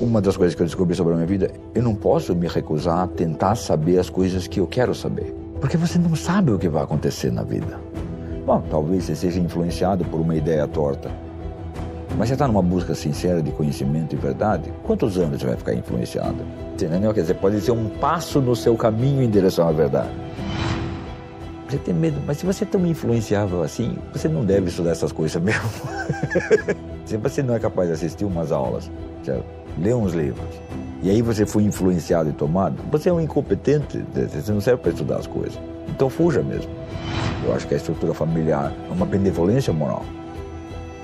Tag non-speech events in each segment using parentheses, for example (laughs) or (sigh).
Uma das coisas que eu descobri sobre a minha vida, eu não posso me recusar a tentar saber as coisas que eu quero saber. Porque você não sabe o que vai acontecer na vida. Bom, talvez você seja influenciado por uma ideia torta. Mas você está numa busca sincera de conhecimento e verdade, quantos anos você vai ficar influenciado? Entendeu? Quer dizer, pode ser um passo no seu caminho em direção à verdade. Você tem medo, mas se você é tão influenciável assim, você não deve estudar essas coisas mesmo. (laughs) se você não é capaz de assistir umas aulas, certo? Ler uns livros, e aí você foi influenciado e tomado, você é um incompetente, você não serve para estudar as coisas. Então fuja mesmo. Eu acho que a estrutura familiar é uma benevolência moral.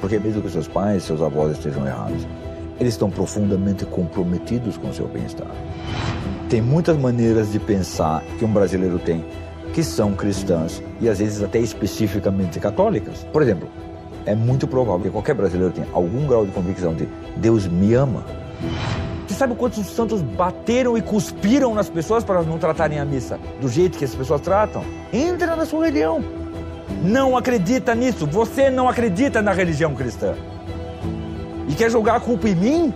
Porque mesmo que seus pais, seus avós estejam errados, eles estão profundamente comprometidos com o seu bem-estar. Tem muitas maneiras de pensar que um brasileiro tem que são cristãs e às vezes até especificamente católicas. Por exemplo, é muito provável que qualquer brasileiro tenha algum grau de convicção de Deus me ama. Você sabe quantos santos bateram e cuspiram nas pessoas para não tratarem a missa do jeito que as pessoas tratam? Entra na sua religião. Não acredita nisso. Você não acredita na religião cristã. E quer jogar a culpa em mim?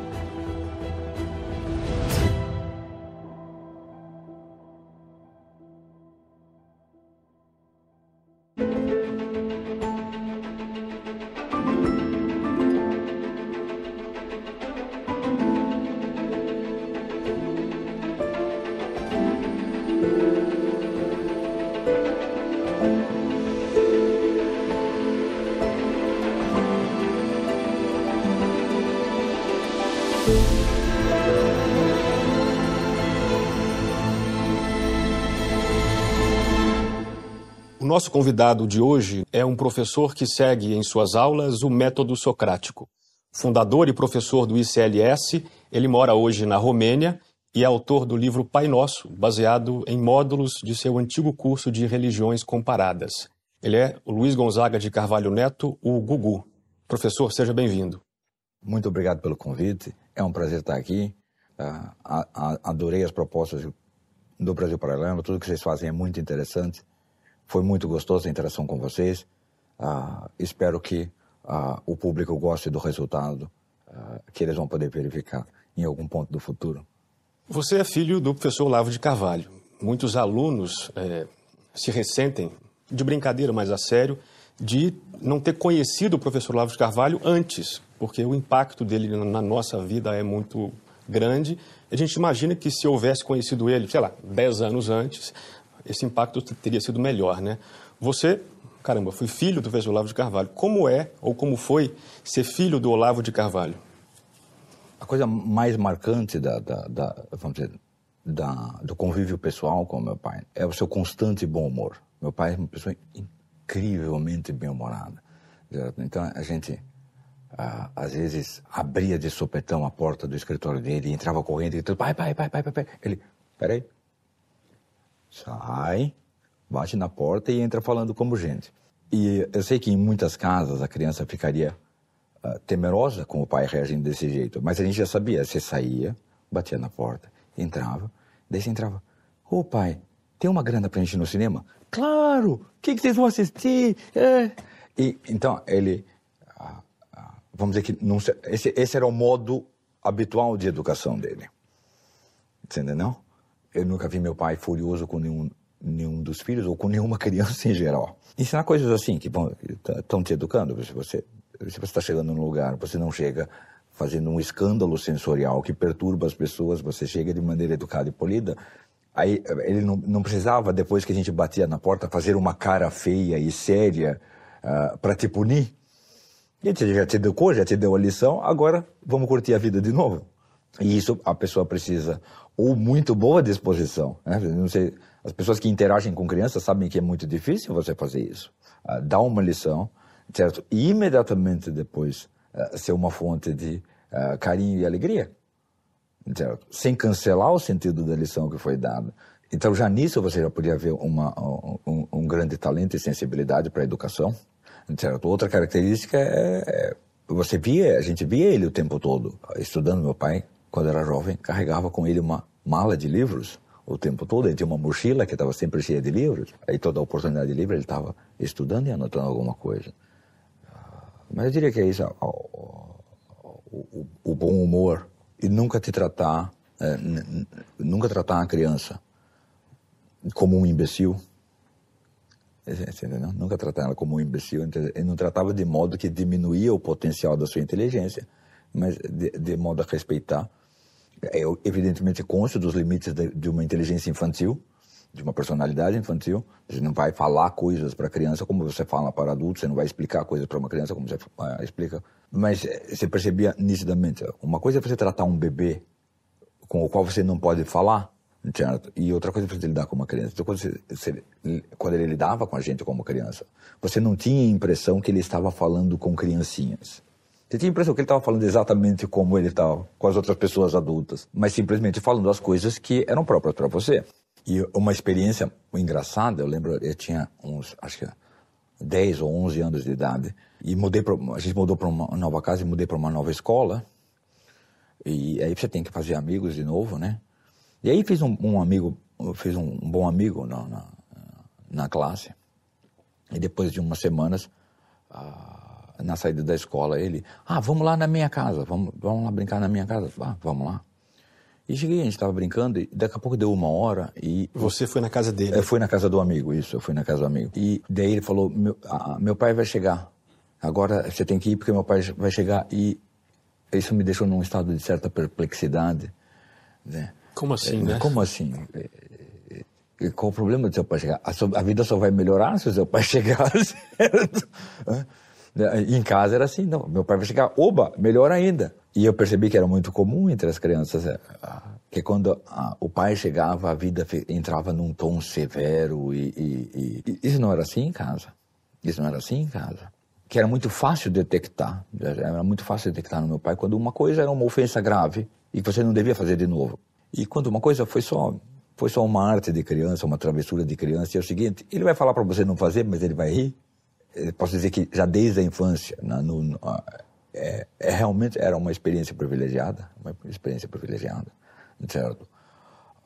Nosso convidado de hoje é um professor que segue em suas aulas o método socrático. Fundador e professor do ICLS, ele mora hoje na Romênia e é autor do livro Pai Nosso, baseado em módulos de seu antigo curso de religiões comparadas. Ele é o Luiz Gonzaga de Carvalho Neto, o Gugu. Professor, seja bem-vindo. Muito obrigado pelo convite. É um prazer estar aqui. Uh, adorei as propostas do Brasil Paralelo. Tudo que vocês fazem é muito interessante. Foi muito gostosa a interação com vocês. Uh, espero que uh, o público goste do resultado uh, que eles vão poder verificar em algum ponto do futuro. Você é filho do professor Olavo de Carvalho. Muitos alunos é, se ressentem, de brincadeira, mas a sério, de não ter conhecido o professor Olavo de Carvalho antes, porque o impacto dele na nossa vida é muito grande. A gente imagina que se houvesse conhecido ele, sei lá, 10 anos antes, esse impacto teria sido melhor, né? Você, caramba, foi filho do professor Olavo de Carvalho. Como é ou como foi ser filho do Olavo de Carvalho? A coisa mais marcante da, da, da vamos dizer, da, do convívio pessoal com meu pai é o seu constante bom humor. Meu pai é uma pessoa incrivelmente bem-humorada. Então a gente ah, às vezes abria de sopetão a porta do escritório dele e entrava correndo e gritando, pai, pai, pai, pai, pai, pai. Ele, peraí, sai, bate na porta e entra falando como gente. E eu sei que em muitas casas a criança ficaria uh, temerosa com o pai reagindo desse jeito, mas a gente já sabia, você saía, batia na porta, entrava, daí você entrava, ô oh, pai, tem uma grana pra gente ir no cinema? Claro! O que, que vocês vão assistir? É. E, então, ele, uh, uh, vamos dizer que não, esse, esse era o modo habitual de educação dele. Você entendeu? Eu nunca vi meu pai furioso com nenhum, nenhum dos filhos ou com nenhuma (laughs) criança em geral. Ensinar coisas assim que estão te educando. Se você está chegando num lugar, você não chega fazendo um escândalo sensorial que perturba as pessoas, você chega de maneira educada e polida. Aí ele não, não precisava, depois que a gente batia na porta, fazer uma cara feia e séria uh, ah, para te punir. Gente já te educou, já te deu a lição, agora vamos curtir a vida de novo. E isso a pessoa precisa ou muito boa disposição. Né? Não sei, as pessoas que interagem com crianças sabem que é muito difícil você fazer isso. Uh, dar uma lição, certo? E imediatamente depois uh, ser uma fonte de uh, carinho e alegria, certo? Sem cancelar o sentido da lição que foi dada. Então já nisso você já podia ver uma, um, um grande talento e sensibilidade para a educação, certo? Outra característica é, é você via, a gente via ele o tempo todo estudando meu pai quando era jovem, carregava com ele uma mala de livros o tempo todo. Ele tinha uma mochila que estava sempre cheia de livros. Aí toda oportunidade de livro ele estava estudando e anotando alguma coisa. Mas eu diria que é isso, o, o, o bom humor e nunca te tratar, é, nunca tratar a criança como um imbecil. Entendeu? Nunca tratar ela como um imbecil. Ele não tratava de modo que diminuía o potencial da sua inteligência, mas de, de modo a respeitar. É, evidentemente, consciente dos limites de, de uma inteligência infantil, de uma personalidade infantil. Você não vai falar coisas para a criança como você fala para adulto, você não vai explicar coisas para uma criança como você uh, explica. Mas eh, você percebia nitidamente, uma coisa é você tratar um bebê com o qual você não pode falar, certo? E outra coisa é você lidar com uma criança. Então, quando, você, você, quando ele lidava com a gente como criança, você não tinha a impressão que ele estava falando com criancinhas. Você tinha a impressão que ele estava falando exatamente como ele estava com as outras pessoas adultas, mas simplesmente falando as coisas que eram próprias para você. E uma experiência engraçada, eu lembro, eu tinha uns, acho que 10 ou 11 anos de idade, e mudei pra, a gente mudou para uma nova casa e mudei para uma nova escola, e aí você tem que fazer amigos de novo, né? E aí fiz um, um amigo, fiz um, um bom amigo na, na, na, classe, e depois de umas semanas, ah, na saída da escola, ele, ah, vamos lá na minha casa, vamos, vamos lá brincar na minha casa, ah, vamos lá. E cheguei, a gente estava brincando, e daqui a pouco deu uma hora e... Você foi na casa dele? Eu fui na casa do amigo, isso, eu fui na casa do amigo. E daí ele falou, meu, ah, meu pai vai chegar, agora você tem que ir porque meu pai vai chegar. E isso me deixou num estado de certa perplexidade. Né? Como assim, é, né? Como assim? É, é, qual o problema do seu pai chegar? A, sua, a vida só vai melhorar se o seu pai (laughs) chegar, certo? Em casa era assim, não, meu pai vai chegar, oba, melhor ainda. E eu percebi que era muito comum entre as crianças, é, que quando a, o pai chegava, a vida entrava num tom severo e, e, e, isso não era assim em casa. Isso não era assim em casa. Que era muito fácil detectar, era muito fácil detectar no meu pai quando uma coisa era uma ofensa grave e que você não devia fazer de novo. E quando uma coisa foi só foi só uma arte de criança, uma travessura de criança, e é o seguinte, ele vai falar para você não fazer, mas ele vai rir. Eu posso dizer que já desde a infância, na, no, é, é, realmente era uma experiência privilegiada, uma experiência privilegiada, certo?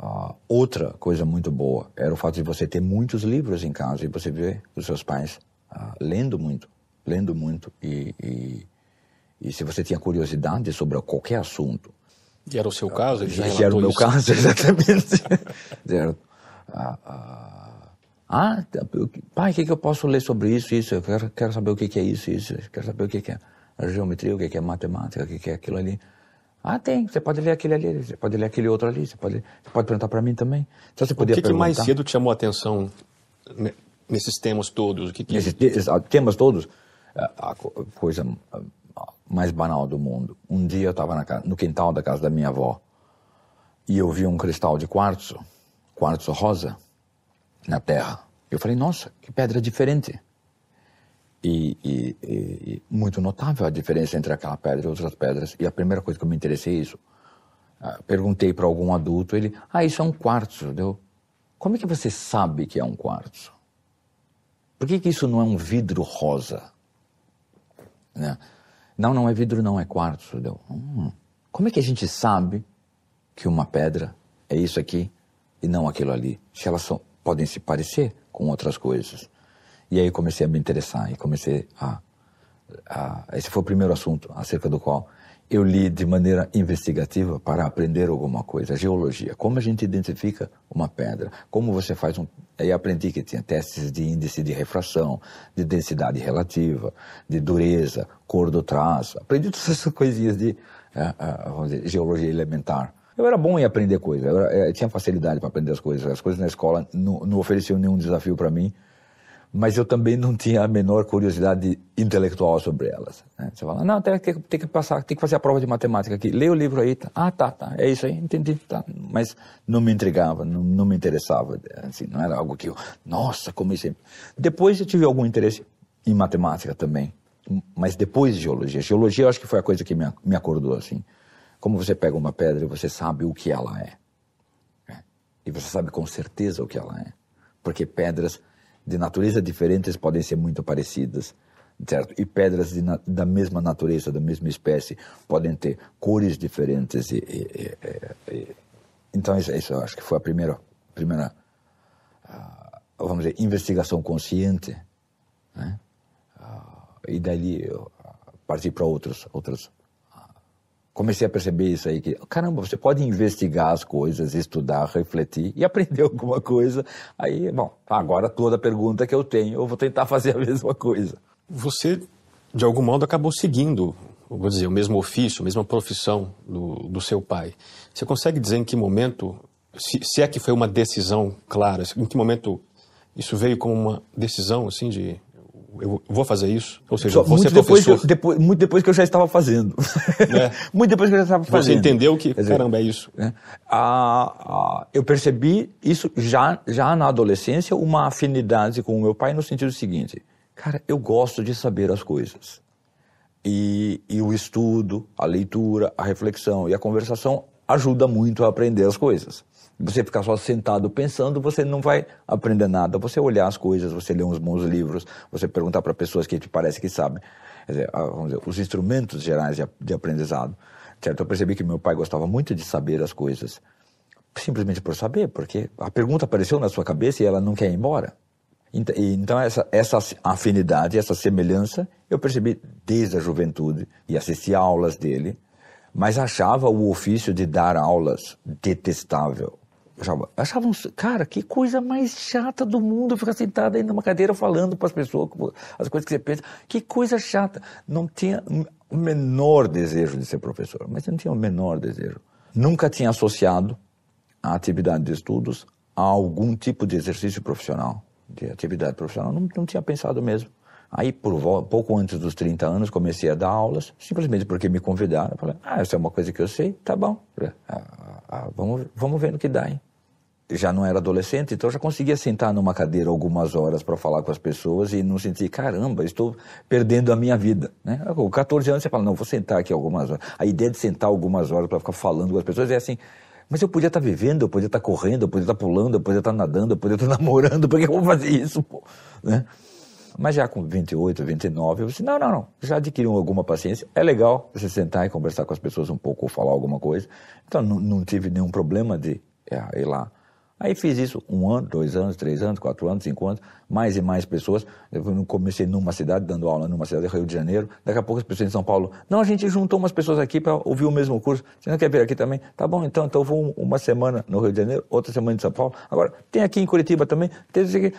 Uh, outra coisa muito boa era o fato de você ter muitos livros em casa e você ver os seus pais uh, lendo muito, lendo muito e, e, e, se você tinha curiosidade sobre qualquer assunto. E era o seu caso? Ele já era o meu isso. caso, (laughs) exatamente. certo? Uh, ah, pai, o que, que eu posso ler sobre isso, isso? Eu quero, quero saber o que, que é isso, isso. Eu quero saber o que, que é a geometria, o que é matemática, o que é aquilo ali. Ah, tem. Você pode ler aquele ali, você pode ler aquele outro ali, você pode, você pode perguntar para mim também. Então, você podia o que, que mais cedo te chamou a atenção nesses temas todos? O que que... Nesses temas todos? A coisa mais banal do mundo. Um dia eu estava no quintal da casa da minha avó e eu vi um cristal de quartzo, quartzo rosa, na terra. Eu falei, nossa, que pedra diferente. E, e, e, muito notável a diferença entre aquela pedra e outras pedras. E a primeira coisa que eu me interessei é isso. Uh, perguntei para algum adulto, ele, ah, isso é um quartzo. Deu, como é que você sabe que é um quartzo? Por que, que isso não é um vidro rosa? Né? Não, não é vidro, não, é quartzo. Deu, hum, como é que a gente sabe que uma pedra é isso aqui e não aquilo ali? Se elas são, podem se parecer com outras coisas. E aí comecei a me interessar e comecei a, a, Esse foi o primeiro assunto acerca do qual eu li de maneira investigativa para aprender alguma coisa. Geologia. Como a gente identifica uma pedra? Como você faz um. Aí aprendi que tinha testes de índice de refração, de densidade relativa, de dureza, cor do traço. Aprendi todas essas coisinhas de uh, uh, dizer, geologia elementar. Eu era bom em aprender coisas, eu, eu tinha facilidade para aprender as coisas. As coisas na escola não, não ofereciam nenhum desafio para mim mas eu também não tinha a menor curiosidade intelectual sobre elas. Né? Você fala, não, tem, tem, tem, que passar, tem que fazer a prova de matemática aqui. Lê o livro aí, tá. ah, tá, tá, é isso aí, entendi, tá. Mas não me intrigava, não, não me interessava, assim, não era algo que eu, nossa, comecei. Depois eu tive algum interesse em matemática também, mas depois de geologia. Geologia eu acho que foi a coisa que me, me acordou, assim. Como você pega uma pedra e você sabe o que ela é. é. E você sabe com certeza o que ela é. Porque pedras de natureza diferentes podem ser muito parecidas, certo? E pedras na, da mesma natureza, da mesma espécie, podem ter cores diferentes. E, e, e, então, isso, isso, eu acho que foi a primeira, primeira uh, vamos dizer, investigação consciente. Né? Uh, e dali eu parti para outros, outros, comecei a perceber isso aí, que, caramba, você pode investigar as coisas, estudar, refletir e aprender (laughs) alguma coisa. Aí, bom, agora toda pergunta que eu tenho, eu vou tentar fazer a (laughs) mesma coisa. Você, de algum modo, acabou seguindo, vou dizer, o mesmo ofício, a mesma profissão do, do seu pai. Você consegue dizer em que momento, se, se é que foi uma decisão clara, em que momento isso veio como uma decisão, assim, de eu vou fazer isso? Ou seja, Só, você muito, depois que, depois, muito depois que eu já estava fazendo. (laughs) É. (laughs) muito depois que eu já estava fazendo. Você entendeu que, dizer, caramba, é isso. É. eu percebi isso já, já na adolescência, uma afinidade com o meu pai no sentido seguinte. Cara, eu gosto de saber as coisas. E, e o estudo, a leitura, a reflexão e a conversação ajuda muito a aprender as coisas você ficar só sentado pensando, você não vai aprender nada. Você olhar as coisas, você ler uns bons livros, você perguntar para pessoas que te parece que sabem. Dizer, dizer, os instrumentos gerais de, de aprendizado. Certo? Eu percebi que meu pai gostava muito de saber as coisas, simplesmente por saber, porque a pergunta apareceu na sua cabeça e ela não quer ir embora. Então, essa, essa afinidade, essa semelhança, eu percebi desde a juventude e assisti aulas dele, mas achava o ofício de dar aulas detestável achava, achavam, cara, que coisa mais chata do mundo ficar sentado aí numa cadeira falando para as pessoas as coisas que você pensa. Que coisa chata. Não tinha o menor desejo de ser professor, mas não tinha o menor desejo. Nunca tinha associado a atividade de estudos a algum tipo de exercício profissional, de atividade profissional. Não, não tinha pensado mesmo. Aí, por pouco antes dos 30 anos, comecei a dar aulas, simplesmente porque me convidaram. Falei, ah, essa é uma coisa que eu sei, tá bom. Ah, ah, ah, vamos, vamos ver no que dá, hein? Já não era adolescente, então já conseguia sentar numa cadeira algumas horas para falar com as pessoas e não sentir, caramba, estou perdendo a minha vida. Né? Com 14 anos você fala, não, vou sentar aqui algumas horas. A ideia de sentar algumas horas para ficar falando com as pessoas é assim, mas eu podia estar tá vivendo, eu podia estar tá correndo, eu podia estar tá pulando, eu podia estar nadando, eu podia estar (laughs) namorando, por que eu vou fazer isso? Pô? Né? Mas já com 28, 29, eu disse, não, não, não, já adquiriu alguma paciência, é legal você sentar e conversar com as pessoas um pouco ou falar alguma coisa. Então não, não tive nenhum problema de é, ir lá Aí fiz isso um ano, dois anos, três anos, quatro anos, cinco anos, mais e mais pessoas. Eu comecei numa cidade, dando aula numa cidade Rio de Janeiro. Daqui a pouco as pessoas em São Paulo, não, a gente juntou umas pessoas aqui para ouvir o mesmo curso. Você não quer vir aqui também? Tá bom, então, então eu vou uma semana no Rio de Janeiro, outra semana em São Paulo. Agora, tem aqui em Curitiba também. Tem aqui.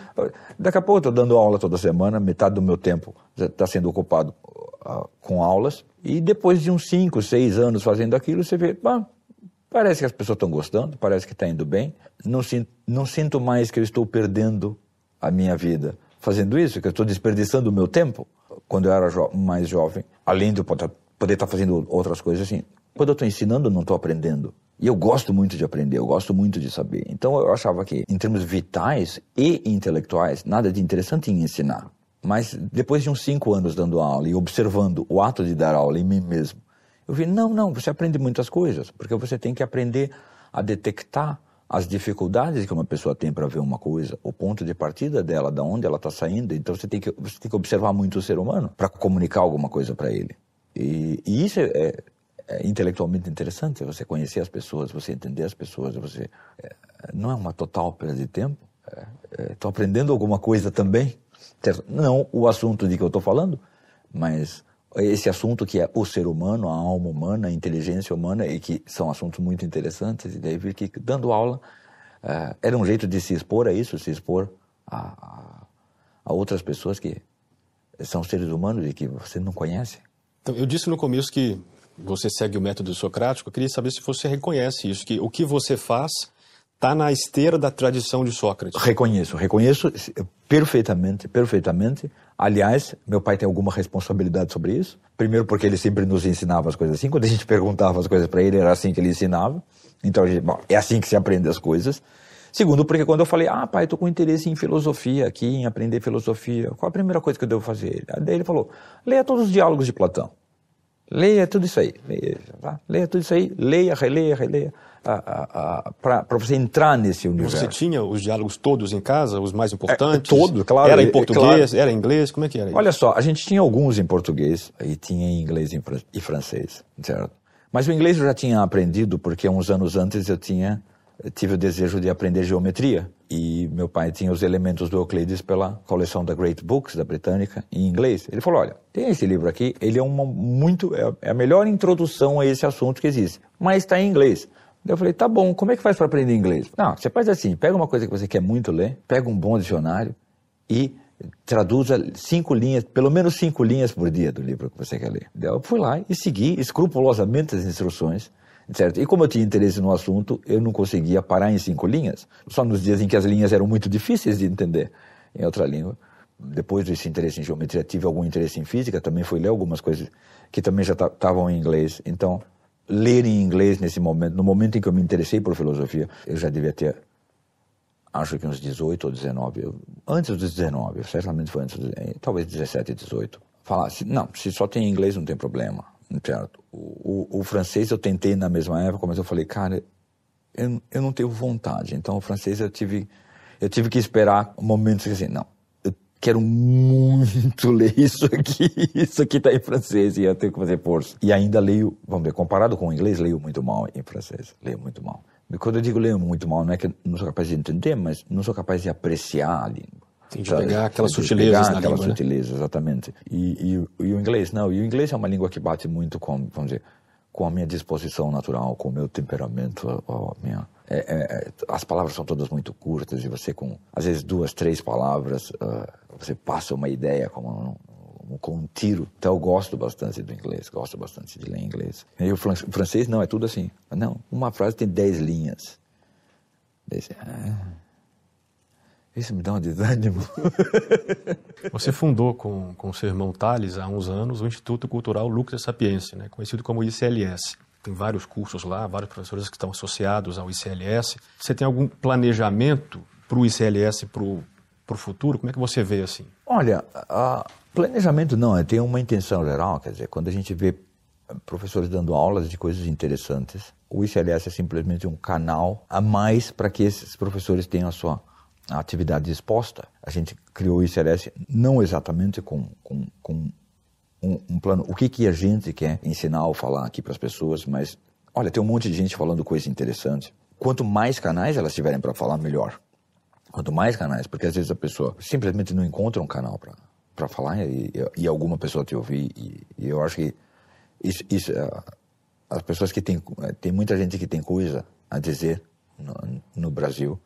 Daqui a pouco eu estou dando aula toda semana, metade do meu tempo está sendo ocupado uh, com aulas. E depois de uns cinco, seis anos fazendo aquilo, você vê, ah, Parece que as pessoas estão gostando, parece que está indo bem. Não sinto, não sinto mais que eu estou perdendo a minha vida fazendo isso, que eu estou desperdiçando o meu tempo quando eu era jo mais jovem, além de eu poder estar tá fazendo outras coisas assim. Quando eu estou ensinando, eu não estou aprendendo. E eu gosto muito de aprender, eu gosto muito de saber. Então eu achava que, em termos vitais e intelectuais, nada de interessante em ensinar. Mas depois de uns cinco anos dando aula e observando o ato de dar aula em mim mesmo, eu vi, não, não, você aprende muitas coisas, porque você tem que aprender a detectar as dificuldades que uma pessoa tem para ver uma coisa, o ponto de partida dela, da onde ela está saindo. Então você tem que você tem que observar muito o ser humano para comunicar alguma coisa para ele. E, e isso é, é, é, intelectualmente interessante. Você conhecer as pessoas, você entender as pessoas, você é, não é uma total perda de tempo. Estou é, aprendendo alguma coisa também. Não o assunto de que eu estou falando, mas esse assunto que é o ser humano, a alma humana, a inteligência humana, e que são assuntos muito interessantes, e daí vi que dando aula uh, era um jeito de se expor a isso, se expor a, a, outras pessoas que são seres humanos e que você não conhece. Então, eu disse no começo que você segue o método socrático, eu queria saber se você reconhece isso, que o que você faz está na esteira da tradição de Sócrates. Reconheço, reconheço perfeitamente, perfeitamente. Aliás, meu pai tem alguma responsabilidade sobre isso. Primeiro porque ele sempre nos ensinava as coisas assim. Quando a gente perguntava as coisas para ele, era assim que ele ensinava. Então, gente, bom, é assim que se aprende as coisas. Segundo, porque quando eu falei, ah, pai, estou com interesse em filosofia aqui, em aprender filosofia, qual a primeira coisa que eu devo fazer? Daí ele falou, leia todos os diálogos de Platão. Leia tudo isso aí. Leia, tá? leia tudo isso aí, leia, releia, releia para você entrar nesse universo. Você tinha os diálogos todos em casa, os mais importantes? É, todos, claro. Era em português, claro. era em inglês, como é que era isso? Olha só, a gente tinha alguns em português e tinha em inglês e francês, certo? Mas o inglês eu já tinha aprendido porque uns anos antes eu tinha tive o desejo de aprender geometria e meu pai tinha os elementos do Euclides pela coleção da Great Books da Britânica em inglês. Ele falou: olha, tem esse livro aqui, ele é uma muito é, é a melhor introdução a esse assunto que existe, mas está em inglês. Eu falei, tá bom, como é que faz para aprender inglês? Não, você faz assim, pega uma coisa que você quer muito ler, pega um bom dicionário e traduza cinco linhas, pelo menos cinco linhas por dia do livro que você quer ler. Eu fui lá e segui escrupulosamente as instruções certo? E como eu tinha interesse no assunto, eu não conseguia parar em cinco linhas, só nos dias em que as linhas eram muito difíceis de entender em outra língua. Depois desse interesse em geometria, tive algum interesse em física, também fui ler algumas coisas que também já estavam em inglês. Então, ler em inglês nesse momento, no momento em que eu me interessei por filosofia, eu já devia ter, acho que uns 18 ou 19, eu, antes dos 19, certamente foi antes, talvez 17, 18. Falar, não, se só tem inglês não tem problema certo? O, o, o, francês eu tentei na mesma época, mas eu falei, cara, eu, eu não tenho vontade. Então o francês eu tive, eu tive que esperar momentos assim, não, eu quero muito (laughs) ler isso aqui, isso aqui está em francês e eu tenho que fazer força. E ainda leio, vamos ver, comparado com o inglês, leio muito mal em francês, leio muito mal. E quando eu digo leio muito mal, não é que não sou capaz de entender, mas não sou capaz de apreciar a língua. Tem de pegar aquelas sutilezas pegar aquelas língua, né? sutilezas, né? exatamente. E, e, e, o inglês, não. E o inglês é uma língua que bate muito com, vamos dizer, com a minha disposição natural, com o meu temperamento, a minha... É, é, é, as palavras são todas muito curtas e você com, às vezes, duas, três palavras, uh, você passa uma ideia como com um tiro. Então eu gosto bastante do inglês, gosto bastante de ler inglês. E o francês não, é tudo assim. Não, uma frase tem dez linhas. Dez, ah, isso me dá um desânimo. (laughs) Você fundou com, com seu irmão Thales, há uns anos, o Instituto Cultural Lux Sapiência, né, conhecido como ICLS. Tem vários cursos lá, vários professores que estão associados ao ICLS. Você tem algum planejamento para o ICLS para o futuro? Como é que você vê assim? Olha, planejamento não, tem uma intenção geral, quer dizer, quando a gente vê professores dando aulas de coisas interessantes, o ICLS é simplesmente um canal a mais para que esses professores tenham a sua a atividade exposta. A gente criou o ICLS não exatamente com, com, com um, um, plano, o que, que a gente quer ensinar ou falar aqui para as pessoas, mas olha, tem um monte de gente falando coisa interessante. Quanto mais canais elas tiverem para falar, melhor. Quanto mais canais, porque às vezes a pessoa simplesmente não encontra um canal para falar e, e, alguma pessoa te ouvir. E, e eu acho que isso, isso, é, as pessoas que têm, tem muita gente que tem coisa a dizer no, no Brasil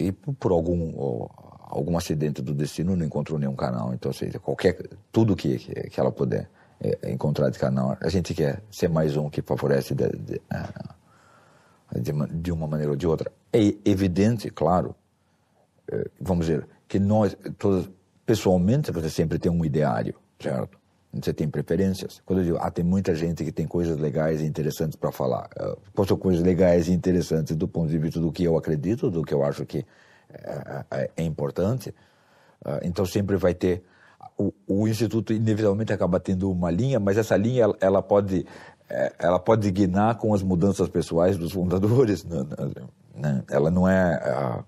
e por algum algum acidente do destino não encontrou nenhum canal. Então, seja, qualquer tudo que, que ela puder é, encontrar de canal, a gente quer ser mais um que favorece de, de, é, de, uma maneira ou de outra. É evidente, claro, é, vamos dizer, que nós, todos, pessoalmente, você sempre tem um ideário, certo? Você tem preferências. Quando eu digo, ah, tem muita gente que tem coisas legais e interessantes para falar. Uh, são coisas legais e interessantes do ponto de vista do que eu acredito, do que eu acho que é, é, é importante. Então sempre vai ter. O, o, Instituto inevitavelmente acaba tendo uma linha, mas essa linha ela, ela pode ela pode guinar com as mudanças pessoais dos fundadores. (laughs) Né? né? Ela não é.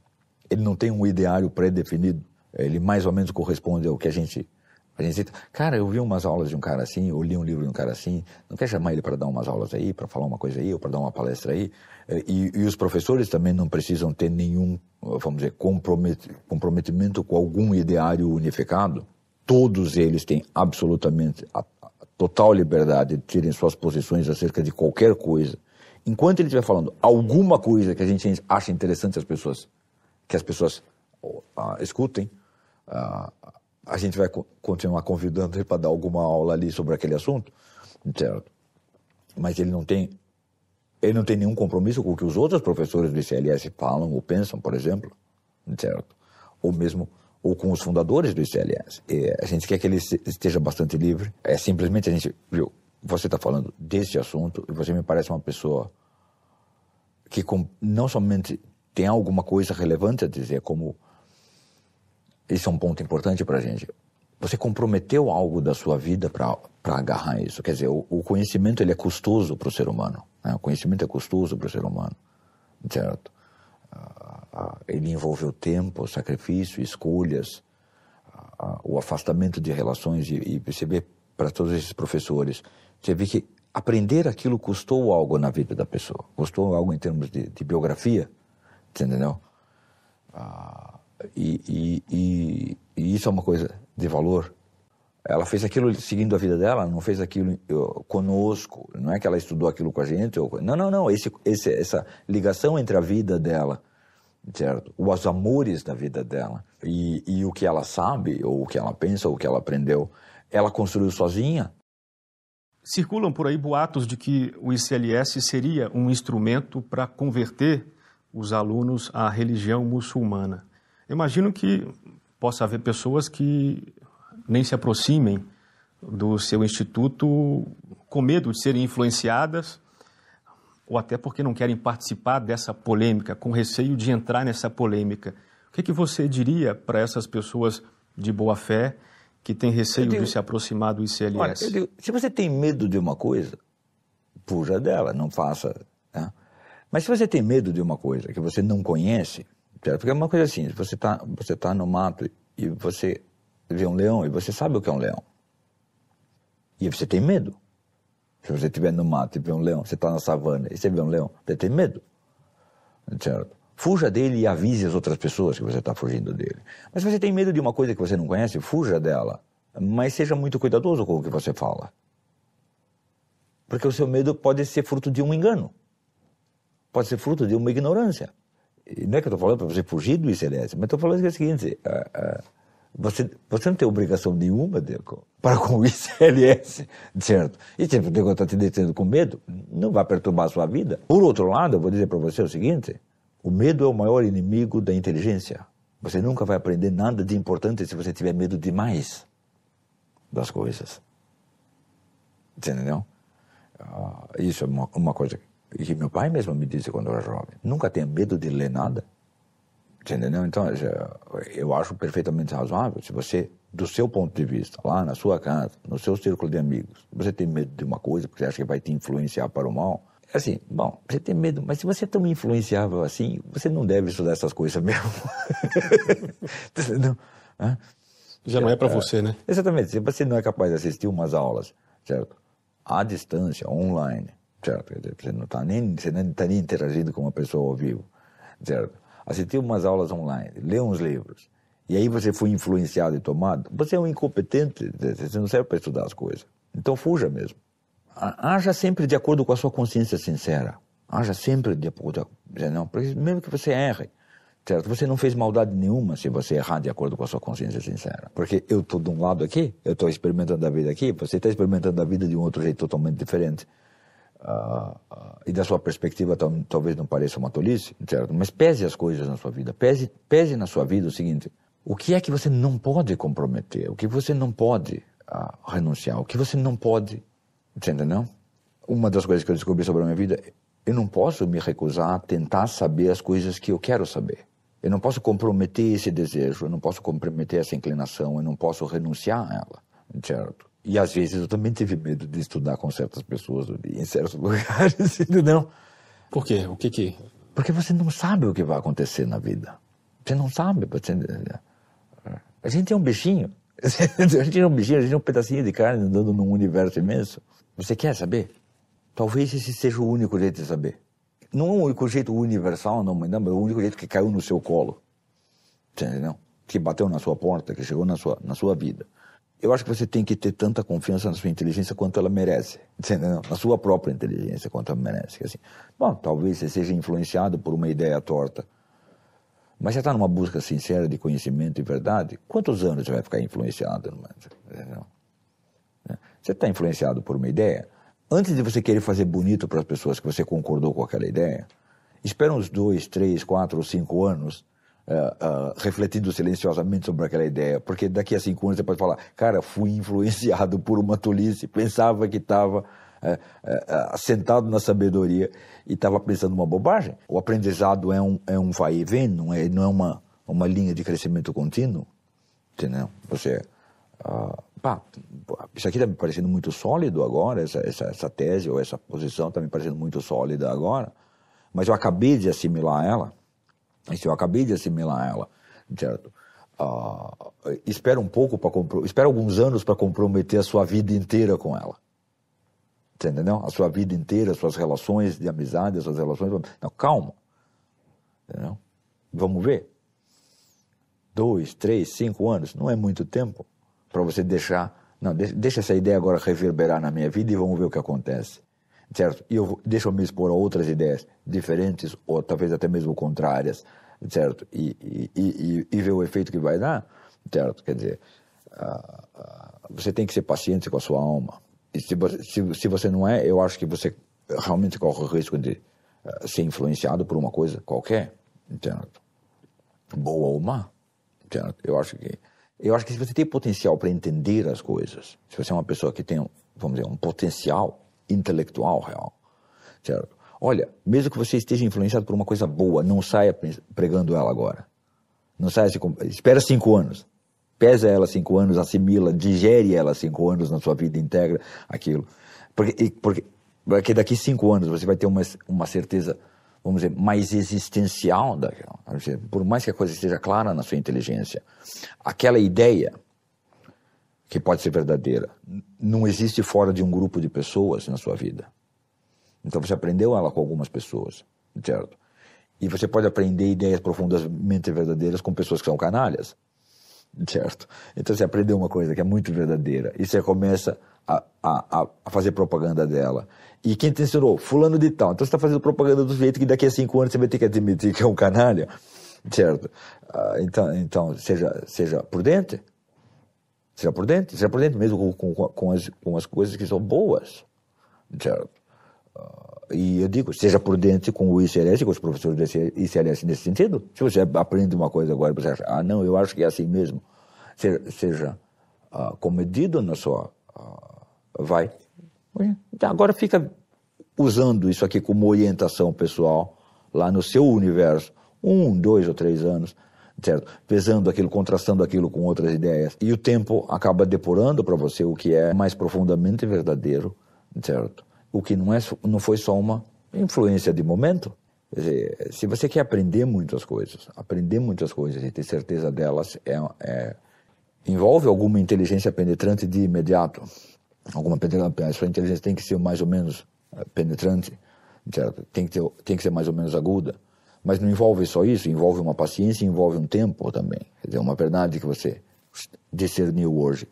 Ele não tem um ideário pré-definido. Ele mais ou menos corresponde ao que a gente a gente cara, eu vi umas aulas de um cara assim, eu li um livro de um cara assim, não quer chamar ele para dar umas aulas aí, para falar uma coisa aí, ou para dar uma palestra aí? Eh, e, e, os professores também não precisam ter nenhum, vamos dizer, compromet, comprometimento com algum ideário unificado. Todos eles têm absolutamente a, a total liberdade de terem suas posições acerca de qualquer coisa. Enquanto ele estiver falando alguma coisa que a gente acha interessante as pessoas, que as pessoas uh, escutem, uh, a gente vai continuar convidando ele para dar alguma aula ali sobre aquele assunto, certo? Mas ele não tem ele não tem nenhum compromisso com o que os outros professores do ICLS falam ou pensam, por exemplo, certo? Ou mesmo ou com os fundadores do ICLS. E a gente quer que ele esteja bastante livre. É simplesmente a gente viu, você está falando desse assunto e você me parece uma pessoa que com, não somente tem alguma coisa relevante a dizer, como isso é um ponto importante para a gente. Você comprometeu algo da sua vida para agarrar isso. Quer dizer, o, o, conhecimento ele é custoso para o ser humano. Né? O conhecimento é custoso para o ser humano, certo? Uh, ele envolve o tempo, sacrifício, escolhas, uh, o afastamento de relações e, e perceber para todos esses professores. Você vê que aprender aquilo custou algo na vida da pessoa, custou algo em termos de, de biografia, entendeu? Ah, e, e, e, isso é uma coisa de valor. Ela fez aquilo seguindo a vida dela, não fez aquilo conosco. Não é que ela estudou aquilo com a gente. Ou, não, não, não. Esse, esse, essa ligação entre a vida dela, certo? Os amores da vida dela e, e o que ela sabe, ou o que ela pensa, ou o que ela aprendeu, ela construiu sozinha. Circulam por aí boatos de que o ICLS seria um instrumento para converter os alunos à religião muçulmana. Imagino que possa haver pessoas que nem se aproximem do seu instituto com medo de serem influenciadas ou até porque não querem participar dessa polêmica, com receio de entrar nessa polêmica. O que, é que você diria para essas pessoas de boa fé que têm receio digo, de se aproximar do ICLS? Olha, digo, se você tem medo de uma coisa, fuja dela, não faça. Né? Mas se você tem medo de uma coisa que você não conhece, porque é uma coisa assim, você está você tá no mato e você vê um leão e você sabe o que é um leão. E você tem medo. Se você estiver no mato e vê um leão, você está na savana e você vê um leão, você tem medo. Certo? Fuja dele e avise as outras pessoas que você está fugindo dele. Mas se você tem medo de uma coisa que você não conhece, fuja dela. Mas seja muito cuidadoso com o que você fala. Porque o seu medo pode ser fruto de um engano. Pode ser fruto de uma ignorância. Não é que eu estou falando para você fugir do ICLS, mas estou falando que é o seguinte: você, você não tem obrigação nenhuma de, para com o ICLS, certo? E se o está te deixando com medo, não vai perturbar a sua vida. Por outro lado, eu vou dizer para você o seguinte: o medo é o maior inimigo da inteligência. Você nunca vai aprender nada de importante se você tiver medo demais das coisas. Entendeu? Uh, isso é uma, uma coisa que meu pai mesmo me disse quando eu era jovem. Nunca tenha medo de ler nada. Entendeu? Então, eu acho perfeitamente razoável. Se você, do seu ponto de vista, lá na sua casa, no seu círculo de amigos, você tem medo de uma coisa porque você acha que vai te influenciar para o mal, é assim, bom, você tem medo, mas se você é tão influenciável assim, você não deve estudar essas coisas mesmo. (laughs) Entendeu? Já não é para você, né? Exatamente. Se você não é capaz de assistir umas aulas, certo? À distância, online, certo? Você não está nem, você nem, tá nem interagindo com uma pessoa ao vivo, certo? assistir umas aulas online, ler uns livros, e aí você foi influenciado e tomado, você é um incompetente, você não serve para estudar as coisas. Então fuja mesmo. Haja sempre de acordo com a sua consciência sincera. Haja sempre de acordo, não, mesmo que você erre, certo? Você não fez maldade nenhuma se você errar de acordo com a sua consciência sincera. Porque eu estou de um lado aqui, eu estou experimentando a vida aqui, você está experimentando a vida de um outro jeito totalmente diferente. E da sua perspectiva tal, talvez não pareça uma tolice, certo? mas pese as coisas na sua vida, pese, pese na sua vida o seguinte, o que é que você não pode comprometer, o que você não pode renunciar, o que você não pode, entendeu? Uma das coisas que eu descobri sobre a minha vida, eu não posso me recusar a tentar saber as coisas que eu quero saber. Eu não posso comprometer esse desejo, eu não posso comprometer essa inclinação, eu não posso renunciar a ela, certo? E às vezes eu também tive medo de estudar com certas pessoas em certos (laughs) lugares, entendeu? Por quê? O que que... Porque você não sabe o que vai acontecer na vida. Você não sabe. Você... A gente é um bichinho. (laughs) a gente é um bichinho, a gente é um pedacinho de carne andando num universo imenso. Você quer saber? Talvez esse seja o único jeito de saber. Não é o único jeito universal, não, mas não, é o único jeito que caiu no seu colo. Entendeu? Que bateu na sua porta, que chegou na sua, na sua vida eu acho que você tem que ter tanta confiança na sua inteligência quanto ela merece, na sua própria inteligência quanto ela merece. Assim, bom, talvez você seja influenciado por uma ideia torta, mas você está numa busca sincera de conhecimento e verdade, quantos anos você vai ficar influenciado? Você está influenciado por uma ideia, antes de você querer fazer bonito para as pessoas que você concordou com aquela ideia, espera uns dois, três, quatro ou cinco anos uh, uh, refletindo silenciosamente sobre aquela ideia, porque daqui a cinco anos você pode falar, cara, fui influenciado por uma tolice, pensava que estava uh, uh, sentado na sabedoria e estava pensando uma bobagem. O aprendizado é um, é um vai e vem, não é, não é uma, uma linha de crescimento contínuo, entendeu? Você... Pá, isso aqui está me parecendo muito sólido agora, essa, essa, essa tese ou essa posição está me parecendo muito sólida agora, mas eu acabei de assimilar ela, isso eu acabei de assimilar ela, certo? Uh, espera um pouco para espera alguns anos para comprometer a sua vida inteira com ela. entendeu? A sua vida inteira, as suas relações de amizade, as suas relações. Não, calma. Entendeu? Vamos ver. Dois, três, cinco anos, não é muito tempo para você deixar. Não, deixa essa ideia agora reverberar na minha vida e vamos ver o que acontece. Certo? E eu deixo me expor a outras ideias diferentes ou talvez até mesmo contrárias, certo? E, e, e, e ver o efeito que vai dar, certo? Quer dizer, uh, uh, você tem que ser paciente com a sua alma. E se, se, se você não é, eu acho que você realmente corre o risco de uh, ser influenciado por uma coisa qualquer, certo? Boa ou má, certo? Eu acho que eu acho que se você tem potencial para entender as coisas, se você é uma pessoa que tem, vamos dizer, um potencial intelectual real, certo? Olha, mesmo que você esteja influenciado por uma coisa boa, não saia pregando ela agora. Não saia, espera cinco anos. Pesa ela cinco anos, assimila, digere ela cinco anos na sua vida, integra aquilo. Porque, porque, porque daqui cinco anos você vai ter uma, uma certeza, vamos dizer, mais existencial daquela. Por mais que a coisa esteja clara na sua inteligência, aquela ideia que pode ser verdadeira não existe fora de um grupo de pessoas na sua vida. Então você aprendeu ela com algumas pessoas, certo? E você pode aprender ideias profundamente verdadeiras com pessoas que são canalhas, certo? Então você aprendeu uma coisa que é muito verdadeira e você começa a, a, a fazer propaganda dela. E quem te ensinou? Fulano de tal. Então você está fazendo propaganda do jeito que daqui a cinco anos você vai ter que admitir que é um canalha, certo? Ah, então, então seja, seja prudente. Seja prudente, seja prudente mesmo com, com, com, as, com as coisas que são boas, certo? Uh, e eu digo, seja prudente com o ICLS, com os professores do ICLS nesse sentido. Se você aprende uma coisa agora, você acha, ah, não, eu acho que é assim mesmo. Seja, seja uh, comedido na sua. Uh, vai. Então, agora fica usando isso aqui como orientação pessoal lá no seu universo, um, dois ou três anos, certo? Pesando aquilo, contrastando aquilo com outras ideias. E o tempo acaba depurando para você o que é mais profundamente verdadeiro, certo? o que não, é, não foi só uma influência de momento. Dizer, se você quer aprender muitas coisas, aprender muitas coisas e ter certeza delas, é, é, envolve alguma inteligência penetrante de imediato. Alguma a sua inteligência tem que ser mais ou menos eh, penetrante, certo? Tem, que ter, tem que ser mais ou menos aguda. Mas não envolve só isso, envolve uma paciência, envolve um tempo também. Quer dizer, uma verdade que você discerniu hoje,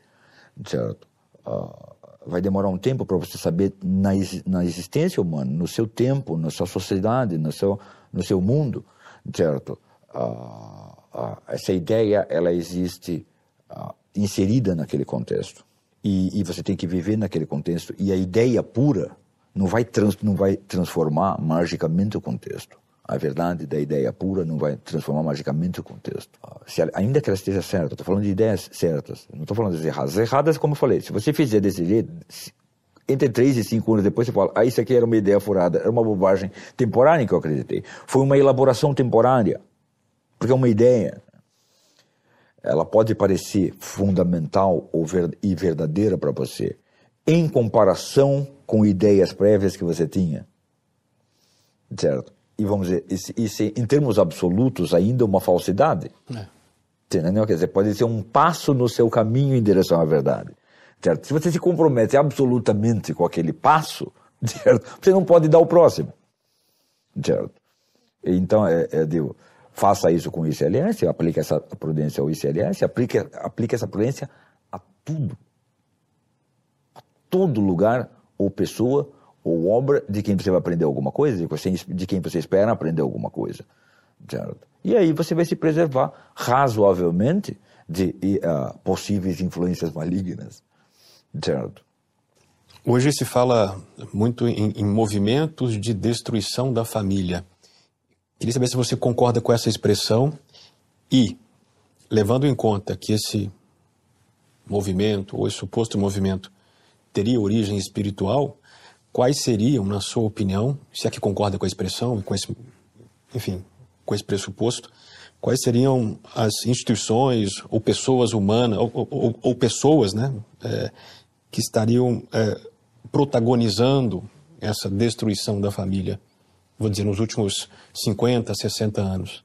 certo? Uh, vai demorar um tempo para você saber na, na existência humana, no seu tempo, na sua sociedade, no seu, no seu mundo, certo? Ah, ah, essa ideia, ela existe inserida naquele contexto. E, e, você tem que viver naquele contexto. E a ideia pura não vai, trans, não vai transformar magicamente o contexto. A verdade da ideia pura não vai transformar magicamente o contexto. Se, ainda que ela esteja certa, estou falando de ideias certas, não estou falando das erradas. As erradas, como eu falei, se você fizer desse jeito, entre três e cinco anos depois você fala, ah, isso aqui era uma ideia furada, era uma bobagem temporária que eu acreditei. Foi uma elaboração temporária, porque é uma ideia. Ela pode parecer fundamental ou ver, e verdadeira para você, em comparação com ideias prévias que você tinha. Certo? E vamos dizer, isso, em termos absolutos ainda uma falsidade. É. Entendeu? Quer dizer, pode ser um passo no seu caminho em direção à verdade. Certo? Se você se compromete absolutamente com aquele passo, (laughs) certo? você não pode dar o próximo. Certo? Então, é, é, digo, faça isso com o ICLS, aplique essa prudência ao ICLS, aplique, aplique essa prudência a tudo. A todo lugar ou pessoa ou obra de quem você vai aprender alguma coisa, de, quem você espera aprender alguma coisa. Certo? E aí você vai se preservar razoavelmente de uh, possíveis influências malignas. Certo? Hoje se fala muito em, em, movimentos de destruição da família. Queria saber se você concorda com essa expressão e, levando em conta que esse movimento, ou esse suposto movimento, teria origem espiritual, quais seriam, na sua opinião, se é que concorda com a expressão com esse, enfim, com esse pressuposto, quais seriam as instituições ou pessoas humanas ou, ou, ou pessoas, né, é, que estariam é, protagonizando essa destruição da família, vou dizer, nos últimos 50, 60 anos?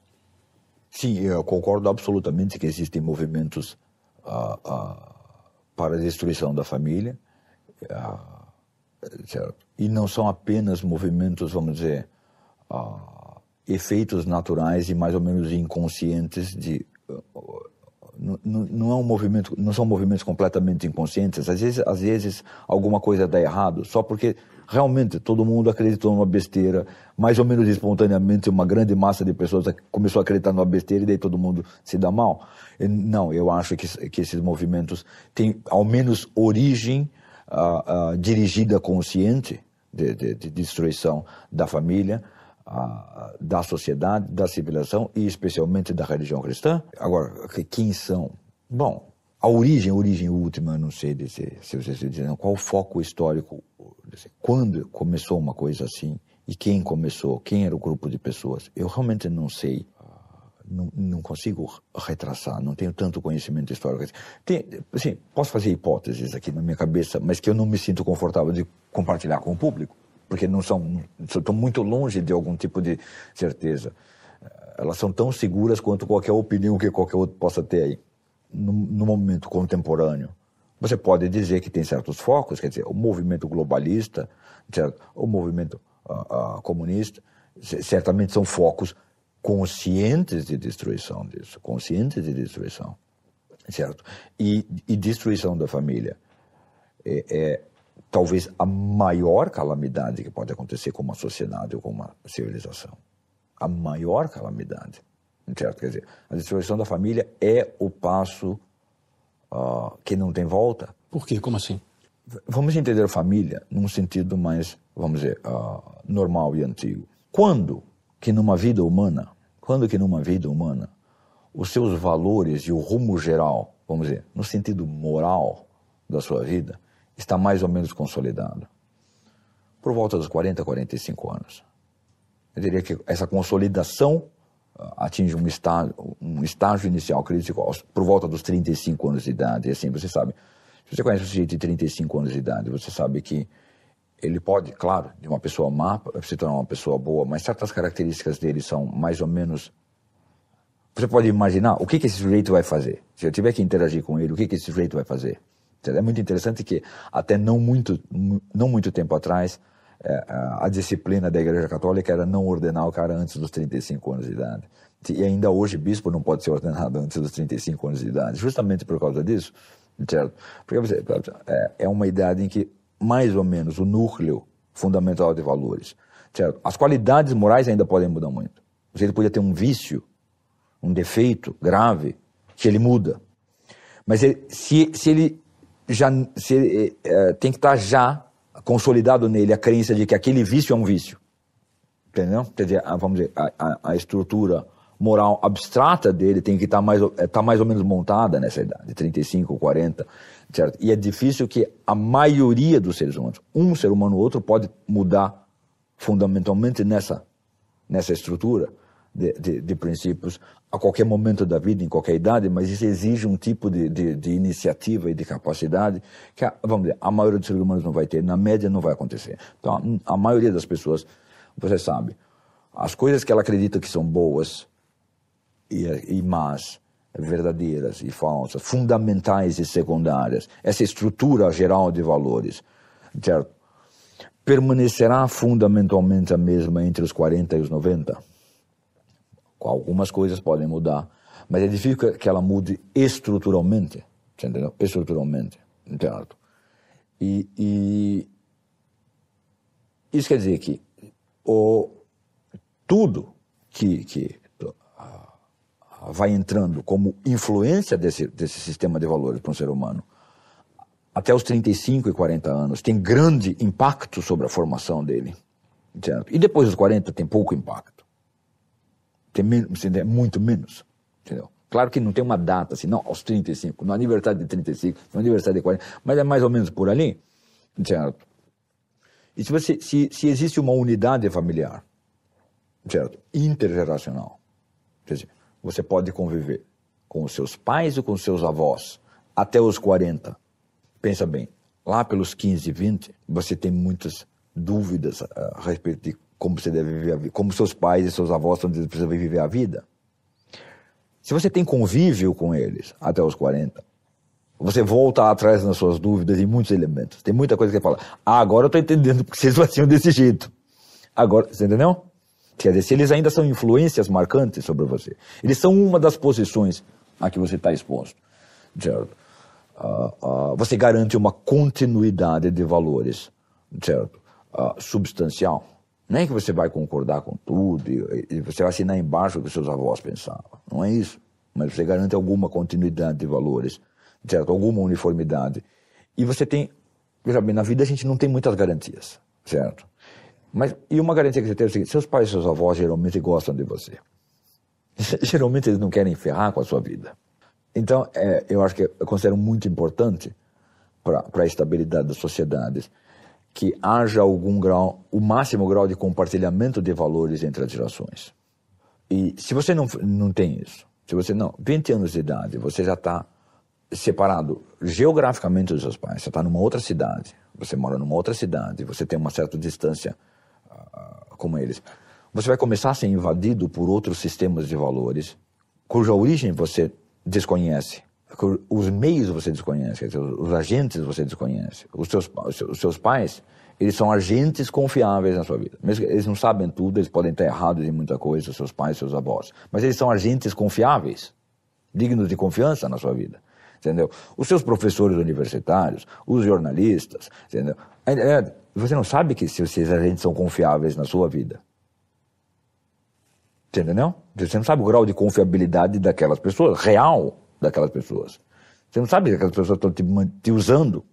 Sim, eu concordo absolutamente que existem movimentos uh, uh, para a destruição da família. Uh, certo? E não são apenas movimentos, vamos dizer, uh, efeitos naturais e mais ou menos inconscientes de uh, não, não, é um movimento, não são movimentos completamente inconscientes. Às vezes, às vezes alguma coisa dá errado, só porque realmente todo mundo acreditou numa besteira, mais ou menos espontaneamente uma grande massa de pessoas começou a acreditar numa besteira e daí todo mundo se dá mal. Não, eu acho que, que esses movimentos têm ao menos origem dirigida consciente de, de, de, destruição da família, da sociedade, da civilização e especialmente da religião cristã. Agora, quem são? Bom, a origem, a origem última, não sei dizer, se vocês dizem, qual o foco histórico, quando começou uma coisa assim e quem começou, quem era o grupo de pessoas, eu realmente não sei não, não consigo retraçar, não tenho tanto conhecimento histórico. Tem, assim, posso fazer hipóteses aqui na minha cabeça, mas que eu não me sinto confortável de compartilhar com o público, porque não são, estão muito longe de algum tipo de certeza. Elas são tão seguras quanto qualquer opinião que qualquer outro possa ter aí. No, no momento contemporâneo, você pode dizer que tem certos focos, quer dizer, o movimento globalista, certo? o movimento uh, uh, comunista, certamente são focos conscientes de destruição disso, conscientes de destruição, certo? E, e destruição da família é, é, talvez a maior calamidade que pode acontecer com uma sociedade ou com uma civilização. A maior calamidade, certo? Quer dizer, a destruição da família é o passo uh, que não tem volta. Por quê? Como assim? Vamos entender a família num sentido mais, vamos dizer, uh, normal e antigo. Quando que numa vida humana quando que numa vida humana os seus valores e o rumo geral, vamos dizer, no sentido moral da sua vida, está mais ou menos consolidado? Por volta dos 40, 45 anos. Eu diria que essa consolidação ah, atinge um estágio, um estágio inicial crítico por volta dos 35 anos de idade. E assim, você sabe, se você conhece um sujeito de 35 anos de idade, você sabe que ele pode, claro, de uma pessoa má se tornar uma pessoa boa, mas certas características dele são mais ou menos. Você pode imaginar o que, que esse sujeito vai fazer. Se eu tiver que interagir com ele, o que, que esse sujeito vai fazer? É muito interessante que até não muito, não muito tempo atrás, é, a disciplina da Igreja Católica era não ordenar o cara antes dos 35 anos de idade. E ainda hoje, bispo não pode ser ordenado (laughs) antes dos 35 anos de idade, justamente por causa disso, certo? Porque é, é uma idade em que mais ou menos o núcleo fundamental de valores. Certo? As qualidades morais ainda podem mudar muito. Ele podia ter um vício, um defeito grave, que ele muda. Mas ele, se, se ele já se ele, é, tem que estar já consolidado nele a crença de que aquele vício é um vício. Entendeu? Quer dizer, vamos dizer, a, a, a estrutura moral abstrata dele tem que estar mais, tá mais ou menos montada nessa idade, 35, 40 certo? E é difícil que a maioria dos seres humanos, um ser humano ou outro, pode mudar fundamentalmente nessa, nessa estrutura de, de, de, princípios a qualquer momento da vida, em qualquer idade, mas isso exige um tipo de, de, de iniciativa e de capacidade que, a, vamos dizer, a maioria dos seres humanos não vai ter, na média não vai acontecer. Então, a, a maioria das pessoas, você sabe, as coisas que ela acredita que são boas e, e más, verdadeiras e falsas, fundamentais e secundárias, essa estrutura geral de valores, certo? Permanecerá fundamentalmente a mesma entre os 40 e os 90? Algumas coisas podem mudar, mas é difícil que ela mude estruturalmente, entendeu? Estruturalmente, certo? E, e isso quer dizer que o, tudo que, que vai entrando como influência desse, desse sistema de valores para um ser humano, até os 35 e 40 anos, tem grande impacto sobre a formação dele. Certo? E depois dos 40 tem pouco impacto. Tem menos, muito menos. Entendeu? Claro que não tem uma data assim, não, aos 35, no aniversário de 35, no aniversário de 40, mas é mais ou menos por ali. Certo? E se, você, se, se existe uma unidade familiar, certo? Intergeracional, quer dizer, você pode conviver com os seus pais e com os seus avós até os 40. Pensa bem, lá pelos 15, 20, você tem muitas dúvidas a respeito de como você deve viver a vida, como seus pais e seus avós estão dizendo que você viver a vida. Se você tem convívio com eles até os 40, Você volta atrás nas suas dúvidas em muitos elementos. Tem muita coisa que você fala. Ah, agora eu estou entendendo porque vocês (laughs) faziam desse jeito. Agora, você entendeu? Quer dizer, se eles ainda são influências marcantes sobre você. Eles são uma das posições a que você está exposto. Certo? Uh, uh, você garante uma continuidade de valores, certo? Uh, substancial. Nem é que você vai concordar com tudo e, e você vai assinar embaixo o que seus avós pensavam. Não é isso. Mas você garante alguma continuidade de valores certo? Alguma uniformidade. E você tem, veja bem, na vida a gente não tem muitas garantias, certo? Mas, e uma garantia que você tem é o seguinte, seus pais e seus avós geralmente gostam de você. (laughs) geralmente eles não querem ferrar com a sua vida. Então, é, eu acho que eu considero muito importante para a estabilidade das sociedades que haja algum grau, o máximo grau de compartilhamento de valores entre as gerações. E se você não, não tem isso, se você não, 20 anos de idade, você já está separado geograficamente dos seus pais. Você está numa outra cidade, você mora numa outra cidade, você tem uma certa distância uh, com eles. Você vai começar a ser invadido por outros sistemas de valores, cuja origem você desconhece, os meios você desconhece, os agentes você desconhece. Os seus, os seus pais, eles são agentes confiáveis na sua vida. Mesmo eles não sabem tudo, eles podem estar errados em muita coisa, seus pais, seus avós. Mas eles são agentes confiáveis, dignos de confiança na sua vida entendeu? Os seus professores universitários, os jornalistas, entendeu? É, é, você não sabe que se esses agentes são confiáveis na sua vida. Entendeu? Você não sabe o grau de confiabilidade daquelas pessoas, real daquelas pessoas. Você não sabe que aquelas pessoas estão te, te usando,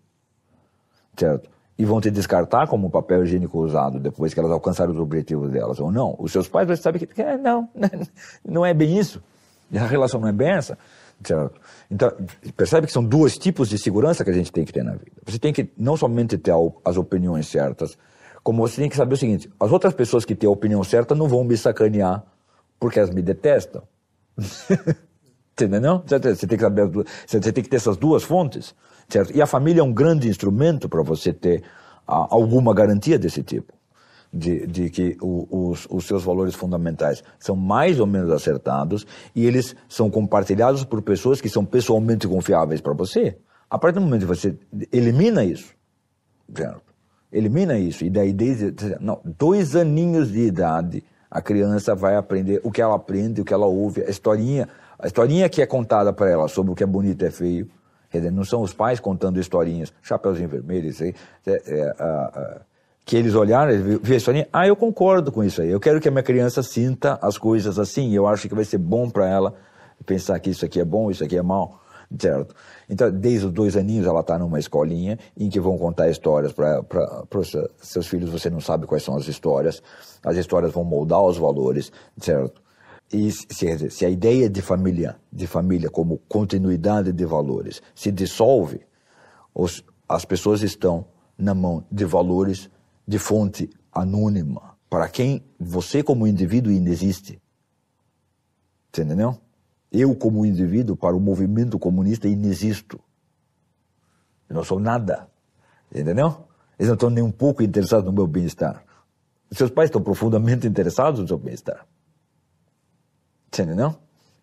certo? E vão te descartar como papel higiênico usado depois que elas alcançarem os objetivos delas ou não. Os seus pais vão saber que, que não, (laughs) não é bem isso. A relação não é bem essa. Certo? Então, percebe que são dois tipos de segurança que a gente tem que ter na vida. Você tem que não somente ter as opiniões certas, como você tem que saber o seguinte: as outras pessoas que têm a opinião certa não vão me sacanear porque elas me detestam. (laughs) Entendeu? Você tem que saber, você tem que ter essas duas fontes, certo? E a família é um grande instrumento para você ter alguma garantia desse tipo de, de que o, os, os seus valores fundamentais são mais ou menos acertados e eles são compartilhados por pessoas que são pessoalmente confiáveis para você. A partir do momento que você elimina isso, certo? Elimina isso, e daí desde não, dois aninhos de idade, a criança vai aprender o que ela aprende, o que ela ouve, a historinha, a historinha que é contada para ela sobre o que é bonito e é feio. Não são os pais contando historinhas, Chapeuzinho Vermelho, isso aí. É, é, que eles olharam viram isso ali, ah, eu concordo com isso aí, eu quero que a minha criança sinta as coisas assim, eu acho que vai ser bom para ela pensar que isso aqui é bom, isso aqui é mal, certo? Então, desde os dois aninhos ela está numa escolinha em que vão contar histórias para seus filhos, você não sabe quais são as histórias, as histórias vão moldar os valores, certo? E se, se a ideia de família, de família como continuidade de valores se dissolve, os, as pessoas estão na mão de valores de fonte anônima para quem você como indivíduo ainda existe. Você entendeu? Eu como indivíduo para o movimento comunista inexisto. Eu não sou nada. Entendeu? Eles não estão nem um pouco interessados no meu bem-estar. Seus pais estão profundamente interessados no seu bem-estar. Entendeu?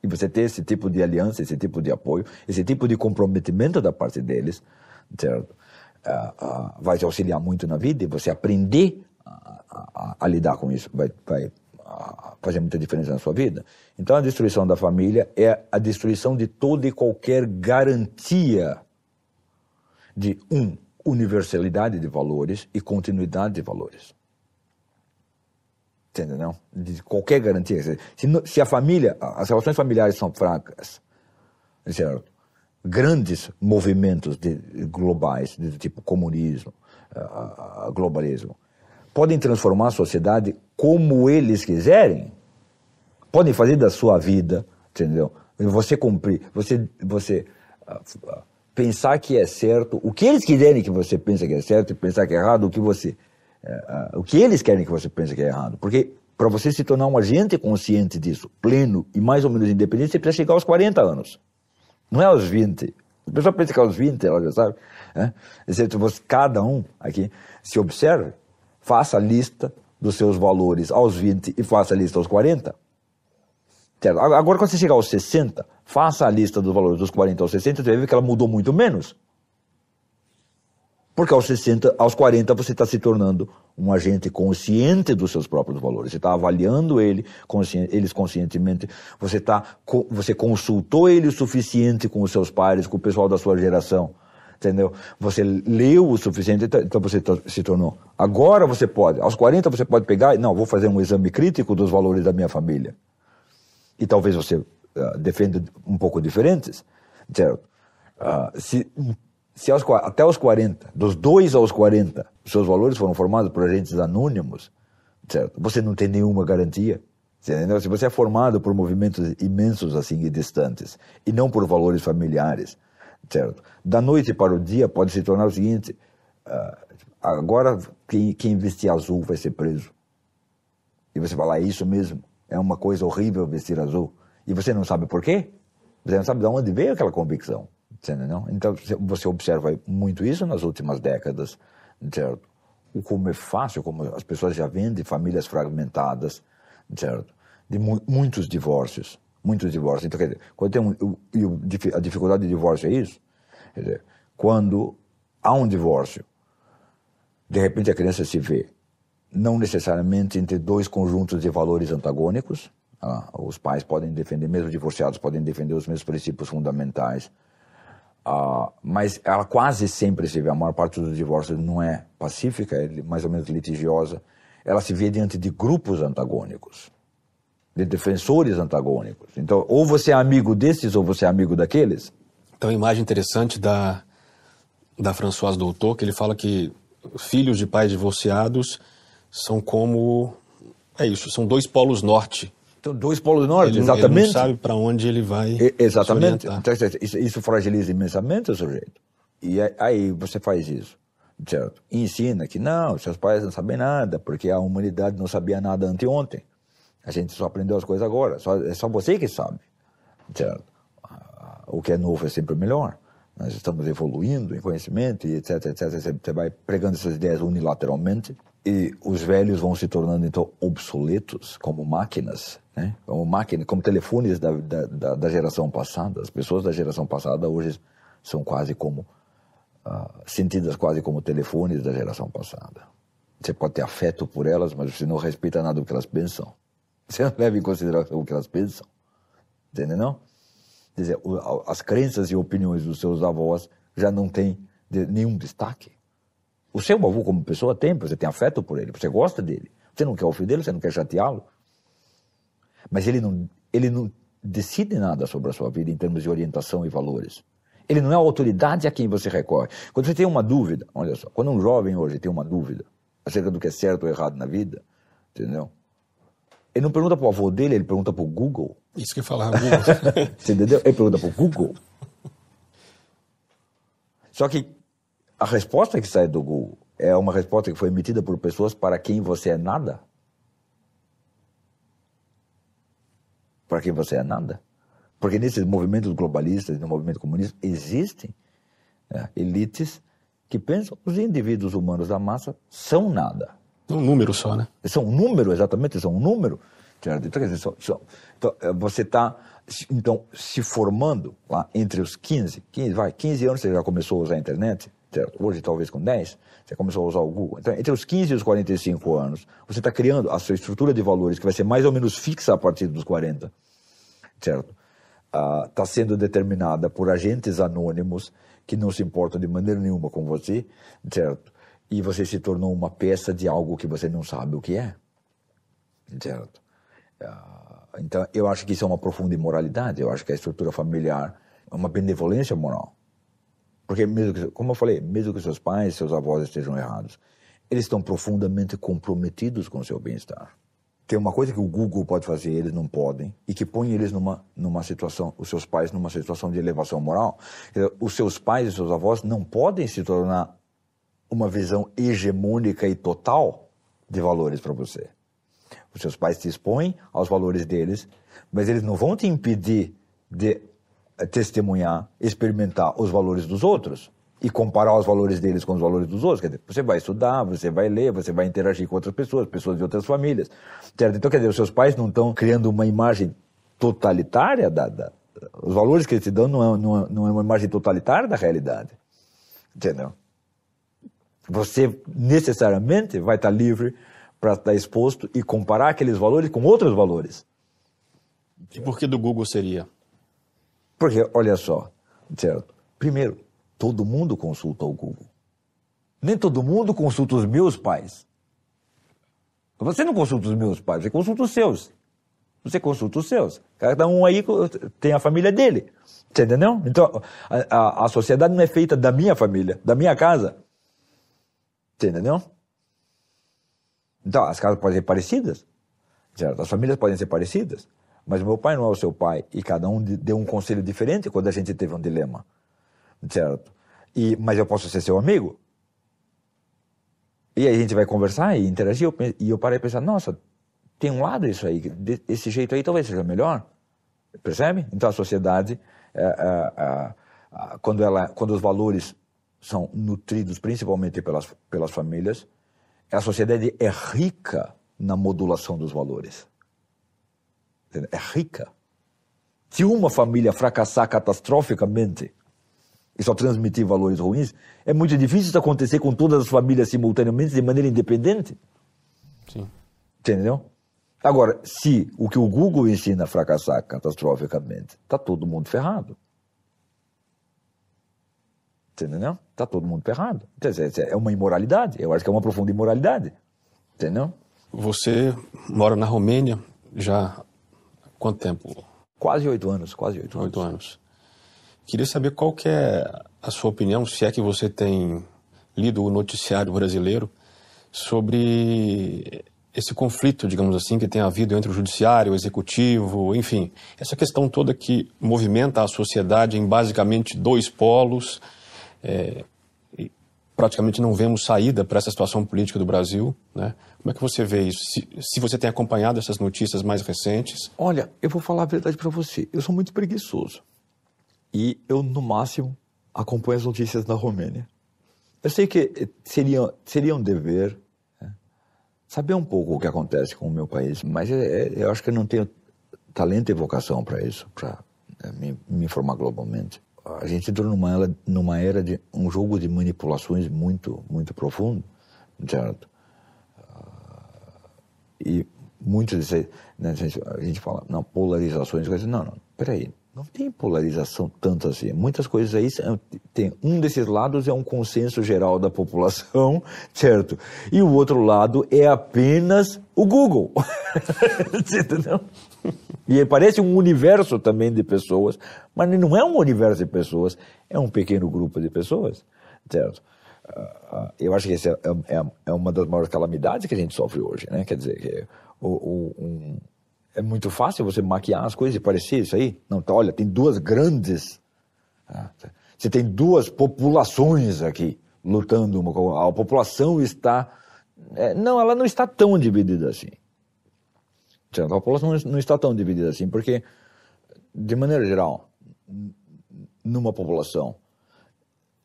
E você ter esse tipo de aliança, esse tipo de apoio, esse tipo de comprometimento da parte deles, certo? Uh, vai te auxiliar muito na vida e você aprender a, a, a lidar com isso vai, vai fazer muita diferença na sua vida. Então a destruição da família é a destruição de toda e qualquer garantia de um universalidade de valores e continuidade de valores. Entendeu? De qualquer garantia. Se, se a família, as relações familiares são fracas, certo? Grandes movimentos de, globais, de tipo comunismo, globalismo, podem transformar a sociedade como eles quiserem, podem fazer da sua vida, entendeu? Você cumprir, você, você uh, pensar que é certo, o que eles quiserem que você pense que é certo e pensar que é errado, o que você, uh, o que eles querem que você pense que é errado, porque para você se tornar um agente consciente disso, pleno e mais ou menos independente, você precisa chegar aos 40 anos. Não é aos 20. A pessoa pensa que é aos 20, ela já sabe. Né? Você, cada um aqui se observe, faça a lista dos seus valores aos 20 e faça a lista aos 40. Certo? Agora, quando você chegar aos 60, faça a lista dos valores dos 40 aos 60, você vai ver que ela mudou muito menos. Porque aos 60, aos 40, você está se tornando um agente consciente dos seus próprios valores. Você está avaliando ele, consciente, eles conscientemente. Você, tá, você consultou ele o suficiente com os seus pares, com o pessoal da sua geração. Entendeu? Você leu o suficiente, então, então você se tornou. Agora você pode, aos 40 você pode pegar, não, vou fazer um exame crítico dos valores da minha família. E talvez você uh, defenda um pouco diferentes, certo? Uh, se se aos, até os 40, dos 2 aos 40, seus valores foram formados por agentes anônimos, certo? Você não tem nenhuma garantia. Se você é formado por movimentos imensos assim e distantes, e não por valores familiares, certo? Da noite para o dia pode se tornar o seguinte: uh, agora quem, quem vestir azul vai ser preso. E você fala, é isso mesmo, é uma coisa horrível vestir azul. E você não sabe por quê? Você não sabe de onde veio aquela convicção. Entendeu? Então você observa muito isso nas últimas décadas, certo? O como é fácil, como as pessoas já vêm de famílias fragmentadas, certo? De mu muitos divórcios, muitos divórcios. Então, quer dizer, quando tem um, e a dificuldade de divórcio é isso, quer dizer, quando há um divórcio, de repente a criança se vê não necessariamente entre dois conjuntos de valores antagônicos. Ah, os pais podem defender, mesmo divorciados, podem defender os mesmos princípios fundamentais Uh, mas ela quase sempre se vê, a maior parte dos divórcios não é pacífica, é mais ou menos litigiosa. Ela se vê diante de grupos antagônicos, de defensores antagônicos. Então, ou você é amigo desses ou você é amigo daqueles. Então, imagem interessante da, da Françoise Doutor, que ele fala que filhos de pais divorciados são como. É isso, são dois polos norte então, dois polos norte, ele, exatamente. Ele não sabe para onde ele vai. E, exatamente. Então, isso, isso, fragiliza imensamente o sujeito. E aí você faz isso, certo? E ensina que não, seus pais não sabem nada, porque a humanidade não sabia nada anteontem. A gente só aprendeu as coisas agora. Só, é só você que sabe, certo? O que é novo é sempre melhor. Nós estamos evoluindo em conhecimento e etc, etc. Você vai pregando essas ideias unilateralmente e os velhos vão se tornando então obsoletos como máquinas né? como máquinas, como telefones da, da, da, geração passada. As pessoas da geração passada hoje são quase como uh, sentidas quase como telefones da geração passada. Você pode ter afeto por elas, mas você não respeita nada do que elas pensam. (laughs) Você não leva em consideração o que elas pensam. Entende não? Quer dizer, as crenças e opiniões dos seus avós já não têm nenhum destaque. O seu avô como pessoa tem, você tem afeto por ele, você gosta dele. Você não quer ofendê-lo, você não quer chateá-lo. Mas ele não, ele não decide nada sobre a sua vida em termos de orientação e valores. Ele não é a autoridade a quem você recorre. Quando você tem uma dúvida, olha só, quando um jovem hoje tem uma dúvida acerca do que é certo ou errado na vida, entendeu? Ele não pergunta para o avô dele, ele pergunta para o Google. Isso que eu falava, você (laughs) entendeu? Ele pergunta para o Google. (laughs) Só que a resposta que sai do Google é uma resposta que foi emitida por pessoas para quem você é nada. para quem você é nada. Porque nesses movimentos globalistas, no movimento comunista, existem é, elites que pensam que os indivíduos humanos da massa são nada. Um número só, né? São um número, exatamente, são um número. Então, então é, você está então, se formando lá entre os 15, 15, vai, 15 anos você já começou a usar a internet, certo? Hoje talvez com 10, você começou a usar o Google. Então, entre os 15 e os 45 anos, você está criando a sua estrutura de valores, que vai ser mais ou menos fixa a partir dos 40, certo? Está ah, sendo determinada por agentes anônimos que não se importam de maneira nenhuma com você, certo? E você se tornou uma peça de algo que você não sabe o que é, certo? Ah, então, eu acho que isso é uma profunda imoralidade. Eu acho que a estrutura familiar é uma benevolência moral. Porque, mesmo que, como eu falei, mesmo que seus pais, seus avós estejam errados, eles estão profundamente comprometidos com o seu bem-estar. Tem uma coisa que o Google pode fazer, eles não podem, e que põe eles numa, numa situação, os seus pais numa situação de elevação moral. Os seus pais e seus avós não podem se tornar uma visão hegemônica e total de valores para você. Os seus pais te expõem aos valores deles, mas eles não vão te impedir de testemunhar, experimentar os valores dos outros e comparar os valores deles com os valores dos outros. Quer dizer, você vai estudar, você vai ler, você vai interagir com outras pessoas, pessoas de outras famílias. Certo? Então, quer dizer, os seus pais não estão criando uma imagem totalitária da, da, os valores que eles te dão não é, não, é, não é uma imagem totalitária da realidade. Entendeu? Você necessariamente vai estar livre para estar exposto e comparar aqueles valores com outros valores. E por que do Google seria? Porque, olha só, certo? Primeiro, todo mundo consulta o Google. Nem todo mundo consulta os meus pais. Você não consulta os meus pais, você consulta os seus. Você consulta os seus. Cada um aí tem a família dele. Você entendeu? Então, a, a, a sociedade não é feita da minha família, da minha casa. Você entendeu? Então, as casas podem ser parecidas, certo? As famílias podem ser parecidas, mas meu pai não é o seu pai e cada um deu um conselho diferente quando a gente teve um dilema, certo? E, mas eu posso ser seu amigo? E aí a gente vai conversar e interagir, e eu parei a pensar, nossa, tem um lado isso aí, esse jeito aí talvez seja melhor, percebe? Então a sociedade, é, é, é, quando, ela, quando os valores são nutridos principalmente pelas, pelas famílias, a sociedade é rica na modulação dos valores. É rica. Se uma família fracassar catastroficamente e só transmitir valores ruins, é muito difícil isso acontecer com todas as famílias simultaneamente, de maneira independente. Sim. Entendeu? Agora, se o que o Google ensina a fracassar catastroficamente, está todo mundo ferrado. Entendeu? Está todo mundo ferrado. É uma imoralidade. Eu acho que é uma profunda imoralidade. Entendeu? Você mora na Romênia já quanto tempo? Quase oito anos, quase oito anos. Oito anos. Queria saber qual que é a sua opinião, se é que você tem lido o noticiário brasileiro, sobre esse conflito, digamos assim, que tem havido entre o judiciário, o executivo, enfim, essa questão toda que movimenta a sociedade em basicamente dois polos, é, praticamente não vemos saída para essa situação política do Brasil. Né? Como é que você vê isso? Se, se, você tem acompanhado essas notícias mais recentes? Olha, eu vou falar a verdade para você. Eu sou muito preguiçoso. E eu, no máximo, acompanho as notícias da Romênia. Eu sei que seria, seria um dever né? saber um pouco o que acontece com o meu país, mas é, eu acho que eu não tenho talento e vocação para isso, para é, me, me informar globalmente a gente entrou numa, numa era de um jogo de manipulações muito, muito profundo, certo? E muitos, né, a gente fala, não, polarizações, coisas, não, não, peraí, não tem polarização tanto assim. Muitas coisas aí tem um desses lados é um consenso geral da população, (laughs) certo? E o outro lado é apenas o Google. (laughs) Entendeu? E parece um universo também de pessoas, mas não é um universo de pessoas, é um pequeno grupo de pessoas, certo? Uh, eu acho que essa é, é, é, uma das maiores calamidades que a gente sofre hoje, né? Quer dizer, que o, o, um, é muito fácil você maquiar as coisas e parecer isso aí. Não, tá, olha, tem duas grandes. Ah, você tem duas populações aqui lutando uma com a A população está. É, não, ela não está tão dividida assim. A população não está tão dividida assim, porque, de maneira geral, numa população,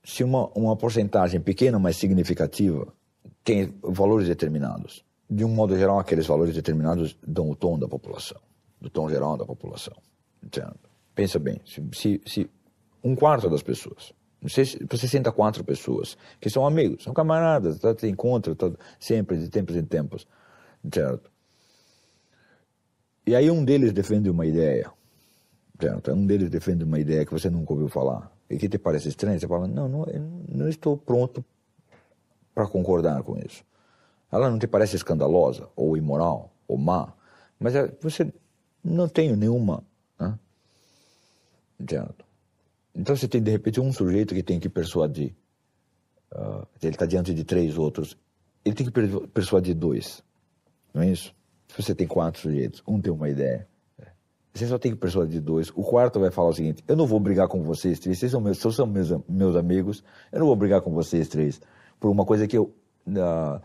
se uma, uma porcentagem pequena, mas significativa, tem valores determinados, de um modo geral, aqueles valores determinados dão o tom da população, do tom geral da população. Entendo? Pensa bem, se, se, se um quarto das pessoas, você, você senta quatro pessoas que são amigos, são camaradas, tá, se encontram tá, sempre, de tempos em tempos, certo? E aí um deles defende uma ideia, certo? Um deles defende uma ideia que você nunca ouviu falar e que te parece estranha, você fala, não, não, não estou pronto para concordar com isso. Ela não te parece escandalosa, ou imoral, ou má, mas é, você não tem nenhuma. Né? Então você tem, de repente, um sujeito que tem que persuadir. Uh, ele está diante de três outros. Ele tem que persuadir dois. Não é isso? Se você tem quatro sujeitos, um tem uma ideia. Você só tem que persuadir dois. O quarto vai falar o seguinte: eu não vou brigar com vocês três, vocês são meus, são meus, meus amigos, eu não vou brigar com vocês três por uma coisa que eu. Uh,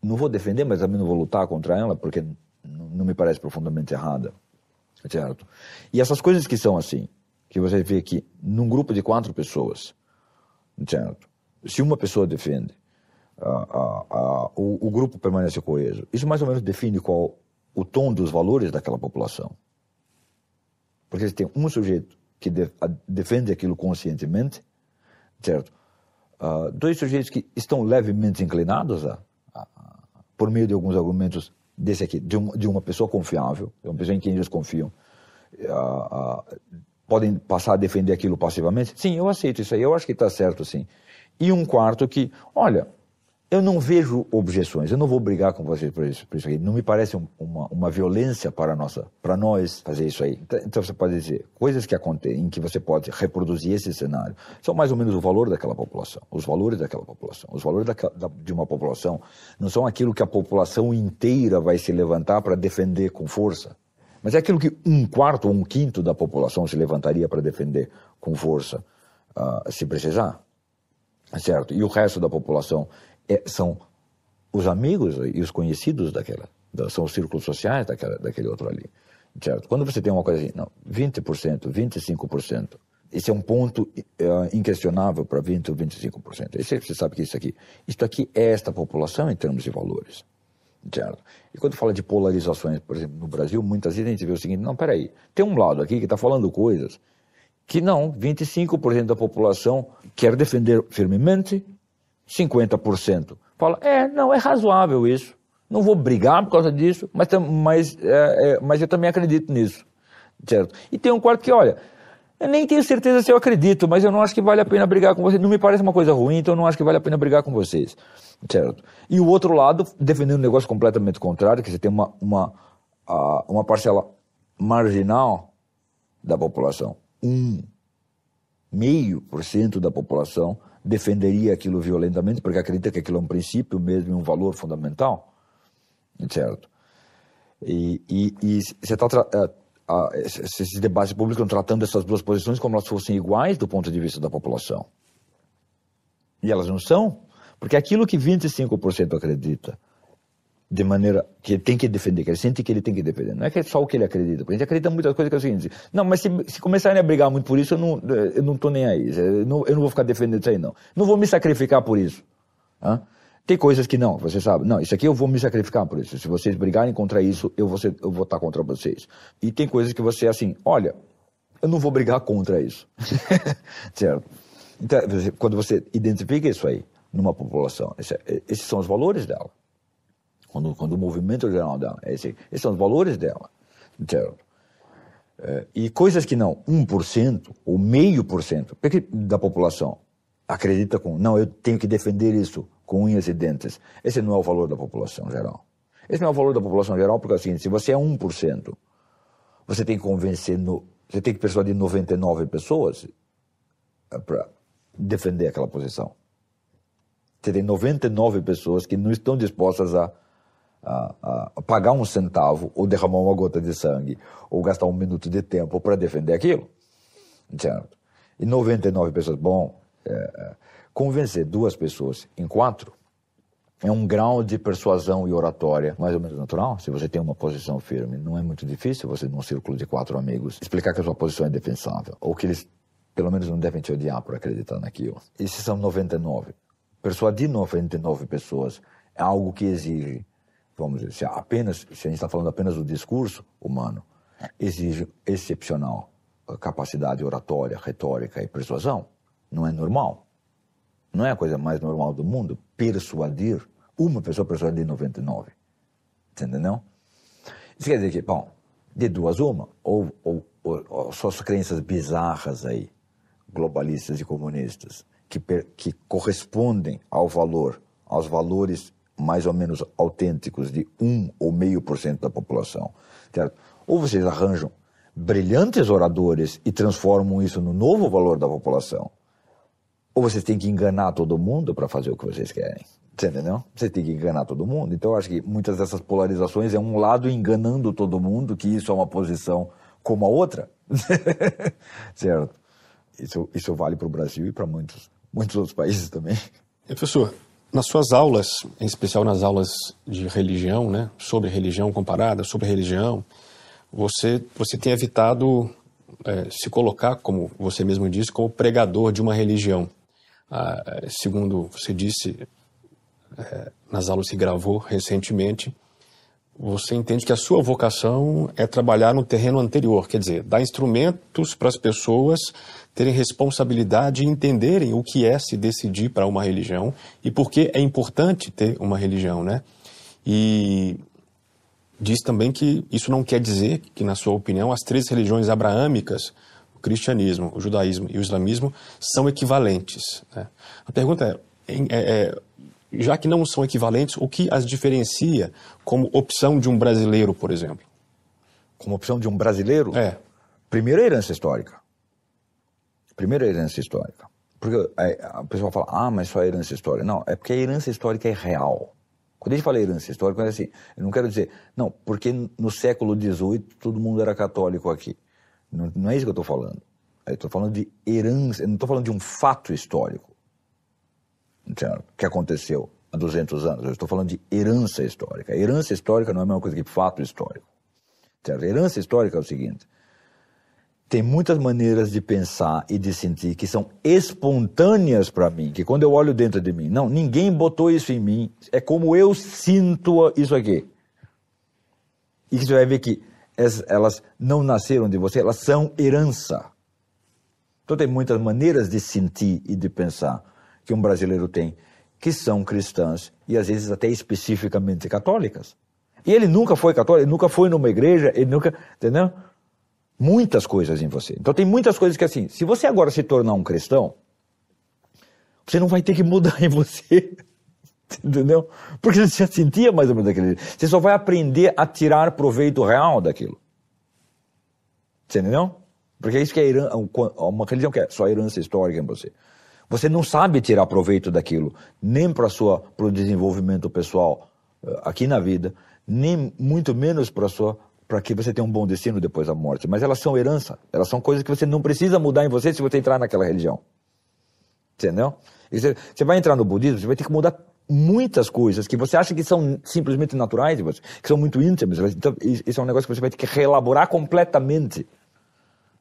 não vou defender, mas também não vou lutar contra ela, porque não me parece profundamente errada. Certo? E essas coisas que são assim, que você vê que num grupo de quatro pessoas, certo? Se uma pessoa defende, o, o, grupo permanece coeso. Isso mais ou menos define qual o tom dos valores daquela população. Porque tem um sujeito que de, a, defende aquilo conscientemente, certo? Uh, dois sujeitos que estão levemente inclinados a, a, por meio de alguns argumentos desse aqui, de, um, de uma pessoa confiável, de uma pessoa em quem eles confiam, uh, podem passar a defender aquilo passivamente? Sim, eu aceito isso aí, eu acho que está certo, sim. E um quarto que, olha, eu não vejo objeções, eu não vou brigar com vocês por isso, por isso aqui. Não me parece uma, uma violência para, nossa, para nós fazer isso aí. Então, então você pode dizer, coisas que acontecem, em que você pode reproduzir esse cenário, são mais ou menos o valor daquela população, os valores daquela população. Os valores daquela, da, de uma população não são aquilo que a população inteira vai se levantar para defender com força, mas é aquilo que um quarto ou um quinto da população se levantaria para defender com força, uh, se precisar. Certo? E o resto da população é, são os amigos e os conhecidos daquela, são os círculos sociais daquela, daquele outro ali. Certo? Quando você tem uma coisa assim, não, 20%, 25%, esse é um ponto uh, inquestionável para 20% ou 25%. Esse, você sabe que isso aqui, isto aqui é esta população em termos de valores. Certo? E quando fala de polarizações, por exemplo, no Brasil, muitas vezes a gente vê o seguinte, não, peraí, tem um lado aqui que está falando coisas que não, 25% da população quer defender firmemente 50% fala, é, não, é razoável isso. Não vou brigar por causa disso, mas, mas, é, é, mas eu também acredito nisso. Certo? E tem um quarto que, olha, eu nem tenho certeza se eu acredito, mas eu não acho que vale a pena brigar com vocês. Não me parece uma coisa ruim, então eu não acho que vale a pena brigar com vocês. Certo? E o outro lado, defendendo um negócio completamente contrário, que você tem uma, uma, uma parcela marginal da população, um meio por cento da população defenderia aquilo violentamente, porque acredita que aquilo é um princípio mesmo, um valor fundamental, certo? E, e, e você está uh, esses debates públicos estão tratando essas duas posições como elas fossem iguais do ponto de vista da população. E elas não são, porque aquilo que 25% acredita de maneira que tem que defender, que ele sente que ele tem que defender. Não é que é só o que ele acredita, porque a gente acredita muitas coisas que é o seguinte, não, mas se, se começarem a brigar muito por isso, eu não, eu não tô nem aí, eu não, eu não vou ficar defendendo isso aí não. Não vou me sacrificar por isso. Hã? Tem coisas que não, você sabe, não, isso aqui eu vou me sacrificar por isso. Se vocês brigarem contra isso, eu vou, ser, eu vou estar contra vocês. E tem coisas que você, assim, olha, eu não vou brigar contra isso. (laughs) certo? Então, quando você identifica isso aí numa população, esses são os valores dela quando, quando o movimento geral dela, esse, esses são os valores dela, certo? É, e coisas que não, 1% ou meio por cento da população acredita com, não, eu tenho que defender isso com unhas e dentes. Esse não é o valor da população geral. Esse não é o valor da população geral porque é o seguinte, se você é 1%, você tem que convencer, no, você tem que persuadir 99 pessoas é, para defender aquela posição. Você tem 99 pessoas que não estão dispostas a a, a, pagar um centavo, ou derramar uma gota de sangue, ou gastar um minuto de tempo para defender aquilo. Certo? E 99 pessoas, bom, é, convencer duas pessoas em quatro é um grau de persuasão e oratória mais ou menos natural. Se você tem uma posição firme, não é muito difícil você, num círculo de quatro amigos, explicar que a sua posição é defensável, ou que eles, pelo menos, não devem te odiar por acreditar naquilo. Esses são 99. Persuadir 99 pessoas é algo que exige vamos dizer, se apenas, se a gente está falando apenas do discurso humano, exige excepcional capacidade oratória, retórica e persuasão. Não é normal. Não é a coisa mais normal do mundo persuadir uma pessoa persuadir 99. Entendeu? Isso quer dizer que, bom, de duas uma, ou, ou, ou, ou suas crenças bizarras aí, globalistas e comunistas, que, que correspondem ao valor, aos valores mais ou menos autênticos de um ou meio por cento da população. Certo? Ou vocês arranjam brilhantes oradores e transformam isso no novo valor da população, ou vocês têm que enganar todo mundo para fazer o que vocês querem. Você entendeu? Você tem que enganar todo mundo. Então, eu acho que muitas dessas polarizações é um lado enganando todo mundo, que isso é uma posição como a outra. (laughs) certo? Isso, isso vale para o Brasil e para muitos, muitos outros países também. Professor, nas suas aulas, em especial nas aulas de religião, né, sobre religião comparada, sobre religião, você, você tem evitado é, se colocar, como você mesmo disse, como pregador de uma religião. Ah, segundo você disse é, nas aulas que gravou recentemente, você entende que a sua vocação é trabalhar no terreno anterior, quer dizer, dar instrumentos para as pessoas terem responsabilidade e entenderem o que é se decidir para uma religião e por que é importante ter uma religião, né? E diz também que isso não quer dizer que, na sua opinião, as três religiões abraâmicas, o cristianismo, o judaísmo e o islamismo, são equivalentes. Né? A pergunta é, é, é já que não são equivalentes, o que as diferencia como opção de um brasileiro, por exemplo? Como opção de um brasileiro? É. Primeiro, a herança histórica. Primeiro, a herança histórica. Porque é, a pessoa fala, ah, mas só a herança histórica. Não, é porque a herança histórica é real. Quando a gente fala herança histórica, é assim, eu não quero dizer, não, porque no século XVIII todo mundo era católico aqui. Não, não é isso que eu estou falando. Eu estou falando de herança, eu não estou falando de um fato histórico que aconteceu há 200 anos. Eu estou falando de herança histórica. Herança histórica não é a mesma coisa que fato histórico. Certo? Herança histórica é o seguinte: tem muitas maneiras de pensar e de sentir que são espontâneas para mim, que quando eu olho dentro de mim, não, ninguém botou isso em mim, é como eu sinto isso aqui. E você vai ver que elas não nasceram de você, elas são herança. Então tem muitas maneiras de sentir e de pensar que um brasileiro tem, que são cristãs e às vezes até especificamente católicas. E ele nunca foi católico, ele nunca foi numa igreja, ele nunca, entendeu? Muitas coisas em você. Então tem muitas coisas que assim, se você agora se tornar um cristão, você não vai ter que mudar (laughs) em você. Entendeu? Porque você já sentia mais ou menos daquele jeito. Você só vai aprender a tirar proveito real daquilo. Você entendeu? Porque é isso que é uma religião que é só herança histórica em você. Você não sabe tirar proveito daquilo, nem para o desenvolvimento pessoal eh, aqui na vida, nem muito menos para sua para que você tenha um bom destino depois da morte. Mas elas são herança, elas são coisas que você não precisa mudar em você se você entrar naquela religião. Entendeu? Você, você vai entrar no budismo, você vai ter que mudar muitas coisas que você acha que são simplesmente naturais, que são muito íntimas. Então, isso é um negócio que você vai ter que reelaborar completamente.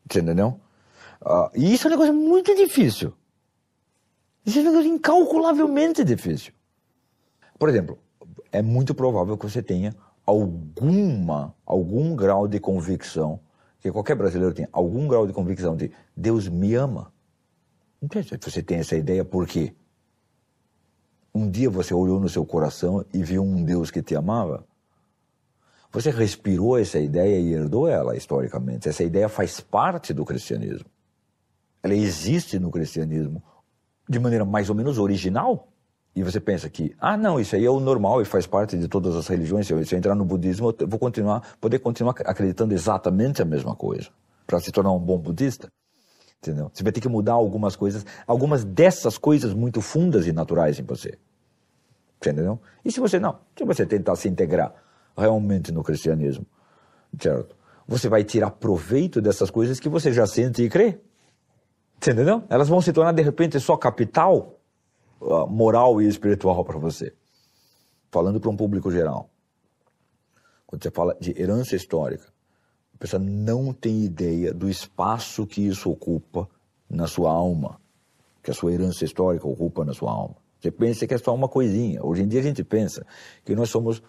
Entendeu? Uh, e isso é um negócio muito difícil. Isso é um negócio incalculavelmente difícil. Por exemplo, é muito provável que você tenha alguma, algum grau de convicção, que qualquer brasileiro tem algum grau de convicção de Deus me ama. Você tem essa ideia, por quê? Um dia você olhou no seu coração e viu um Deus que te amava? Você respirou essa ideia e herdou ela historicamente. Essa ideia faz parte do cristianismo. Ela existe no cristianismo de maneira mais ou menos original. E você pensa que, ah, não, isso aí é o normal e faz parte de todas as religiões. Se eu, se eu entrar no budismo, eu vou continuar, poder continuar acreditando exatamente a mesma coisa para se tornar um bom budista. Entendeu? Você vai ter que mudar algumas coisas, algumas dessas coisas muito fundas e naturais em você. Entendeu? E se você não, se você tentar se integrar realmente no cristianismo, certo? Você vai tirar proveito dessas coisas que você já sente e crê. Entendeu? Elas vão se tornar de repente só capital moral e espiritual para você. Falando para um público geral. Quando você fala de herança histórica, a pessoa não tem ideia do espaço que isso ocupa na sua alma, que a sua herança histórica ocupa na sua alma. Você pensa que é só uma coisinha. Hoje em dia a gente pensa que nós somos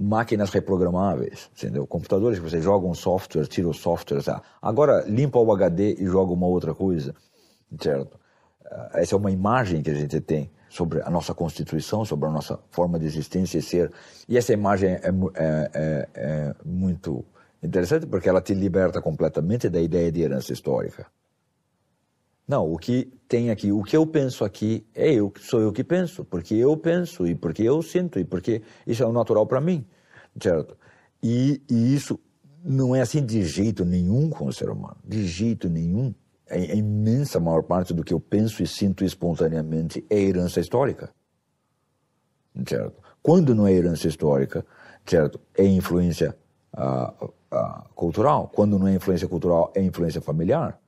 máquinas reprogramáveis, entendeu? Computadores que você joga um software, tira o software, tá? agora limpa o HD e joga uma outra coisa, certo? Essa é uma imagem que a gente tem sobre a nossa constituição, sobre a nossa forma de existência e ser. E essa imagem é, é, é, é muito interessante porque ela te liberta completamente da ideia de herança histórica. Não, o que tem aqui, o que eu penso aqui é eu, sou eu que penso, porque eu penso e porque eu sinto e porque isso é o natural para mim, certo? E, e, isso não é assim de jeito nenhum com o ser humano, de jeito nenhum. A, a imensa maior parte do que eu penso e sinto espontaneamente é herança histórica, certo? Quando não é herança histórica, certo? É influência uh, uh, cultural. Quando não é influência cultural, é influência familiar.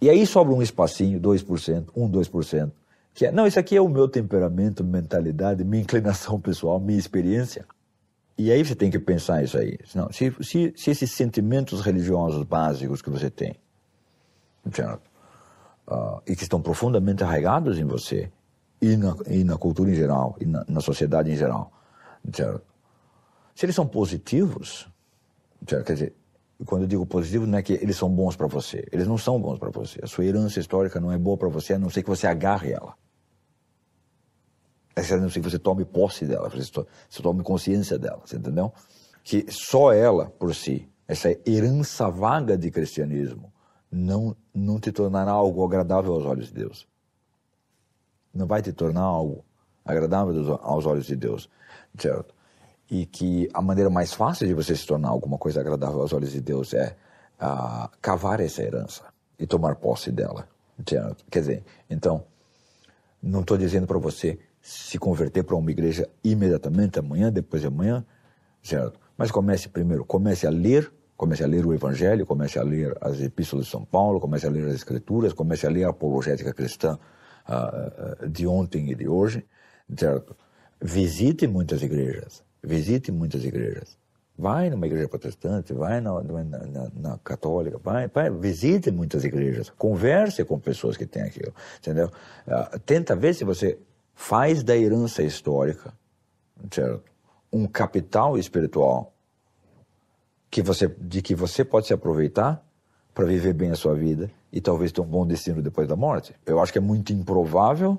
E aí sobra um espacinho, 2%, 1, 2%, que é, não, isso aqui é o meu temperamento, mentalidade, minha inclinação pessoal, minha experiência. E aí você tem que pensar isso aí. Não, se, se, se esses sentimentos religiosos básicos que você tem, certo? Uh, e que estão profundamente arraigados em você, e na, e na cultura em geral, e na, na sociedade em geral, certo? Se eles são positivos, quer dizer, quando eu digo positivo, não é que eles são bons para você. Eles não são bons para você. A sua herança histórica não é boa para você, a não ser que você agarre ela. A não ser que você tome posse dela, você tome consciência dela, você entendeu? Que só ela, por si, essa herança vaga de cristianismo, não, não te tornará algo agradável aos olhos de Deus. Não vai te tornar algo agradável aos olhos de Deus, certo? E que a maneira mais fácil de você se tornar alguma coisa agradável aos olhos de Deus é uh, cavar essa herança e tomar posse dela, certo? Quer dizer, então, não estou dizendo para você se converter para uma igreja imediatamente, amanhã, depois de amanhã, certo? Mas comece primeiro, comece a ler comece a ler o Evangelho, comece a ler as Epístolas de São Paulo, comece a ler as Escrituras, comece a ler a apologética cristã uh, de ontem e de hoje, certo? Visite muitas igrejas, visite muitas igrejas. Vai numa igreja protestante, vai na, na, na, católica, vai, vai, visite muitas igrejas, converse com pessoas que têm aquilo, entendeu? Uh, tenta ver se você faz da herança histórica, certo? Um capital espiritual que você, de que você pode se aproveitar para viver bem a sua vida e talvez ter um bom destino depois da morte. Eu acho que é muito improvável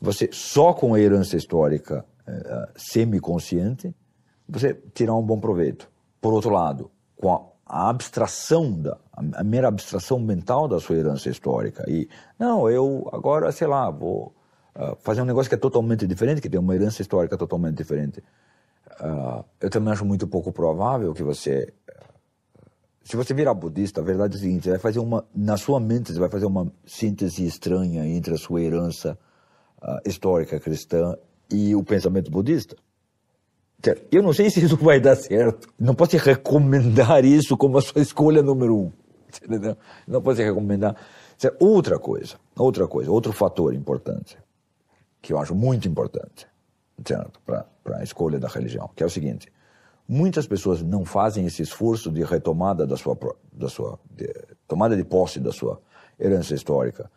você, só com a herança histórica é, semi-consciente, você tirar um bom proveito. Por outro lado, com a, a abstração, da, a, mera abstração mental da sua herança histórica, e, não, eu agora, sei lá, vou uh, fazer um negócio que é totalmente diferente, que tem uma herança histórica totalmente diferente. Uh, eu também acho muito pouco provável que você. Se você virar budista, a verdade é a seguinte: você vai fazer uma. Na sua mente, você vai fazer uma síntese estranha entre a sua herança uh, histórica cristã e o pensamento budista. Eu não sei se isso vai dar certo. Não posso recomendar isso como a sua escolha número um. Entendeu? Não posso recomendar. Outra coisa, outra coisa, outro fator importante, que eu acho muito importante para a escolha da religião, que é o seguinte: muitas pessoas não fazem esse esforço de retomada da sua, da sua de, tomada de posse da sua herança histórica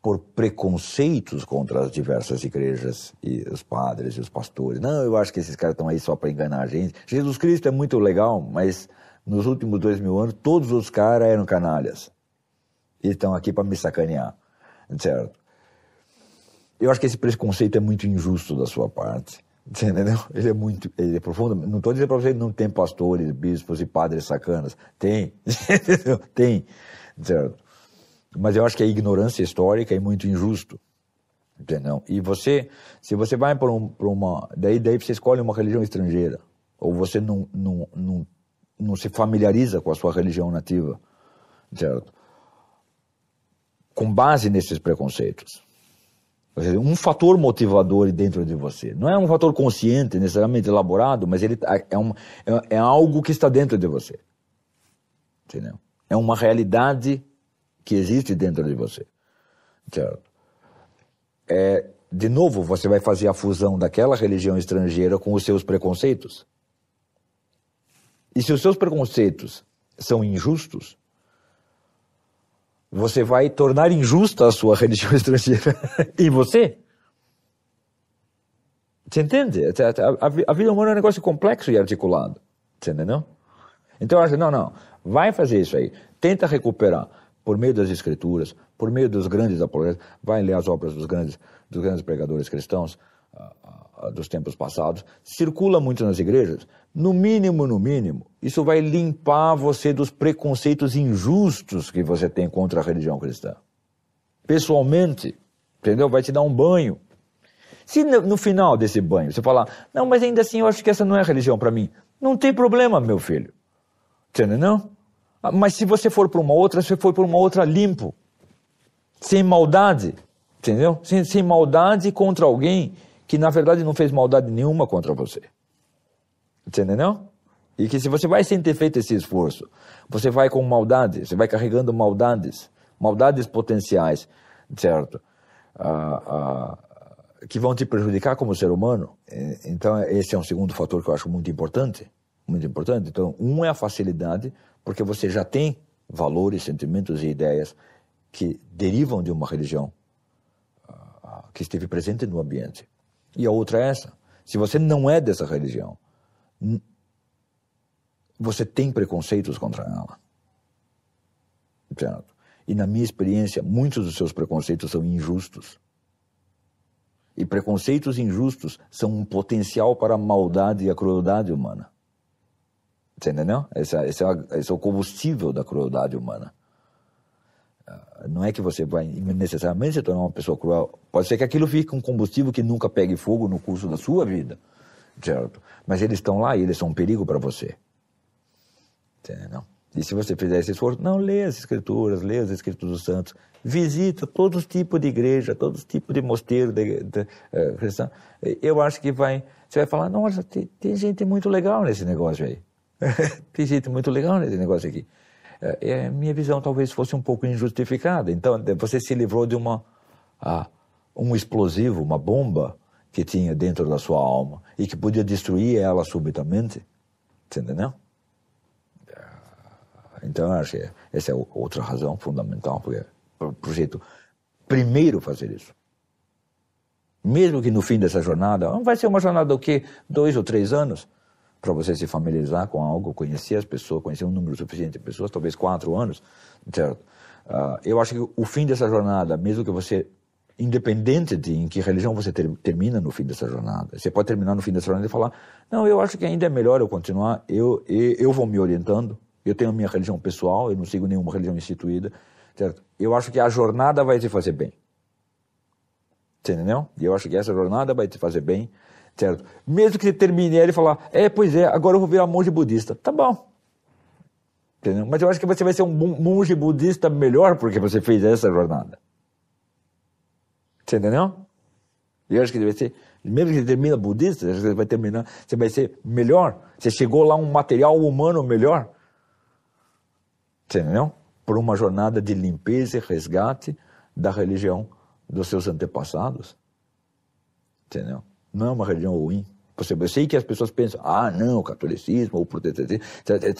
por preconceitos contra as diversas igrejas e os padres e os pastores. Não, eu acho que esses caras estão aí só para enganar a gente. Jesus Cristo é muito legal, mas nos últimos dois mil anos todos os caras eram canalhas e estão aqui para me sacanear, certo? Eu acho que esse preconceito é muito injusto da sua parte. Entendeu? Ele é muito, ele é profundo. Não estou dizendo para você que não tem pastores, bispos e padres sacanas. Tem? (laughs) Tem, certo? Mas eu acho que a ignorância histórica é muito injusto, entendeu? E você, se você vai para um, uma, daí, daí você escolhe uma religião estrangeira, ou você não, não, não, não se familiariza com a sua religião nativa, certo? Com base nesses preconceitos um fator motivador dentro de você. Não é um fator consciente, necessariamente elaborado, mas ele tá, é, um, é, é algo que está dentro de você. Entendeu? É uma realidade que existe dentro de você. Certo? É, de novo, você vai fazer a fusão daquela religião estrangeira com os seus preconceitos. E se os seus preconceitos são injustos, você vai tornar injusta a sua religião (laughs) estrangeira e você. Você entende? A, vida humana é um negócio complexo e articulado. Você entendeu? Então eu acho, não, não, vai fazer isso aí. Tenta recuperar por meio das escrituras, por meio dos grandes apologetas, vai ler as obras dos grandes, dos grandes pregadores cristãos, dos tempos passados, circula muito nas igrejas, no mínimo, no mínimo, isso vai limpar você dos preconceitos injustos que você tem contra a religião cristã. Pessoalmente, entendeu? Vai te dar um banho. Se no, final desse banho você falar, não, mas ainda assim eu acho que essa não é religião para mim, não tem problema, meu filho. Entendeu? Não? Ah, mas se você for para uma outra, você foi para uma outra limpo, sem maldade, entendeu? Sem, sem maldade contra alguém que na verdade não fez maldade nenhuma contra você. Você entendeu? E que se você vai sem ter feito esse esforço, você vai com maldade, você vai carregando maldades, maldades potenciais, certo? Ah, ah, que vão te prejudicar como ser humano. Então, esse é um segundo fator que eu acho muito importante. Muito importante. Então, um é a facilidade, porque você já tem valores, sentimentos e ideias que derivam de uma religião ah, que esteve presente no ambiente. E a outra é essa: se você não é dessa religião, você tem preconceitos contra ela. Certo? E na minha experiência, muitos dos seus preconceitos são injustos. E preconceitos injustos são um potencial para a maldade e a crueldade humana. Você entendeu? Esse, é, esse, é, esse é o combustível da crueldade humana. Ah, não é que você vai necessariamente se tornar uma pessoa cruel. Pode ser que aquilo fique um combustível que nunca pegue fogo no curso da sua vida. Certo? Mas eles estão lá e eles são um perigo para você. Entendeu? E se você fizer esse esforço, não, lê as escrituras, lê as escrituras dos santos, visita todos os tipos de igreja, todos os tipos de mosteiro de, de, de, uh, cristão. Eu acho que vai, você vai falar, nossa, tem, tem gente muito legal nesse negócio aí. (laughs) tem gente muito legal nesse negócio aqui. É, é, minha visão talvez fosse um pouco injustificada. Então, você se livrou de uma, ah, um explosivo, uma bomba que tinha dentro da sua alma e que podia destruir ela subitamente. Você entendeu? Então, acho que essa é outra razão fundamental para o projeto primeiro fazer isso. Mesmo que no fim dessa jornada, vai ser uma jornada do quê? Dois ou três anos para você se familiarizar com algo, conhecer as pessoas, conhecer um número suficiente de pessoas, talvez quatro anos, certo? Uh, eu acho que o fim dessa jornada, mesmo que você, independente de em que religião você ter, termina no fim dessa jornada, você pode terminar no fim dessa jornada e falar, não, eu acho que ainda é melhor eu continuar, eu, eu, eu vou me orientando, eu tenho a minha religião pessoal, eu não sigo nenhuma religião instituída, certo? Eu acho que a jornada vai te fazer bem. Você entendeu? E eu acho que essa jornada vai te fazer bem, certo? Mesmo que você termine ele falar, é, pois é, agora eu vou virar monge budista. Tá bom. Entendeu? Mas eu acho que você vai ser um monge budista melhor porque você fez essa jornada. Você entendeu? E acho que deve ser, mesmo que você termine budista, você vai terminar, você vai ser melhor. Você chegou lá um material humano melhor. Entendeu? Por uma jornada de limpeza e resgate da religião dos seus antepassados. Entendeu? Não é uma religião ruim. Eu sei que as pessoas pensam, ah, não, o catolicismo, o protestantismo,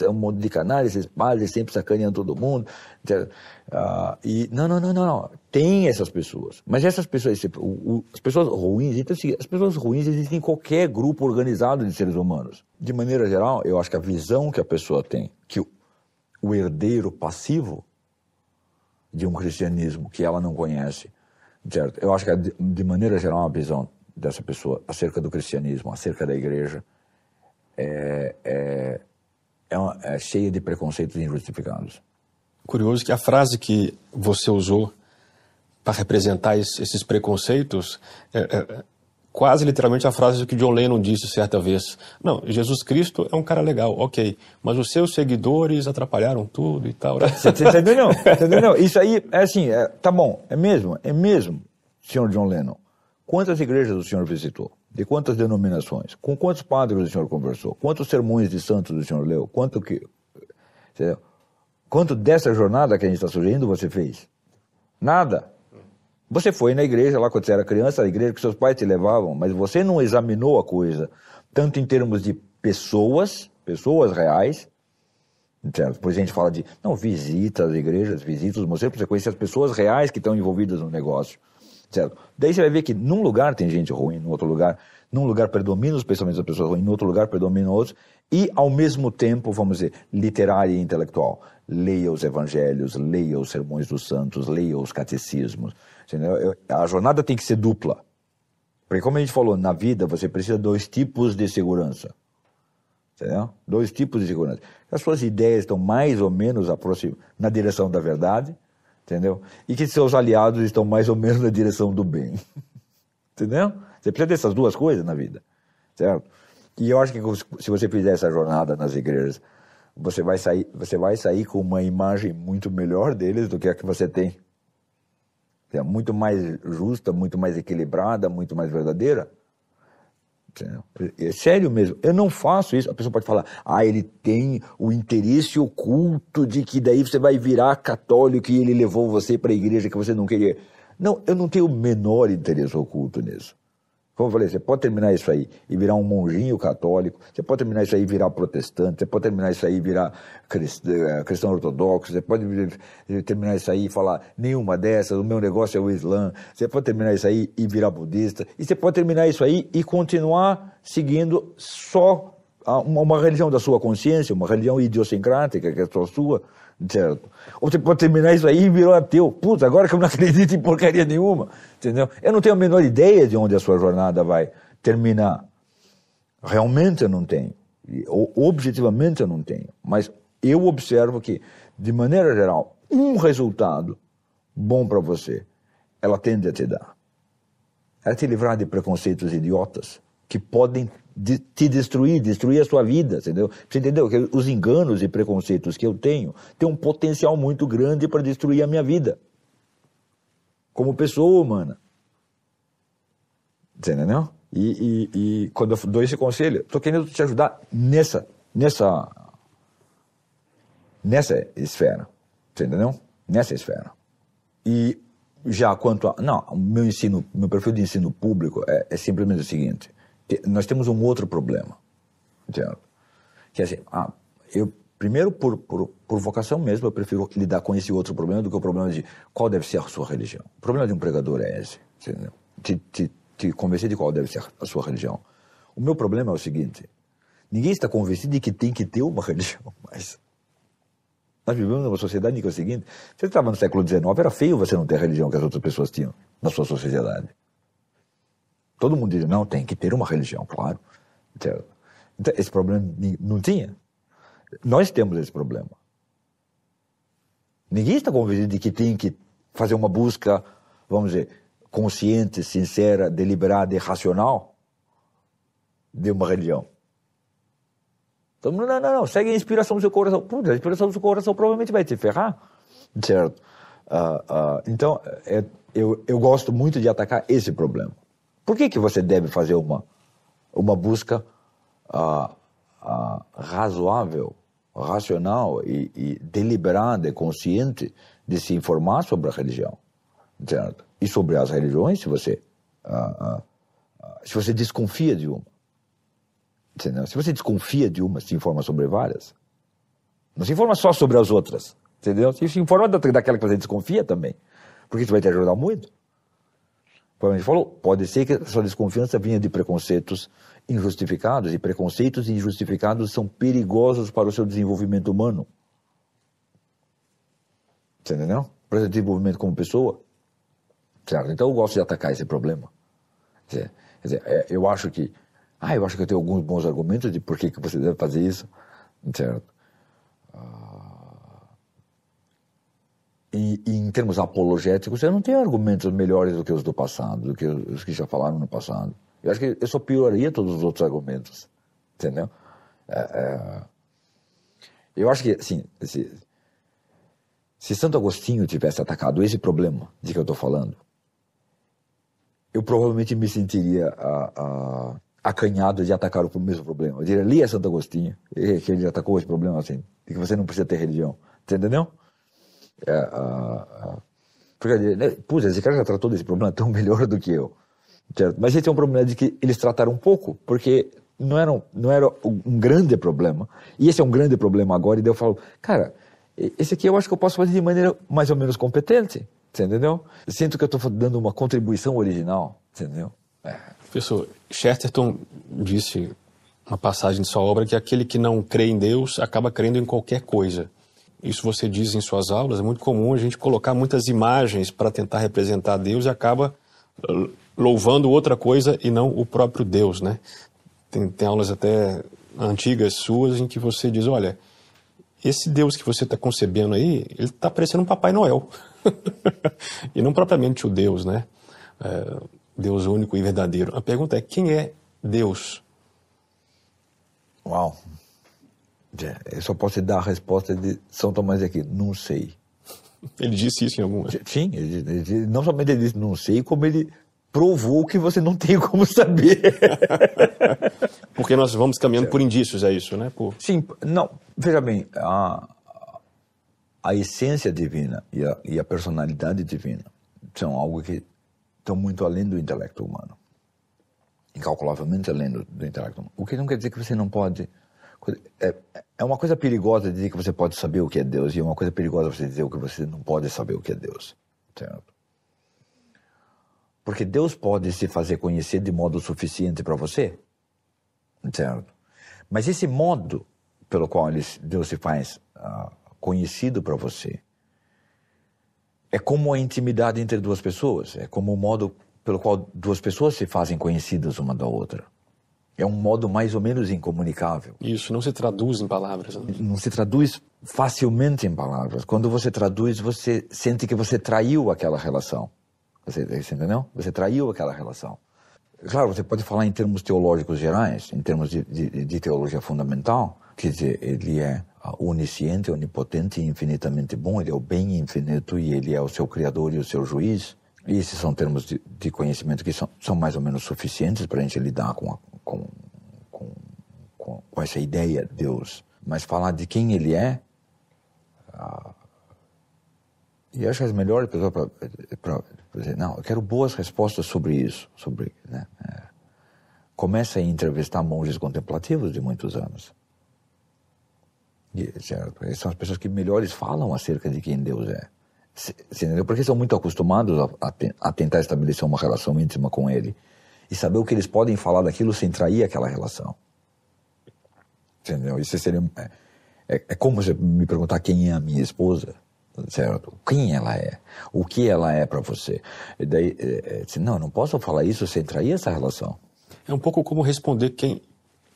é um monte de canais, esses padres sempre sacaneam todo mundo. Uh, e, não, não, não, não, não. Tem essas pessoas. Mas essas pessoas, as pessoas ruins, então, assim, as pessoas ruins existem em qualquer grupo organizado de seres humanos. De maneira geral, eu acho que a visão que a pessoa tem, que o herdeiro passivo de um cristianismo que ela não conhece, certo? Eu acho que, de maneira geral, a visão dessa pessoa acerca do cristianismo, acerca da igreja, é, é, é, uma, é cheia de preconceitos injustificados. Curioso que a frase que você usou para representar esses preconceitos é, é, quase literalmente a frase que John Lennon disse certa vez. Não, Jesus Cristo é um cara legal, ok, mas os seus seguidores atrapalharam tudo e tal. (laughs) Você, entendeu? Não, entendeu? Não, isso aí é assim, é, tá bom, é mesmo, é mesmo, senhor John Lennon. Quantas igrejas o senhor visitou? De quantas denominações? Com quantos padres o senhor conversou? Quantos sermões de santos o senhor leu? Quanto que. Quanto dessa jornada que a gente está sugerindo você fez? Nada. Você foi na igreja lá quando você era criança, a igreja que seus pais te levavam, mas você não examinou a coisa, tanto em termos de pessoas, pessoas reais, certo? Depois a gente fala de, não, visita as igrejas, visita os mosteiros, para você conhecer as pessoas reais que estão envolvidas no negócio. Certo? Daí você vai ver que num lugar tem gente ruim, no outro lugar, num lugar predomina os pensamentos das pessoas ruins, no outro lugar predominam outros, e ao mesmo tempo, vamos dizer, literária e intelectual. Leia os evangelhos, leia os sermões dos santos, leia os catecismos. Entendeu? A jornada tem que ser dupla. Porque como a gente falou, na vida você precisa de dois tipos de segurança. Entendeu? Dois tipos de segurança. As suas ideias estão mais ou menos na direção da verdade, entendeu? E que seus aliados estão mais ou menos na direção do bem. (laughs) entendeu? Você precisa dessas duas coisas na vida, certo? E eu acho que se você fizer essa jornada nas igrejas, você vai sair, você vai sair com uma imagem muito melhor deles do que a que você tem. É muito mais justa, muito mais equilibrada, muito mais verdadeira. É sério mesmo, eu não faço isso. A pessoa pode falar, ah, ele tem o interesse oculto de que daí você vai virar católico e ele levou você para a igreja que você não queria. Não, eu não tenho o menor interesse oculto nisso. Como eu falei, você pode terminar isso aí e virar um monjinho católico, você pode terminar isso aí e virar protestante, você pode terminar isso aí e virar eh, cristão ortodoxo, você pode terminar isso aí e falar nenhuma dessas, o meu negócio é o Islã, você pode terminar isso aí e virar budista, e você pode terminar isso aí e continuar seguindo só uma religião da sua consciência, uma religião idiosincrática, que é só sua, certo? Ou você pode terminar isso aí e virou ateu. Putz, agora que eu não (laughs) acredito em porcaria nenhuma, entendeu? Eu não tenho a menor ideia de onde a sua jornada vai terminar. Realmente eu não tenho. Objetivamente eu não tenho. Mas eu observo que, de maneira geral, um resultado bom para você, ela tende a te dar. Ela te livrar de preconceitos idiotas que podem de, te destruir, destruir a sua vida, entendeu? Você entendeu? Que os enganos e preconceitos que eu tenho têm um potencial muito grande para destruir a minha vida. Como pessoa humana. Você entendeu? E, e, e quando eu dou esse conselho, estou querendo te ajudar nessa, nessa, nessa esfera. Você entendeu? Nessa esfera. E já quanto a. Não, meu ensino, meu perfil de ensino público é, é simplesmente o seguinte: nós temos um outro problema. Entendeu? Que é assim, ah, eu, primeiro, por, por, por vocação mesmo, eu prefiro lidar com esse outro problema do que o problema de qual deve ser a sua religião. O problema de um pregador é esse. Entendeu? Te, te, te convencer de qual deve ser a sua religião. O meu problema é o seguinte: ninguém está convencido de que tem que ter uma (laughs) religião, mas nós vivemos numa sociedade que é o seguinte: você estava no século XIX, era feio você não ter a religião que as outras pessoas tinham na sua sociedade. Todo mundo dizia, não, tem que ter uma religião, claro. Então, esse problema não tinha. Nós temos esse problema. Ninguém está convencido de que tem que fazer uma busca, vamos dizer, consciente, sincera, deliberada e racional de uma religião. Então, não, não, não, segue a inspiração do seu coração. Puta, a inspiração do seu coração provavelmente vai te ferrar, certo? Uh, uh, então, é, eu, eu gosto muito de atacar esse problema. Por que, que você deve fazer uma, uma busca uh, razoável, racional e, e deliberada e consciente de se informar sobre a religião? Certo? E sobre as religiões, se você, se você desconfia de uma. Entendeu? Se você desconfia de uma, se informa sobre várias. Não se informa só sobre as outras. Entendeu? Se informa daquela que você desconfia também. Porque isso vai te ajudar muito. Como a gente falou, pode ser que a sua desconfiança venha de preconceitos injustificados, e preconceitos injustificados são perigosos para o seu desenvolvimento humano. Você entendeu? Para o seu desenvolvimento como pessoa. Certo? Então eu gosto de atacar esse problema. Quer dizer, é, eu acho que ah, eu acho que eu tenho alguns bons argumentos de por que, que você deve fazer isso. Certo? Ah, e, e, em termos apologéticos, eu não tenho argumentos melhores do que os do passado, do que os que já falaram no passado. Eu acho que eu só pioraria todos os outros argumentos. Entendeu? É, é, eu acho que, assim, se, se Santo Agostinho tivesse atacado esse problema de que eu estou falando, eu provavelmente me sentiria a, a acanhado de atacar o mesmo problema. Eu diria, ali é Santo Agostinho, que ele atacou esse problema assim, de que você não precisa ter religião. Entendeu? Uh, porque, né, esse cara já tratou desse problema tão (laughs) melhor do que eu. Certo? Mas esse é um problema de que eles trataram pouco, porque não era, um, não era um grande problema. E esse é um grande problema agora, e daí eu falo, cara, esse aqui eu acho que eu posso fazer de maneira mais ou menos competente. Você entendeu? Eu sinto que eu estou dando uma contribuição original. Entendeu? É. Professor, Chesterton disse uma passagem de sua obra que aquele que não crê em Deus acaba crendo em qualquer coisa. Isso você diz em suas aulas, é muito comum a gente colocar muitas imagens para tentar representar Deus e acaba uh, louvando outra coisa e não o próprio Deus, né? Tem, tem aulas até antigas suas em que você diz, olha, esse Deus que você está concebendo aí, ele está parecendo um Papai Noel. (laughs) e não propriamente o Deus, né? É, Deus único e verdadeiro. A pergunta é: quem é Deus? Uau! Eu só posso te dar a resposta de São Tomás aqui: não sei. Ele disse isso em algum. Sim, ele, ele, não somente ele disse não sei, como ele provou que você não tem como saber. (laughs) Porque nós vamos caminhando por indícios, é isso, né? Por... Sim, não. Veja bem, a, a essência divina e a, e a personalidade divina são algo que estão muito além do intelecto humano. Incalculavelmente além do, do intelecto humano. O que não quer dizer que você não pode. É, é uma coisa perigosa dizer que você pode saber o que é Deus, e é uma coisa perigosa você dizer que você não pode saber o que é Deus. Certo? Porque Deus pode se fazer conhecer de modo suficiente para você, certo? Mas esse modo pelo qual Deus se faz uh, conhecido para você é como a intimidade entre duas pessoas, é como o modo pelo qual duas pessoas se fazem conhecidas uma da outra. É um modo mais ou menos incomunicável. Isso não se traduz em palavras. Né? Não se traduz facilmente em palavras. Quando você traduz, você sente que você traiu aquela relação. Você, você entendeu? Você traiu aquela relação. Claro, você pode falar em termos teológicos gerais, em termos de, de, de teologia fundamental, quer dizer, ele é onisciente, onipotente e infinitamente bom, ele é o bem infinito e ele é o seu criador e o seu juiz. E esses são termos de, de conhecimento que são, são mais ou menos suficientes para a gente lidar com, a, com, com, com, com, essa ideia de Deus. Mas falar de quem ele é, ah, e acho que as melhores pessoas para dizer, não, eu quero boas respostas sobre isso. Sobre, né, é, começa a entrevistar monges contemplativos de muitos anos. E, são as pessoas que melhores falam acerca de quem Deus é. Porque são muito acostumados a, a, tentar estabelecer uma relação íntima com Ele e saber o que eles podem falar daquilo sem trair aquela relação. Entendeu? Isso seria. É, é, é como você me perguntar quem é a minha esposa, certo? Quem ela é? O que ela é para você? E daí, é, é, não, eu não posso falar isso sem trair essa relação. É um pouco como responder quem,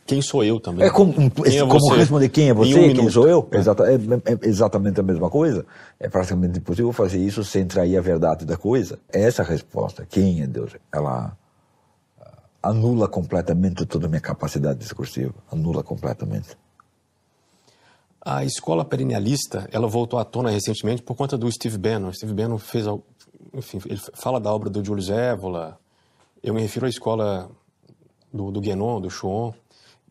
quem sou eu também. É como, quem é como responder quem é você, um quem sou eu. É. Exata, é, é, exatamente a mesma coisa. É praticamente impossível fazer isso sem trair a verdade da coisa. Essa resposta, quem é Deus, ela anula completamente toda a minha capacidade discursiva. Anula completamente. A escola perennialista, ela voltou à tona recentemente por conta do Steve Bannon. Steve Bannon fez, enfim, ele fala da obra do Julius Evola. Eu me refiro à escola do, do Guénon, do Chuon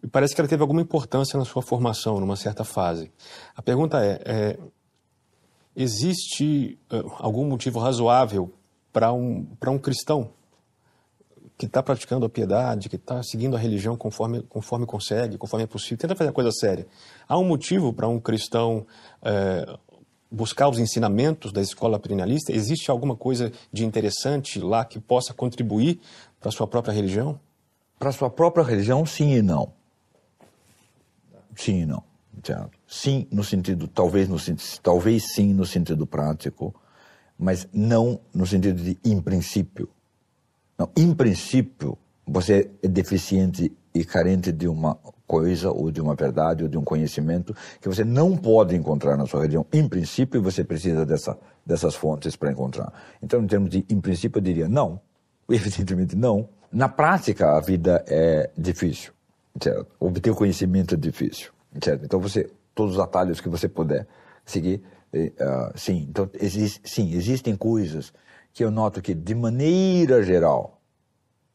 e parece que ela teve alguma importância na sua formação, numa certa fase. A pergunta é: é existe uh, algum motivo razoável para um, um cristão que está praticando a piedade, que está seguindo a religião conforme, conforme consegue, conforme é possível, tenta fazer a coisa séria? Há um motivo para um cristão uh, buscar os ensinamentos da escola perennialista? Existe alguma coisa de interessante lá que possa contribuir para a sua própria religião? Para a sua própria religião, sim e não. Sim e não. Sim, no sentido, talvez, no, talvez sim no sentido prático, mas não no sentido de em princípio. Não, em princípio, você é deficiente e carente de uma coisa, ou de uma verdade, ou de um conhecimento que você não pode encontrar na sua religião. Em princípio, você precisa dessa, dessas fontes para encontrar. Então, em termos de em princípio, eu diria não. (laughs) Evidentemente, não. Na prática, a vida é difícil. Certo? Obter conhecimento é difícil. Certo? Então, você, todos os atalhos que você puder seguir, uh, sim. Então, existe, sim, existem coisas que eu noto que, de maneira geral,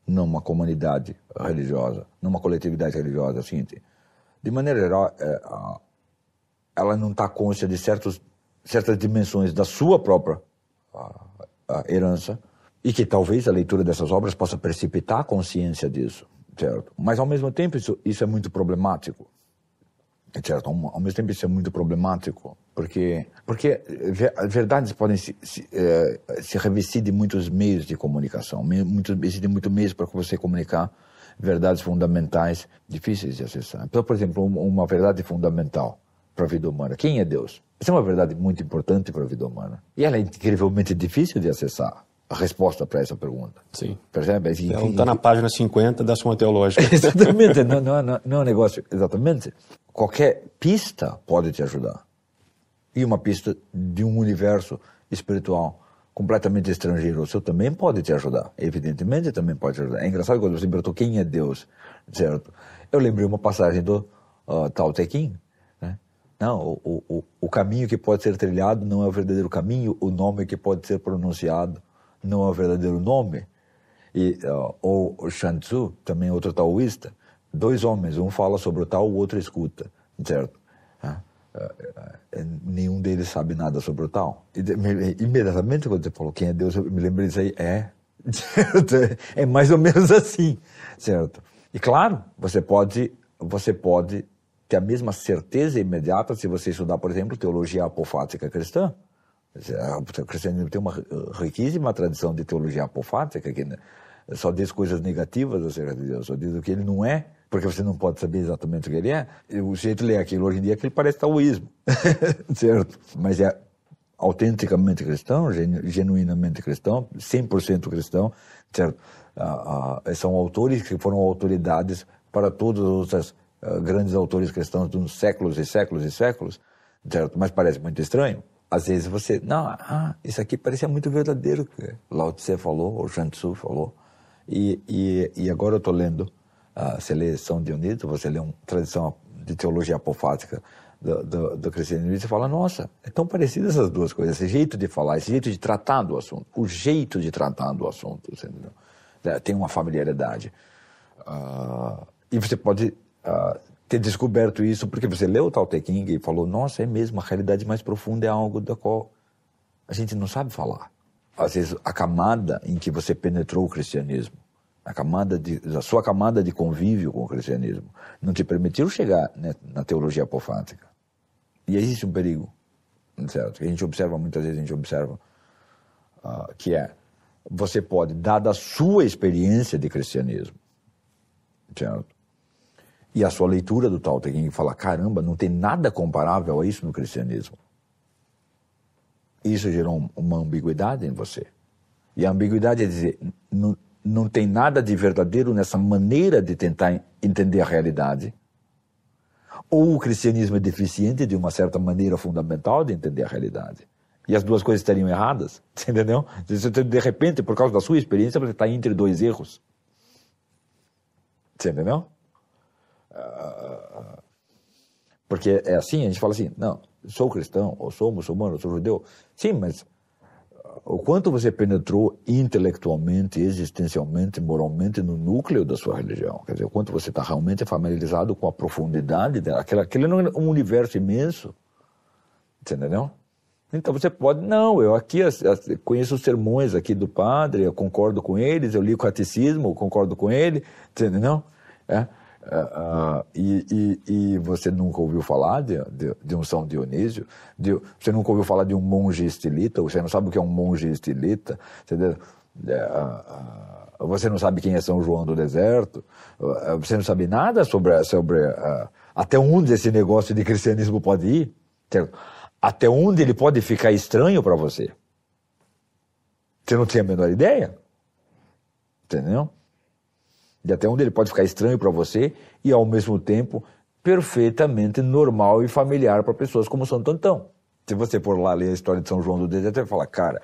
numa comunidade religiosa, numa coletividade religiosa, assim, de maneira geral, é, ela não está consciente de certos, certas dimensões da sua própria herança e que talvez a leitura dessas obras possa precipitar a consciência disso certo? Mas ao mesmo tempo isso, isso é muito problemático, certo? Ao mesmo tempo isso é muito problemático, porque porque verdades podem se, se, é, se revestir de muitos meios de comunicação, muito, existem muitos meios para você comunicar verdades fundamentais difíceis de acessar. Então, por exemplo, uma verdade fundamental para a vida humana, quem é Deus? Essa é uma verdade muito importante para a vida humana. E ela é incrivelmente difícil de acessar a resposta para essa pergunta. Sim. Percebe? Ela está na página 50 da Suma Teológica. (laughs) exatamente, não, não, não, não é um negócio. Exatamente. Qualquer pista pode te ajudar. E uma pista de um universo espiritual completamente estrangeiro, o seu também pode te ajudar. Evidentemente também pode ajudar. É engraçado quando você perguntou quem é Deus, certo? Eu lembrei uma passagem do uh, Tao Te Ching, né? Não, o, o, o caminho que pode ser trilhado não é o verdadeiro caminho, o nome que pode ser pronunciado não é o verdadeiro nome. E, uh, ou o Shanzu, também outro taoísta, dois homens, um fala sobre o tal, o outro escuta, certo? Uh, uh, nenhum deles sabe nada sobre o tal. Me, imediatamente quando você falou quem é Deus, eu me lembrei disso aí, é, certo? (laughs) é mais ou menos assim, certo? E claro, você pode, você pode ter a mesma certeza imediata se você estudar, por exemplo, teologia apofática cristã. O cristianismo tem uma riquíssima tradição de teologia apofática, que só diz coisas negativas acerca de Deus, só diz o que ele não é porque você não pode saber exatamente o que ele é. O jeito ler aquilo hoje em dia é que ele parece taoísmo, (laughs) certo? Mas é autenticamente cristão, genuinamente cristão, 100% cristão, certo? Ah, ah, são autores que foram autoridades para os outros ah, grandes autores cristãos dos séculos e séculos e séculos, certo? Mas parece muito estranho. Às vezes você, não, ah, isso aqui parecia muito verdadeiro que Lao Tse falou, ou Shan Tzu falou. E, e, e agora eu estou lendo, uh, você lê São Dionísio, você lê uma tradição de teologia apofática do, do, do cristianismo, você fala, nossa, é tão parecido essas duas coisas, esse jeito de falar, esse jeito de tratar do assunto, o jeito de tratar do assunto? É, tem uma familiaridade. Uh, e você pode uh, ter descoberto isso porque você leu o Tao Te King e falou, nossa, é mesmo, a realidade mais profunda é algo da qual a gente não sabe falar. Às vezes, a camada em que você penetrou o cristianismo, a, camada de, sua camada de convívio com o cristianismo, não te permitiu chegar né, na teologia apofática. E existe um perigo, certo? Que a gente observa, muitas vezes a gente observa, uh, que é, você pode, dada a sua experiência de cristianismo, certo? E a sua leitura do Tao Te Ching fala, caramba, não tem nada comparável a isso no cristianismo. Isso gerou uma ambiguidade em você. E a ambiguidade é dizer, não tem nada de verdadeiro nessa maneira de tentar entender a realidade. Ou o cristianismo é deficiente de uma certa maneira fundamental de entender a realidade. E as duas coisas estariam erradas, (laughs) entendeu? De repente, por causa da sua experiência, você está entre dois erros. Você entendeu? Porque é assim, a gente fala assim, não, sou cristão, ou sou muçulmano, ou sou judeu. Sim, mas o quanto você penetrou intelectualmente, existencialmente, moralmente no núcleo da sua religião. Quer dizer, o quanto você está realmente familiarizado com a profundidade dela. Aquele, aquele não é um universo imenso. Entendeu? Então você pode, não, eu aqui conheço os sermões aqui do padre, eu concordo com eles, eu li o catecismo, eu concordo com ele, entendeu? É. Uh, e, e, e, você nunca ouviu falar de, de, de um São Dionísio? De, você nunca ouviu falar de um monge estilita? Você não sabe o que é um monge estilita? Você, uh, você não sabe quem é São João do Deserto? você não sabe nada sobre, sobre até onde esse negócio de cristianismo pode ir? Até onde ele pode ficar estranho para você? Você não tem a menor ideia? Entendeu? De até onde ele pode ficar estranho para você e, ao mesmo tempo, perfeitamente normal e familiar para pessoas como Santo Antão. Se você for lá ler a história de São João do Deserto, você vai falar, cara,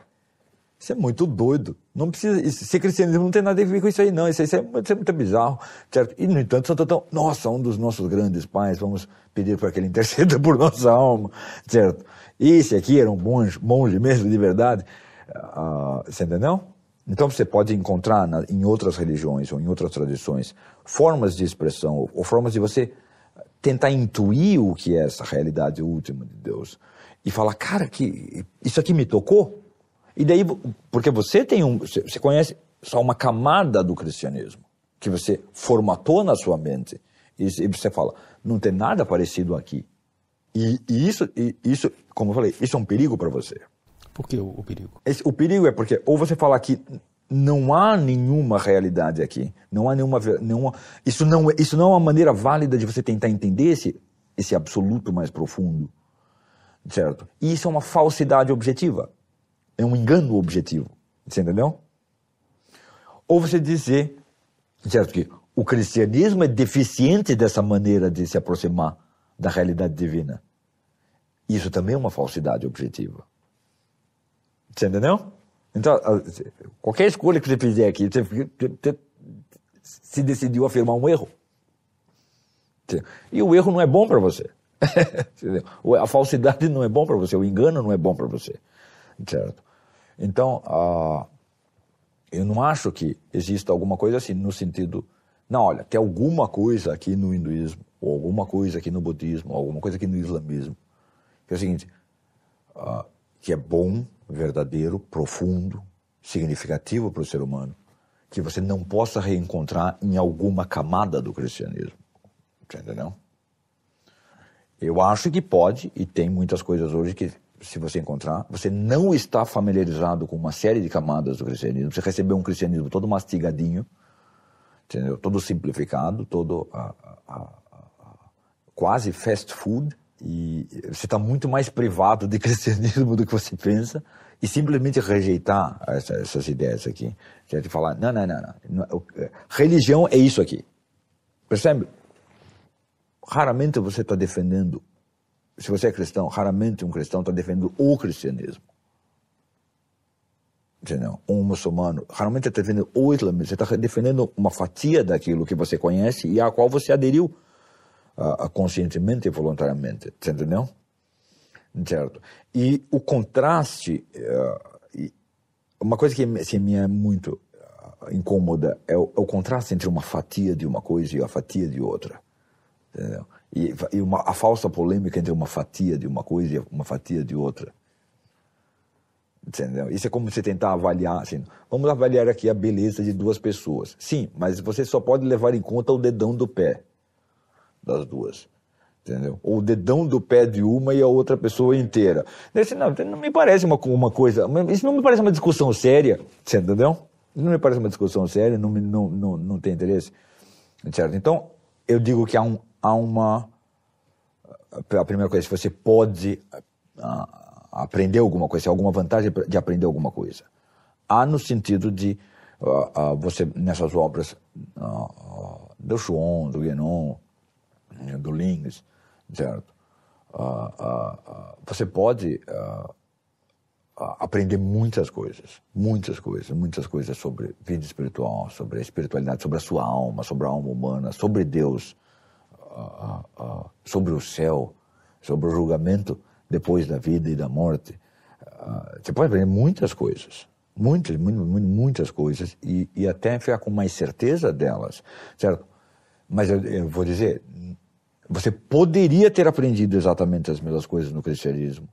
isso é muito doido. Não precisa. Ser cristianismo não tem nada a ver com isso aí, não. Isso, isso, é, isso é muito bizarro. Certo? E, no entanto, Santo Antão, nossa, um dos nossos grandes pais, vamos pedir para que ele interceda por nossa alma. Certo? Esse aqui era um monge, monge mesmo, de verdade. Uh, você entendeu? Então você pode encontrar na, em outras religiões ou em outras tradições formas de expressão ou formas de você tentar intuir o que é essa realidade última de Deus e falar, cara, que isso aqui me tocou. E daí, porque você tem um, você conhece só uma camada do cristianismo que você formatou na sua mente e, e você fala, não tem nada parecido aqui. E, e isso, e, isso, como eu falei, isso é um perigo para você. Por que o, o perigo? Esse, o perigo é porque ou você fala que não há nenhuma realidade aqui, não há nenhuma, nenhuma isso não é, isso não é uma maneira válida de você tentar entender esse esse absoluto mais profundo, certo? E isso é uma falsidade objetiva, é um engano objetivo, você entendeu? Ou você dizer, certo que o cristianismo é deficiente dessa maneira de se aproximar da realidade divina. Isso também é uma falsidade objetiva. Você entendeu? Então, qualquer escolha que você fizer aqui, você, você se decidiu afirmar um erro. E o erro não é bom para você. (laughs) a falsidade não é bom para você, o engano não é bom para você. Certo? Então, eu não acho que exista alguma coisa assim, no sentido, não, olha, tem alguma coisa aqui no hinduísmo, ou alguma coisa aqui no budismo, ou alguma coisa aqui no islamismo, que é o seguinte, uh, que é bom verdadeiro, profundo, significativo para o ser humano, que você não possa reencontrar em alguma camada do cristianismo. Entendeu? Eu acho que pode, e tem muitas coisas hoje que, se você encontrar, você não está familiarizado com uma série de camadas do cristianismo. Você recebeu um cristianismo todo mastigadinho, entendeu? Todo simplificado, todo quase fast food e você está muito mais privado de (laughs) cristianismo do que você pensa e simplesmente rejeitar essa, essas ideias aqui. Quer te falar, não, não, não, não, religião é isso aqui. Percebe? Raramente você está defendendo, se você é cristão, raramente um cristão está defendendo o cristianismo. Entendeu? Um muçulmano, raramente está defendendo o islamismo, você está defendendo uma fatia daquilo que você conhece e a qual você aderiu uh, conscientemente e voluntariamente, entendeu? Certo? E o contraste, uh, uma coisa que assim, me é muito uh, incômoda é o, é o, contraste entre uma fatia de uma coisa e a fatia de outra, entendeu? E, e uma, a falsa polêmica entre uma fatia de uma coisa e uma fatia de outra. Entendeu? Isso é como você tentar avaliar, assim, vamos avaliar aqui a beleza de duas pessoas. Sim, mas você só pode levar em conta o dedão do pé das duas. Entendeu? Ou o dedão do pé de uma e a outra pessoa inteira. Desse, não, não me parece uma, uma coisa. Isso não me parece uma discussão séria. Você entendeu? Isso não me parece uma discussão séria, não, não, não, não tem interesse. Certo? Então, eu digo que há, um, há uma. A primeira coisa, se você pode aprender alguma coisa, alguma vantagem de aprender alguma coisa. Há no sentido de você, nessas obras do Chuon, do Guénon, do Lins, certo? Uh, uh, você pode aprender muitas coisas, muitas coisas, muitas coisas sobre vida espiritual, sobre a espiritualidade, sobre a sua alma, sobre a alma humana, sobre Deus, sobre o céu, sobre o julgamento depois da vida e da morte. você pode aprender muitas coisas, muitas, muitas, muitas coisas e, e até ficar com mais certeza delas, certo? Mas eu, eu vou dizer, você poderia ter aprendido exatamente as mesmas coisas no cristianismo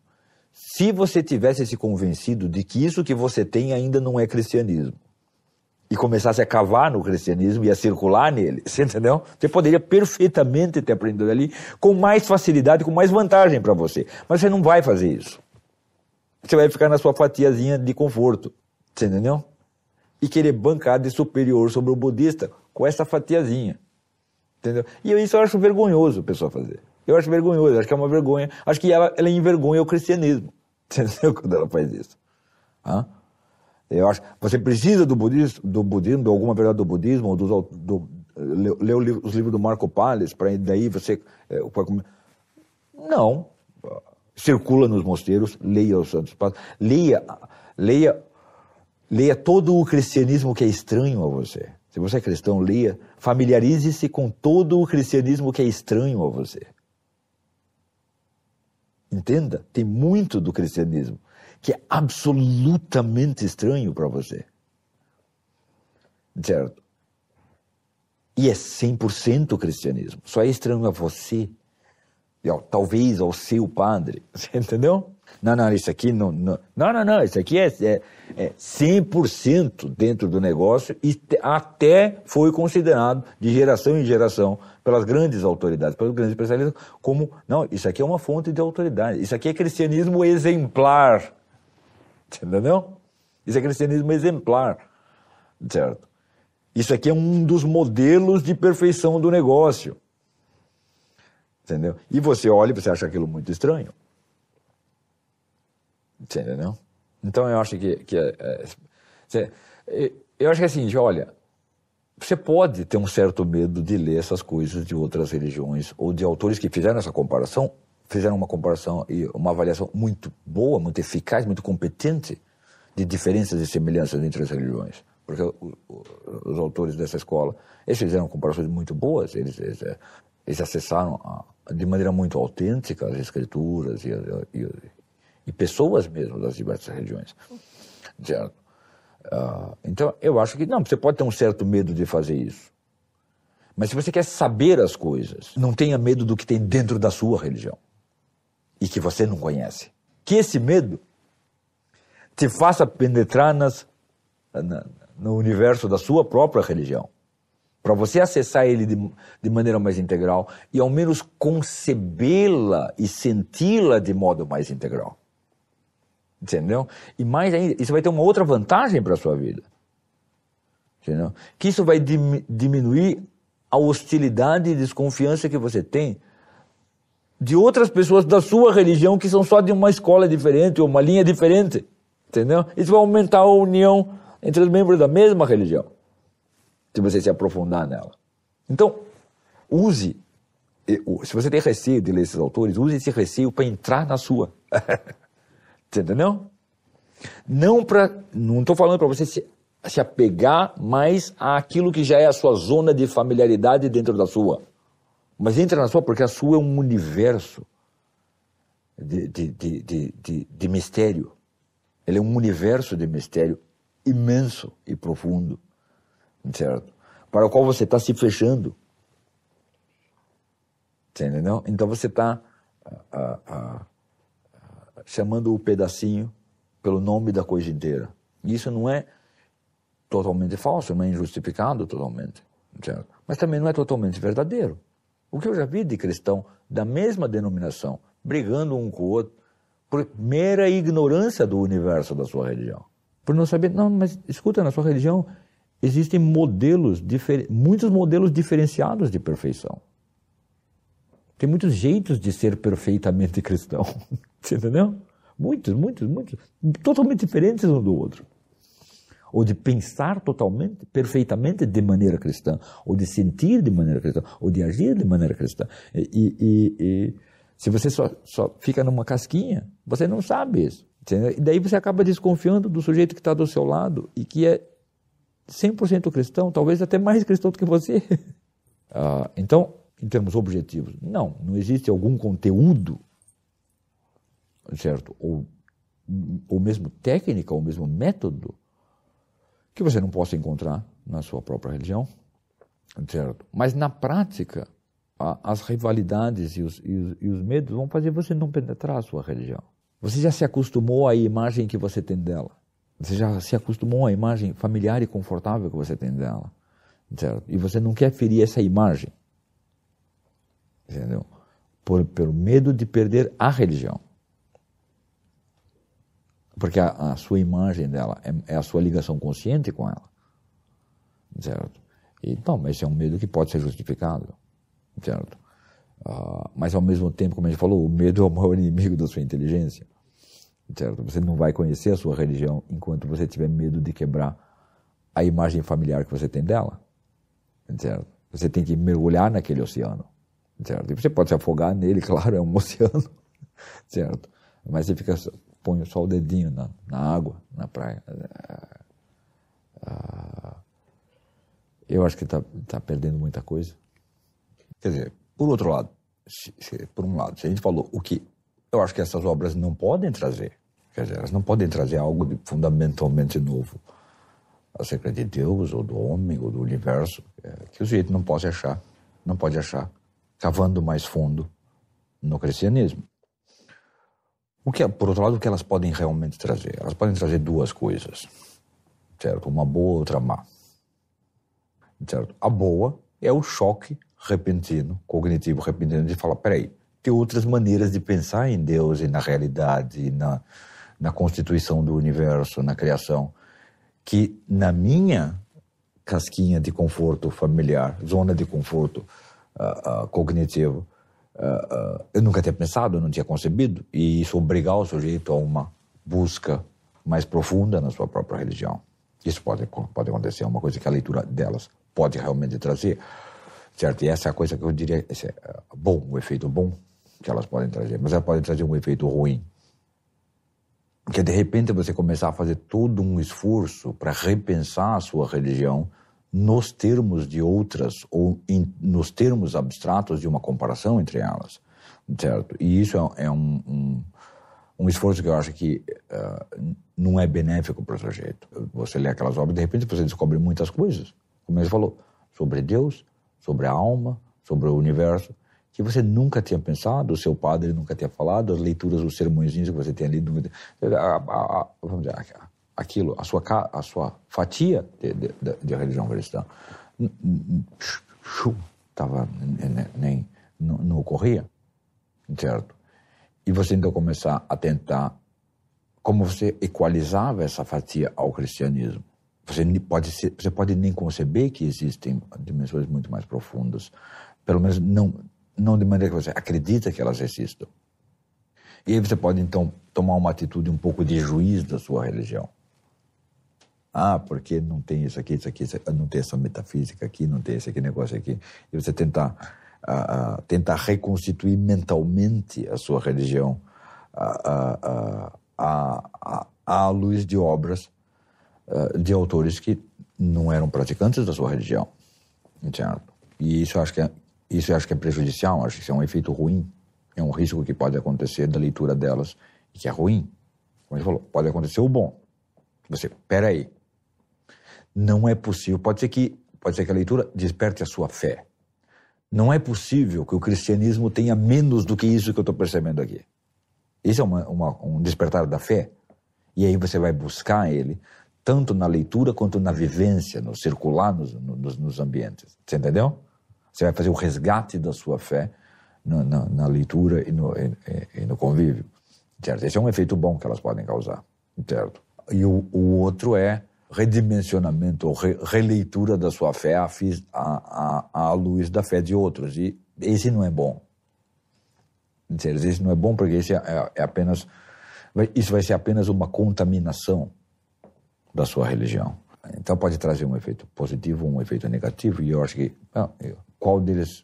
se você tivesse se convencido de que isso que você tem ainda não é cristianismo e começasse a cavar no cristianismo e a circular nele, (laughs) você entendeu? Você poderia perfeitamente ter aprendido ali com mais facilidade, com mais vantagem para você. Mas você não vai fazer isso. Você vai ficar na sua fatiazinha de conforto, você entendeu? E querer bancar de superior sobre o budista com essa fatiazinha. Entendeu? E isso eu acho vergonhoso a pessoa fazer. Eu acho vergonhoso, acho que é uma vergonha. Acho que ela, ela envergonha o cristianismo. (laughs) Entendeu? Quando ela faz isso. Hã? Eu acho você precisa do budismo, do budismo, de alguma verdade do budismo, ou do, do, os livros do Marco Palles, para daí você. É, não. Circula nos mosteiros, leia os santos passos, leia, leia, leia todo o cristianismo que é estranho a você. Se você é cristão, leia, familiarize-se com todo o cristianismo que é estranho a você. Entenda, tem muito do cristianismo que é absolutamente estranho para você. Certo? E é 100% cristianismo. Só é estranho a você, talvez ao seu padre. (laughs) Você entendeu? Não, não, isso aqui não. Não, não, não, não isso aqui é, é, é 100% dentro do negócio e até foi considerado de geração em geração pelas grandes autoridades, pelos grandes especialistas, como. Não, isso aqui é uma fonte de autoridade. Isso aqui é cristianismo exemplar. Entendeu? Isso é cristianismo exemplar. Certo? Isso aqui é um dos modelos de perfeição do negócio. Entendeu? E você olha e você acha aquilo muito estranho. Você entendeu? Então eu acho que, que é, é, eu acho que é assim, olha, você pode ter um certo medo de ler essas coisas de outras religiões ou de autores que fizeram essa comparação, fizeram uma comparação e uma avaliação muito boa, muito eficaz, muito competente de diferenças e semelhanças entre as religiões. Porque os autores dessa escola, eles fizeram comparações muito boas, eles, eles, eles acessaram a, de maneira muito autêntica as escrituras e, e, e pessoas mesmo das diversas regiões. Certo? Uh, então, eu acho que não, você pode ter um certo medo de fazer isso. Mas se você quer saber as coisas, não tenha medo do que tem dentro da sua religião e que você não conhece. Que esse medo te faça penetrar nas, na, no universo da sua própria religião. Para você acessar ele de, de maneira mais integral e ao menos concebê-la e senti-la de modo mais integral. Entendeu? E mais ainda, isso vai ter uma outra vantagem para a sua vida. Entendeu? Que isso vai diminuir a hostilidade e desconfiança que você tem de outras pessoas da sua religião que são só de uma escola diferente ou uma linha diferente. Entendeu? Isso vai aumentar a união entre os membros da mesma religião, se você se aprofundar nela. Então, use, se você tem receio de ler esses autores, use esse receio para entrar na sua. (laughs) Entendeu? Não para, não estou falando para você se, se apegar mais àquilo que já é a sua zona de familiaridade dentro da sua. Mas entra na sua porque a sua é um universo de, de, de, de, de mistério. Ele é um universo de mistério imenso e profundo, certo? Para o qual você está se fechando. Entendeu? Então você está chamando o pedacinho pelo nome da coisa inteira. Isso não é totalmente falso, não é injustificado totalmente, certo? Mas também não é totalmente verdadeiro. O que eu já vi de cristão da mesma denominação brigando um com o outro por mera ignorância do universo da sua religião. Por não saber, não, mas escuta, na sua religião existem modelos, muitos modelos diferenciados de perfeição. Tem muitos jeitos de ser perfeitamente (laughs) cristão. (laughs) Você entendeu? Muitos, muitos, muitos. Totalmente diferentes um do outro. Ou de pensar totalmente, perfeitamente de maneira cristã. Ou de sentir de maneira cristã. Ou de agir de maneira cristã. E, e, e se você só, só fica numa casquinha, você não sabe isso. Entendeu? E daí você acaba desconfiando do sujeito que está do seu lado e que é 100% cristão, talvez até mais cristão do que você. (laughs) ah, então, em termos objetivos. Não, não existe algum conteúdo, certo? Ou, ou mesmo técnica, ou mesmo método, que você não possa encontrar na sua própria religião, certo? Mas na prática, a, as rivalidades e os, e, os, e os medos vão fazer você não penetrar a sua religião. Você já se acostumou à imagem que você tem dela. Você já se acostumou à imagem familiar e confortável que você tem dela. Certo? E você não quer ferir essa imagem entendeu? Por, pelo medo de perder a religião. Porque a, a sua imagem dela é, é, a sua ligação consciente com ela. Certo? Então, esse é um medo que pode ser justificado. Certo? Uh, mas ao mesmo tempo, como a gente falou, o medo é o maior (laughs) inimigo da sua inteligência. Certo? Você não vai conhecer a sua religião enquanto você tiver medo de quebrar a imagem familiar que você tem dela. Certo? Você tem que mergulhar naquele oceano certo? E você pode se afogar nele, (laughs) claro, é um oceano, certo? Mas você fica, põe só o dedinho na, na água, na praia. Ah, eu acho que está tá perdendo muita coisa. Quer dizer, por outro lado, se, se, por um lado, se a gente falou o que eu acho que essas obras não podem trazer, quer dizer, elas não podem trazer algo de fundamentalmente novo acerca de Deus, ou do homem, ou do universo, é, que o sujeito não pode achar, não pode achar cavando mais fundo no cristianismo. O que, por outro lado, o que elas podem realmente trazer? Elas podem trazer duas coisas, certo? Uma boa, outra má. Certo? A boa é o choque repentino, cognitivo repentino, de falar, peraí, tem outras maneiras de pensar em Deus e na realidade, e na, na constituição do universo, na criação, que na minha casquinha de conforto familiar, zona de conforto uh, uh, cognitivo. Uh, eu nunca tinha pensado, não tinha concebido, e isso obrigar o sujeito a uma busca mais profunda na sua própria religião. Isso pode, pode acontecer, é uma coisa que a leitura delas pode realmente trazer, certo? E essa é a coisa que eu diria, esse é bom, o efeito bom que elas podem trazer, mas elas podem trazer um efeito ruim. Que de repente você começar a fazer todo um esforço para repensar a sua religião nos termos de outras ou nos termos abstratos de uma comparação entre elas, certo? E isso é, é um, um, um, esforço que eu acho que uh, não é benéfico para o sujeito. Você lê aquelas obras, de repente você descobre muitas coisas, como ele falou, sobre Deus, sobre a alma, sobre o universo, que você nunca tinha pensado, o seu padre nunca tinha falado, as leituras, os sermõezinhos que você tinha lido, vamos dizer, aquilo, a sua, a sua fatia de, de, de religião cristã, tava, nem, não, não ocorria, certo? E você então começar a tentar como você equalizava essa fatia ao cristianismo, Você pode, ser, você pode nem conceber que existem dimensões muito mais profundas. Pelo menos não, não de maneira que você acredita que elas existam. E aí você pode, então, tomar uma atitude um pouco de juiz da sua religião. Ah, porque não tem isso aqui, isso aqui, não tem essa metafísica aqui, não tem esse aqui negócio aqui. E você tentar, uh, uh, tentar reconstituir mentalmente a sua religião uh, à luz de obras de autores que não eram praticantes da sua religião. Certo? E isso acho que é, isso acho que é prejudicial, acho que isso é um efeito ruim. É um risco que pode acontecer da leitura delas e que é ruim. Como ele falou, pode acontecer o bom. Você, peraí, não é possível. Pode ser que, pode ser que a leitura desperte a sua fé. Não é possível que o cristianismo tenha menos do que isso que eu estou percebendo aqui. Isso é uma, uma, um despertar da fé. E aí você vai buscar ele, tanto na leitura quanto na vivência, no circular nos, nos, nos ambientes. Você entendeu? Você vai fazer o resgate da sua fé na, na, na leitura e no, e, e no, convívio. Certo? Esse é um efeito bom que elas podem causar. Certo? E o, o outro é redimensionamento ou re, releitura da sua fé à, à, à, luz da fé de outros. E esse não é bom. Esse não é bom porque esse é, é apenas, isso vai ser apenas uma contaminação da sua religião. Então pode trazer um efeito positivo um efeito negativo. E eu acho que ah, qual deles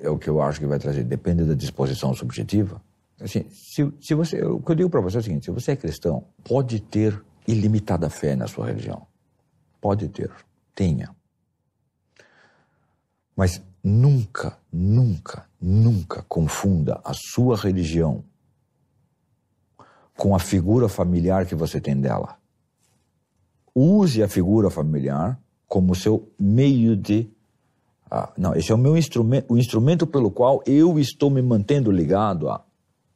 é o que eu acho que vai trazer? Depende da disposição subjetiva. Assim, se, se você, o que eu digo para você é o seguinte: se você é cristão, pode ter ilimitada fé na sua religião. Pode ter, tenha. Mas nunca, nunca, nunca confunda a sua religião com a figura familiar que você tem dela. Use a figura familiar como seu meio de. Ah, não, esse é o meu instrumento, o instrumento pelo qual eu estou me mantendo ligado à,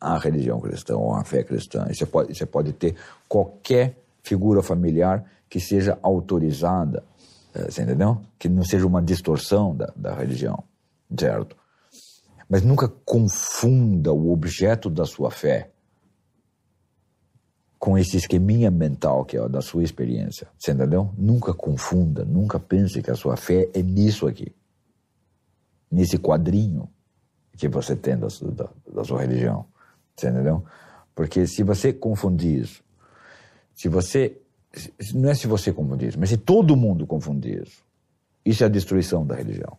à religião cristã ou à fé cristã. Você pode, você pode ter qualquer figura familiar que seja autorizada, eh, você entendeu? Que não seja uma distorção da, da religião, certo? Mas nunca confunda o objeto da sua fé com esse esqueminha mental que é da sua experiência, você entendeu? Nunca confunda, nunca pense que a sua fé é nisso aqui, nesse quadrinho que você tem da, da, da sua religião, você entendeu? Porque se você confundir isso se você. Não é se você confundir mas se todo mundo confundir isso é a destruição da religião.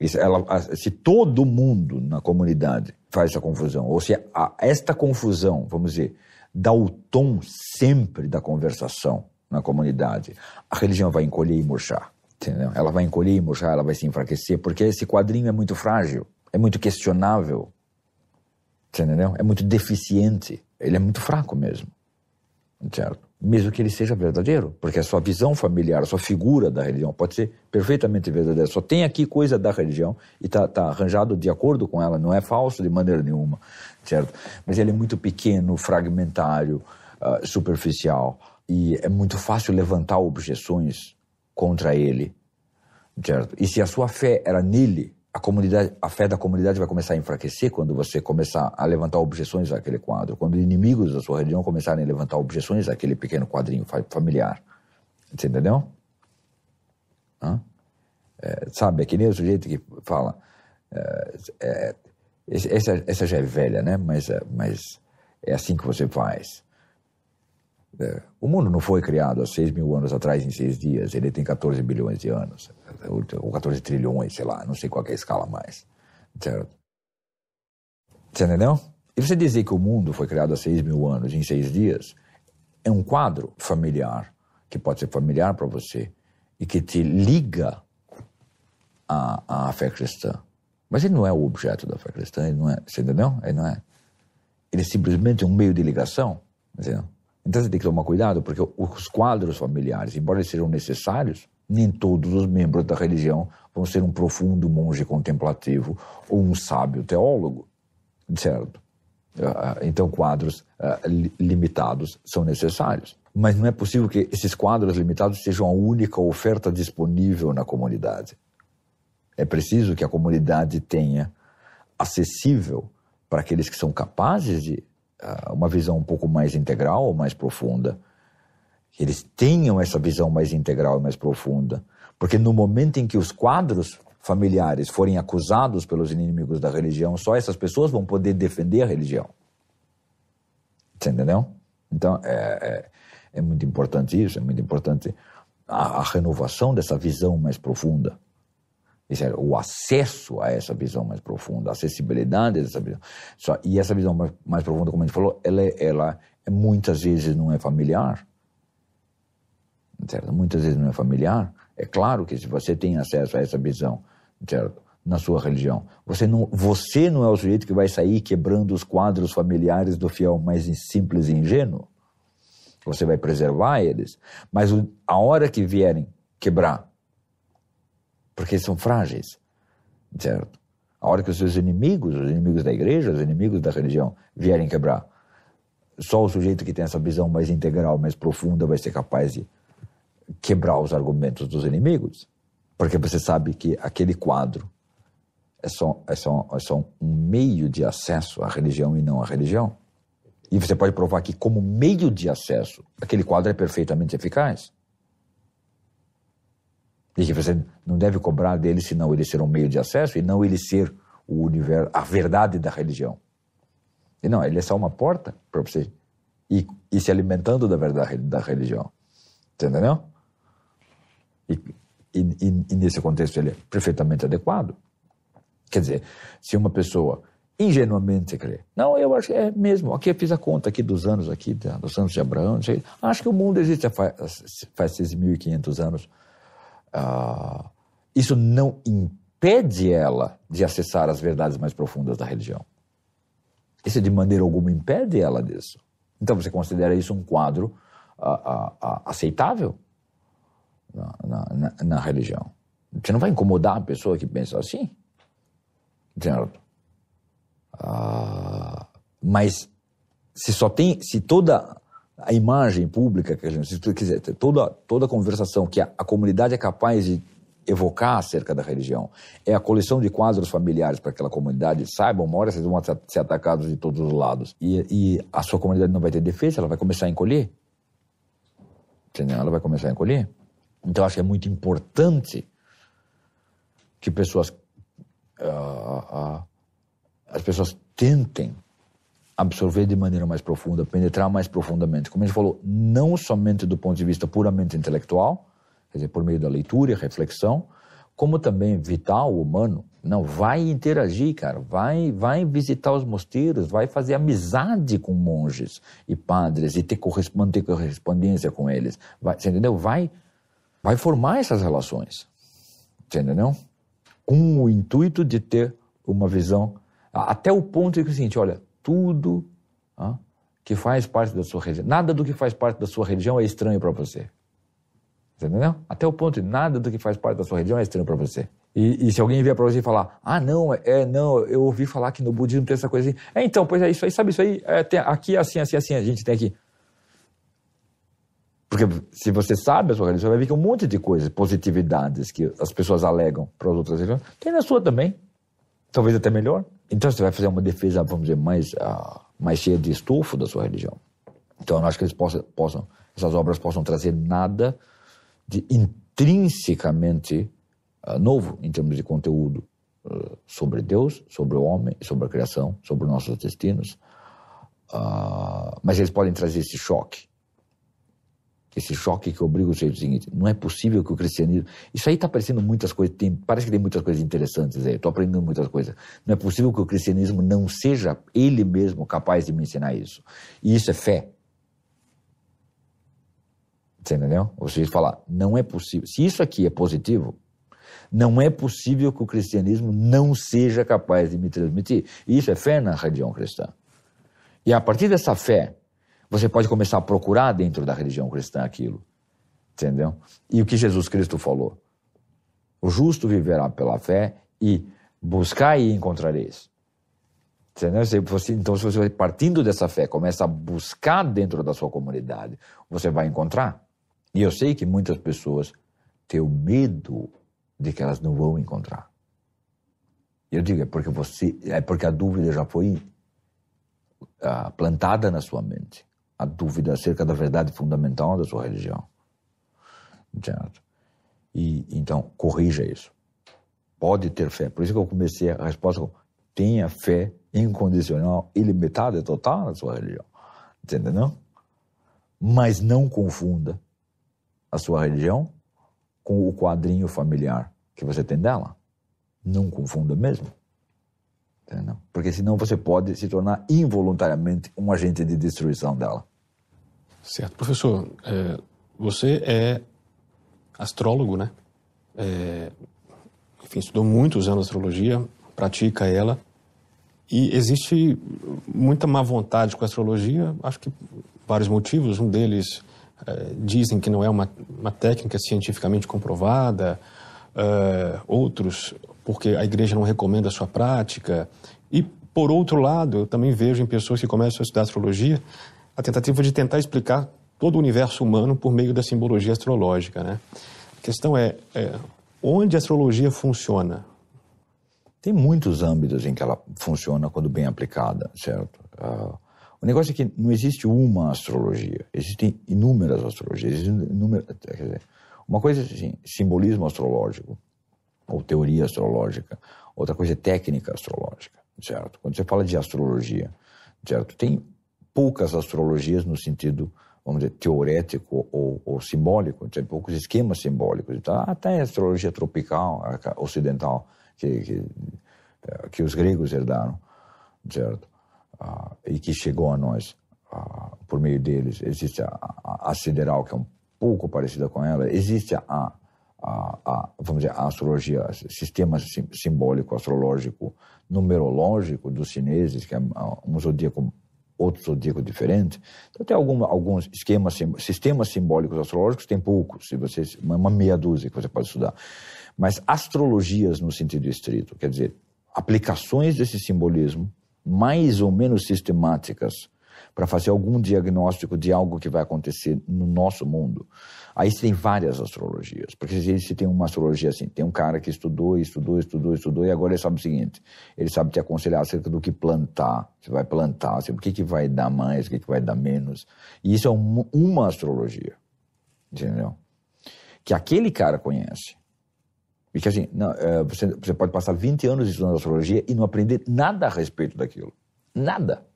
Isso, ela, se todo mundo na comunidade faz essa confusão, ou se a, esta confusão, vamos dizer, dá o tom sempre da conversação na comunidade, a religião vai encolher e murchar. Entendeu? Ela vai encolher e murchar, ela vai se enfraquecer, porque esse quadrinho é muito frágil, é muito questionável, entendeu? É muito deficiente, ele é muito fraco mesmo certo? Mesmo que ele seja verdadeiro, porque a sua visão familiar, a sua figura da religião pode ser perfeitamente verdadeira. Só tem aqui coisa da religião e está tá arranjado de acordo com ela, não é falso de maneira nenhuma, certo? Mas ele é muito pequeno, fragmentário, uh, superficial e é muito fácil levantar objeções contra ele, certo? E se a sua fé era nele, a comunidade, a fé da comunidade vai começar a enfraquecer quando você começar a levantar objeções àquele quadro, quando inimigos da sua religião começarem a levantar objeções àquele pequeno quadrinho familiar. Você entendeu? É, sabe, é que nem o sujeito que fala. É, é, essa, essa já é velha, né? Mas, é, mas é assim que você faz. É, o mundo não foi criado há 6 mil anos atrás em seis dias, ele tem 14 bilhões de anos, ou 14 trilhões, sei lá, não sei qual é a escala mais. Certo? Você entendeu? E você dizer que o mundo foi criado há 6 mil anos em seis dias é um quadro familiar, que pode ser familiar para você e que te liga à, à fé cristã. Mas ele não é o objeto da fé cristã, ele não é, você entendeu? Ele não é. Ele é simplesmente um meio de ligação, entendeu? Então você tem que tomar cuidado, porque os quadros familiares, embora eles sejam necessários, nem todos os membros da religião vão ser um profundo monge contemplativo ou um sábio teólogo, certo? Ah, então, quadros uh, limitados são necessários. Mas não é possível que esses quadros limitados sejam a única oferta disponível na comunidade. É preciso que a comunidade tenha acessível para aqueles que são capazes de uma visão um pouco mais integral, mais profunda, eles tenham essa visão mais integral e mais profunda. Porque no momento em que os quadros familiares forem acusados pelos inimigos da religião, só essas pessoas vão poder defender a religião. Você entendeu? Então, é, é, é muito importante isso, é muito importante a, a renovação dessa visão mais profunda. É, o acesso a essa visão mais profunda, a acessibilidade dessa visão. E essa visão mais, mais profunda, como a gente falou, ela, ela muitas vezes não é familiar. Certo? Muitas vezes não é familiar. É claro que se você tem acesso a essa visão certo? na sua religião, você não, você não é o sujeito que vai sair quebrando os quadros familiares do fiel mais simples e ingênuo. Você vai preservar eles, mas a hora que vierem quebrar porque são frágeis, certo? A hora que os seus inimigos, os inimigos da igreja, os inimigos da religião, vierem quebrar, só o sujeito que tem essa visão mais integral, mais profunda, vai ser capaz de quebrar os argumentos dos inimigos, porque você sabe que aquele quadro é só, é só, é só um meio de acesso à religião e não à religião. E você pode provar que, como meio de acesso, aquele quadro é perfeitamente eficaz. E que você não deve cobrar dele senão ele ser um meio de acesso e não ele ser o universo, a verdade da religião. E não, ele é só uma porta para você ir, ir, se alimentando da verdade da religião. Entendeu? E, e, e, nesse contexto ele é perfeitamente adequado. Quer dizer, se uma pessoa ingenuamente crê, não, eu acho que é mesmo, aqui eu fiz a conta aqui dos anos aqui, dos anos de Abraão, acho que o mundo existe faz, faz 6.500 anos, ah, isso não impede ela de acessar as verdades mais profundas da religião. Isso de maneira alguma impede ela disso. Então você considera isso um quadro ah, ah, aceitável na, na, na, religião. Você não vai incomodar a pessoa que pensa assim. Certo? mas se só tem, se toda a imagem pública que a gente, se tu quiser, toda, toda conversação que a, a comunidade é capaz de evocar acerca da religião é a coleção de quadros familiares para que aquela comunidade saiba, uma hora vocês vão ser atacados de todos os lados e, e a sua comunidade não vai ter defesa, ela vai começar a encolher. Entendeu? Ela vai começar a encolher. Então, acho que é muito importante que pessoas, uh, uh, as pessoas tentem absorver de maneira mais profunda, penetrar mais profundamente. Como a gente falou, não somente do ponto de vista puramente intelectual, quer dizer, por meio da leitura e reflexão, como também vital, humano. Não, vai interagir, cara, vai, vai visitar os mosteiros, vai fazer amizade com monges e padres e ter manter correspondência com eles. Vai, você entendeu? Vai, vai formar essas relações. Você entendeu? Com o intuito de ter uma visão, até o ponto de que é o seguinte, olha, tudo ah, que faz parte da sua religião. Nada do que faz parte da sua religião é estranho para você. Entendeu? Até o ponto de nada do que faz parte da sua religião é estranho para você. E, e, se alguém vier para você e falar, ah, não, é, não, eu ouvi falar que no budismo tem essa coisa assim. É, então, pois é isso aí, sabe isso aí? É, tem, aqui é assim, assim, assim, a gente tem aqui. Porque se você sabe a sua religião, você vai ver que um monte de coisas, positividades que as pessoas alegam para as outras religiões, tem na sua também. Talvez até melhor. Então você vai fazer uma defesa, vamos dizer, mais, uh, mais cheia de estufo da sua religião. Então eu não acho que eles possam, possam, essas obras possam trazer nada de intrinsecamente uh, novo em termos de conteúdo uh, sobre Deus, sobre o homem, sobre a criação, sobre nossos destinos. mas eles podem trazer esse choque esse choque que obriga o sujeito o seguinte: não é possível que o cristianismo. Isso aí está parecendo muitas coisas, tem, parece que tem muitas coisas interessantes aí, estou aprendendo muitas coisas. Não é possível que o cristianismo não seja ele mesmo capaz de me ensinar isso. E isso é fé. Você entendeu? Ou seja, falar, não é possível. Se isso aqui é positivo, não é possível que o cristianismo não seja capaz de me transmitir. E isso é fé na religião cristã. E a partir dessa fé, você pode começar a procurar dentro da religião cristã aquilo. Entendeu? E o que Jesus Cristo falou? O justo viverá pela fé e buscar e encontrareis. Entendeu? Então, se você partindo dessa fé começa a buscar dentro da sua comunidade, você vai encontrar. E eu sei que muitas pessoas têm o medo de que elas não vão encontrar. Eu digo, é porque você, é porque a dúvida já foi uh, plantada na sua mente. A dúvida acerca da verdade fundamental da sua religião. Certo? E então, corrija isso. Pode ter fé. Por isso que eu comecei a resposta com tenha fé incondicional, ilimitada e total na sua religião. Entendeu? Mas não confunda a sua religião com o quadrinho familiar que você tem dela. Não confunda mesmo. Entendeu? Porque senão você pode se tornar involuntariamente um agente de destruição dela. Certo. Professor, é, você é astrólogo, né? É, enfim, estudou muitos anos astrologia, pratica ela. E existe muita má vontade com a astrologia, acho que vários motivos. Um deles é, dizem que não é uma, uma técnica cientificamente comprovada, é, outros porque a igreja não recomenda a sua prática. E, por outro lado, eu também vejo em pessoas que começam a estudar astrologia a tentativa de tentar explicar todo o universo humano por meio da simbologia astrológica. Né? A questão é, é onde a astrologia funciona? Tem muitos âmbitos em que ela funciona quando bem aplicada, certo? Uh, o negócio é que não existe uma astrologia, existem inúmeras astrologias. Dizer, uma coisa é assim, simbolismo astrológico, ou teoria astrológica, outra coisa é técnica astrológica, certo? Quando você fala de astrologia, certo? Tem poucas astrologias no sentido, vamos dizer, teorético ou, ou simbólico, tem poucos esquemas simbólicos. Então, até a astrologia tropical, ocidental, que, que, eh, que os gregos herdaram, certo? Ah, e que chegou a nós ah, por meio deles. Existe a, a, a, sideral, que é um pouco parecida com ela. Existe a, a, a, vamos dizer, a astrologia, sistema simbólico astrológico numerológico dos chineses, que é um zodíaco, outro zodíaco diferente. Então tem alguns esquemas, sistemas simbólicos astrológicos, tem poucos, se você, uma meia dúzia que você pode estudar. Mas astrologias no sentido estrito, quer dizer, aplicações desse simbolismo mais ou menos sistemáticas para fazer algum diagnóstico de algo que vai acontecer no nosso mundo. Aí tem várias astrologias, porque se tem uma astrologia assim, tem um cara que estudou, estudou, estudou, estudou, e agora ele sabe o seguinte, ele sabe te aconselhar acerca do que plantar, você vai plantar, assim, o que, que vai dar mais, o que, que vai dar menos. E isso é uma, uma astrologia, entendeu? Que aquele cara conhece. E que assim, não, é, você, você pode passar 20 anos estudando astrologia e não aprender nada a respeito daquilo. Nada.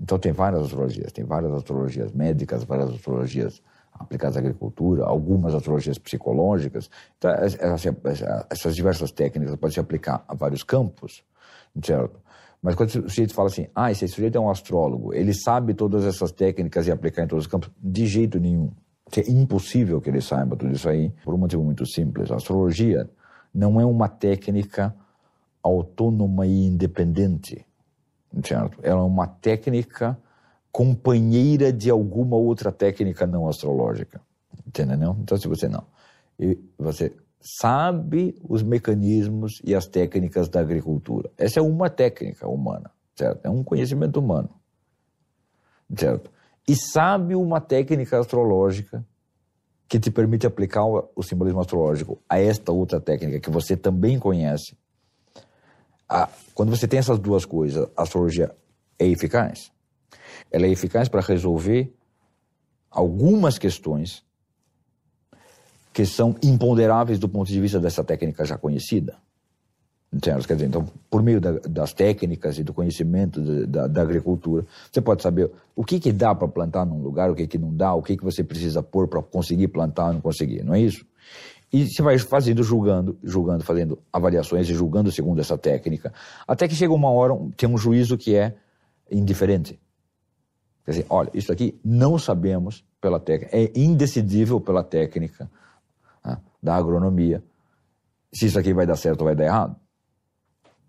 Então tem várias astrologias, tem várias astrologias médicas, várias astrologias aplicadas à agricultura, algumas astrologias psicológicas. Então, essas diversas técnicas podem se aplicar a vários campos, certo? Mas quando o sujeito fala assim, ah, esse sujeito é um astrólogo, ele sabe todas essas técnicas e aplicar em todos os campos, de jeito nenhum. É impossível que ele saiba tudo isso aí, por um motivo muito simples. A astrologia não é uma técnica autônoma e independente, certo? Ela é uma técnica companheira de alguma outra técnica não astrológica. Entendeu? Então, se você não, você sabe os mecanismos e as técnicas da agricultura. Essa é uma técnica humana, certo? É um conhecimento humano, certo? E sabe uma técnica astrológica que te permite aplicar o simbolismo astrológico a esta outra técnica que você também conhece. Quando você tem essas duas coisas, a astrologia é eficaz? ela é eficaz para resolver algumas questões que são imponderáveis do ponto de vista dessa técnica já conhecida. Entende? Quer dizer, então, por meio da, das técnicas e do conhecimento de, da, da, agricultura, você pode saber o que, que dá para plantar num lugar, o que, que não dá, o que, que você precisa pôr para conseguir plantar ou não conseguir, não é isso? E você vai fazendo, julgando, julgando, fazendo avaliações e julgando segundo essa técnica, até que chega uma hora, tem um juízo que é indiferente. Quer dizer, olha, isso aqui não sabemos pela técnica, é indecidível pela técnica né, da agronomia se isso aqui vai dar certo ou vai dar errado.